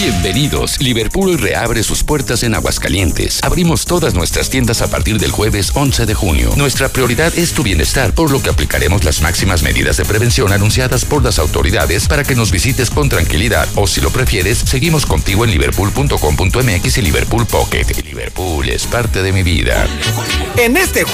Bienvenidos. Liverpool reabre sus puertas en Aguascalientes. Abrimos todas nuestras tiendas a partir del jueves 11 de junio. Nuestra prioridad es tu bienestar, por lo que aplicaremos las máximas medidas de prevención anunciadas por las autoridades para que nos visites con tranquilidad. O si lo prefieres, seguimos contigo en liverpool.com.mx y Liverpool Pocket. Liverpool es parte de mi vida. En este